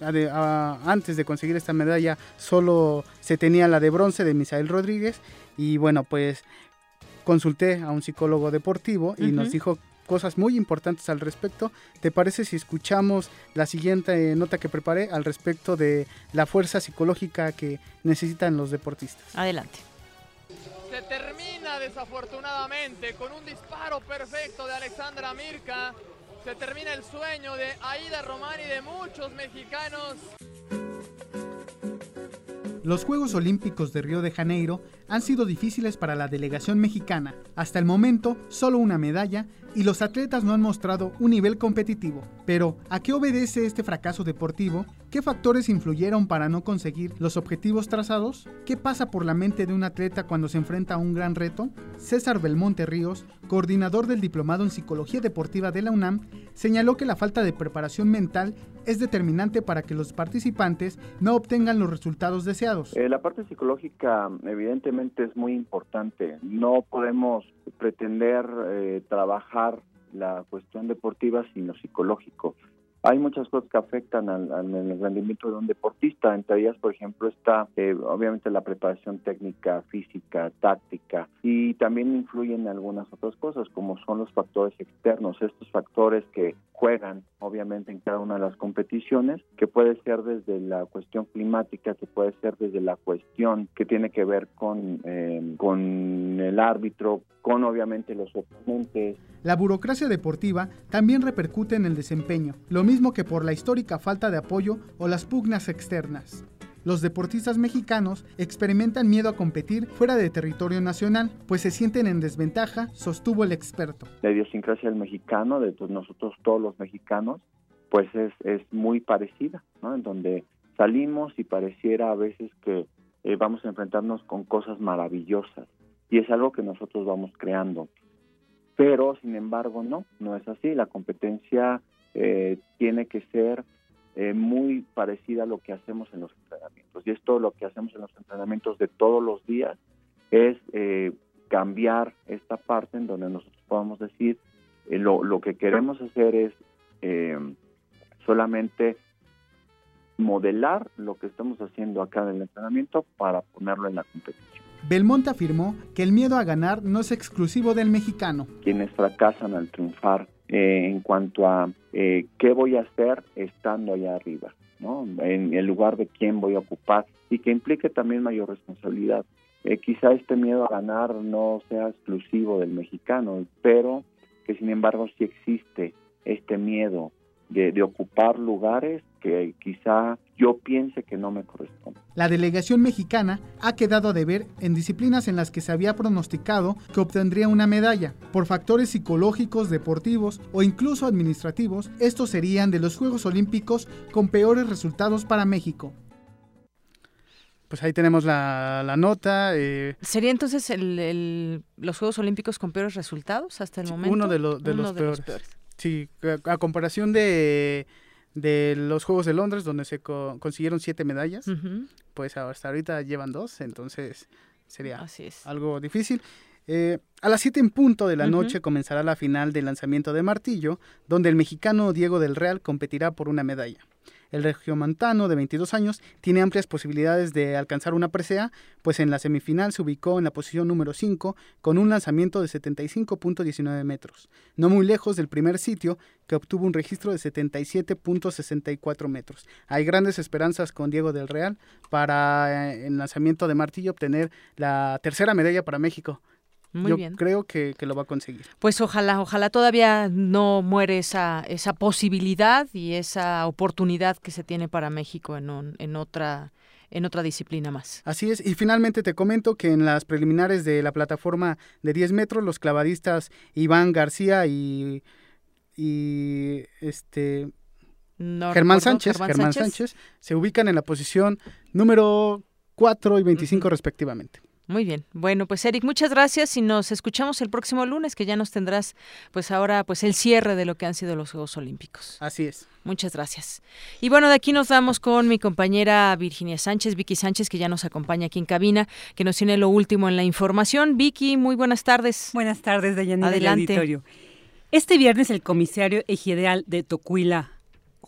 antes de conseguir esta medalla solo se tenía la de bronce de Misael Rodríguez y bueno pues consulté a un psicólogo deportivo y nos dijo cosas muy importantes al respecto. ¿Te parece si escuchamos la siguiente nota que preparé al respecto de la fuerza psicológica que necesitan los deportistas? Adelante. Se termina desafortunadamente con un disparo perfecto de Alexandra Mirka se termina el sueño de Aida Román y de muchos mexicanos. Los Juegos Olímpicos de Río de Janeiro han sido difíciles para la delegación mexicana. Hasta el momento, solo una medalla y los atletas no han mostrado un nivel competitivo. Pero, ¿a qué obedece este fracaso deportivo? ¿Qué factores influyeron para no conseguir los objetivos trazados? ¿Qué pasa por la mente de un atleta cuando se enfrenta a un gran reto? César Belmonte Ríos, coordinador del Diplomado en Psicología Deportiva de la UNAM, señaló que la falta de preparación mental es determinante para que los participantes no obtengan los resultados deseados. Eh, la parte psicológica evidentemente es muy importante. No podemos pretender eh, trabajar la cuestión deportiva sino psicológico. Hay muchas cosas que afectan al, rendimiento de un deportista, entre ellas, por ejemplo, está eh, obviamente la preparación técnica, física, táctica, y también influyen algunas otras cosas, como son los factores externos, estos factores que juegan obviamente en cada una de las competiciones, que puede ser desde la cuestión climática, que puede ser desde la cuestión que tiene que ver con, eh, con el árbitro, con obviamente los oponentes. La burocracia deportiva también repercute en el desempeño, lo mismo que por la histórica falta de apoyo o las pugnas externas los deportistas mexicanos experimentan miedo a competir fuera de territorio nacional, pues se sienten en desventaja, sostuvo el experto. La idiosincrasia del mexicano, de nosotros todos los mexicanos, pues es, es muy parecida, ¿no? En donde salimos y pareciera a veces que eh, vamos a enfrentarnos con cosas maravillosas y es algo que nosotros vamos creando. Pero, sin embargo, no, no es así. La competencia eh, tiene que ser eh, muy parecida a lo que hacemos en los entrenamientos. Y esto lo que hacemos en los entrenamientos de todos los días es eh, cambiar esta parte en donde nosotros podamos decir eh, lo, lo, que queremos hacer es solamente modelar lo que estamos haciendo acá en el entrenamiento para ponerlo en la competición. Belmonte afirmó que el miedo a ganar no es exclusivo del mexicano. Quienes fracasan al triunfar eh, en cuanto a eh, qué voy a hacer estando allá arriba, ¿no? En el lugar de quién voy a ocupar y que implique también mayor responsabilidad. Eh, quizá este miedo a ganar no sea exclusivo del mexicano, pero que sin embargo sí existe este miedo de, ocupar lugares que quizá yo piense que no me corresponden. La delegación mexicana ha quedado a deber en disciplinas en las que se había pronosticado que obtendría una medalla. Por factores psicológicos, deportivos o incluso administrativos, estos serían de los Juegos Olímpicos con peores resultados para México. Pues ahí tenemos la, nota. Eh. ¿Sería entonces el, los Juegos Olímpicos con peores resultados hasta el momento? Uno de, los, peores. Sí, a, comparación de, de, los Juegos de Londres, donde se consiguieron siete medallas, pues hasta ahorita llevan dos, entonces sería algo difícil. Eh, a las 7 en punto de la noche comenzará la final del lanzamiento de martillo, donde el mexicano Diego del Real competirá por una medalla. El regiomontano de 22 años tiene amplias posibilidades de alcanzar una presea, pues en la semifinal se ubicó en la posición número 5 con un lanzamiento de 75.19 metros, no muy lejos del primer sitio que obtuvo un registro de 77.64 metros. Hay grandes esperanzas con Diego del Real para eh, el lanzamiento de martillo obtener la tercera medalla para México. Muy Yo bien. creo que, lo va a conseguir. Pues ojalá, ojalá todavía no muere esa, esa posibilidad y esa oportunidad que se tiene para México en, en otra en otra disciplina más. Así es, y finalmente te comento que en las preliminares de la plataforma de 10 metros, los clavadistas Iván García y, y este Germán, Sánchez, Germán, Sánchez. se ubican en la posición número 4 y 25 respectivamente. Muy bien. Bueno, pues Eric, muchas gracias y nos escuchamos el próximo lunes que ya nos tendrás pues ahora pues el cierre de lo que han sido los Juegos Olímpicos. Así es. Muchas gracias. Y bueno, de aquí nos vamos con mi compañera Virginia Sánchez, Vicky Sánchez, que ya nos acompaña aquí en cabina, que nos tiene lo último en la información. Vicky, muy buenas tardes. Buenas tardes, Dayanira Adelante. Auditorio. Este viernes el comisario ejidal de Tocuila,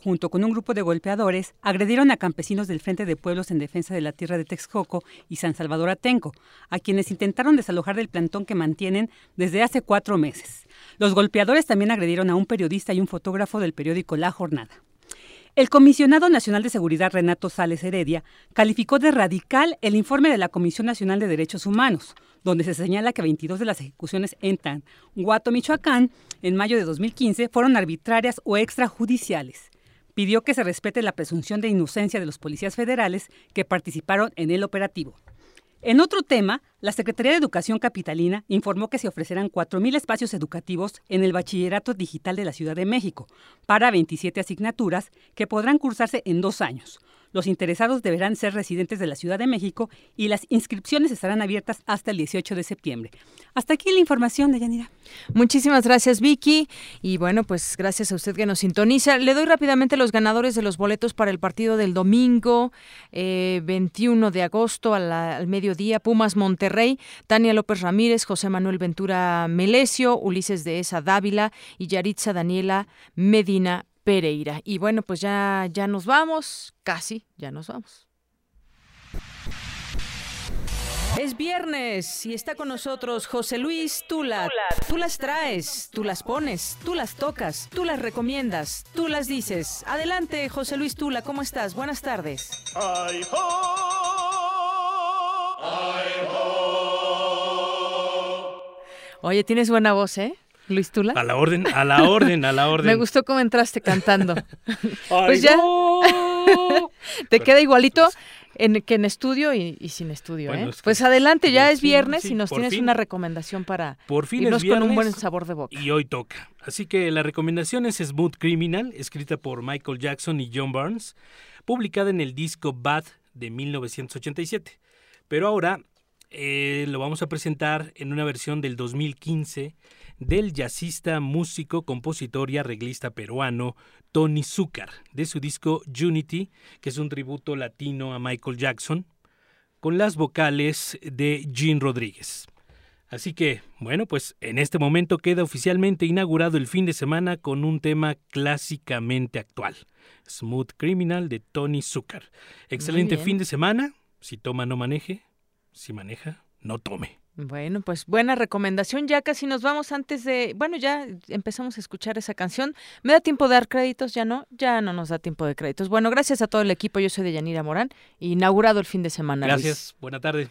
junto con un grupo de golpeadores, agredieron a campesinos del Frente de Pueblos en Defensa de la Tierra de Texcoco y San Salvador Atenco, a quienes intentaron desalojar del plantón que mantienen desde hace cuatro meses. Los golpeadores también agredieron a un periodista y un fotógrafo del periódico La Jornada. El comisionado nacional de seguridad Renato Sales Heredia calificó de radical el informe de la Comisión Nacional de Derechos Humanos, donde se señala que 22 de las ejecuciones en Tanguato, Michoacán, en mayo de 2015, fueron arbitrarias o extrajudiciales pidió que se respete la presunción de inocencia de los policías federales que participaron en el operativo. En otro tema, la Secretaría de Educación Capitalina informó que se ofrecerán 4.000 espacios educativos en el Bachillerato Digital de la Ciudad de México para 27 asignaturas que podrán cursarse en dos años, los interesados deberán ser residentes de la Ciudad de México y las inscripciones estarán abiertas hasta el 18 de septiembre. Hasta aquí la información de Yanira. Muchísimas gracias, Vicky. Y bueno, pues gracias a usted que nos sintoniza. Le doy rápidamente los ganadores de los boletos para el partido del domingo 21 eh, de agosto al mediodía. Pumas Monterrey, Tania López Ramírez, José Manuel Ventura Melesio, Ulises de Esa Dávila y Yaritza Daniela Medina Pereira. Y bueno, pues ya, ya nos vamos, casi, ya nos vamos. Es viernes y está con nosotros José Luis Tula. Tú las traes, tú las pones, tú las tocas, tú las recomiendas, tú las dices. Adelante, José Luis Tula, ¿cómo estás? Buenas tardes. Oye, tienes buena voz, ¿eh? Luis Tula. A la orden, a la orden, a la [LAUGHS] orden. Me gustó cómo entraste cantando. [LAUGHS] pues ya. [LAUGHS] Te queda igualito pues en, que en estudio y, sin estudio, ¿eh? pues adelante, ya es viernes y nos tienes una recomendación para por fin irnos con un buen sabor de boca. Y hoy toca. Así que la recomendación es Smooth Criminal, escrita por Michael Jackson y John Barnes, publicada en el disco Bad de 1987. Pero ahora eh, lo vamos a presentar en una versión del 2015 del jazzista, músico, compositor y arreglista peruano Tony Zucker, de su disco Unity, que es un tributo latino a Michael Jackson, con las vocales de Gene Rodríguez. Así que, bueno, pues en este momento queda oficialmente inaugurado el fin de semana con un tema clásicamente actual, Smooth Criminal de Tony Zucker. Excelente fin de semana, si toma no maneje, si maneja no tome. Bueno, pues buena recomendación. Ya casi nos vamos antes de, bueno, ya empezamos a escuchar esa canción. ¿Me da tiempo de dar créditos? Ya no, ya no nos da tiempo de créditos. Bueno, gracias a todo el equipo. Yo soy de Yanira Morán, inaugurado el fin de semana. Gracias, buena tarde.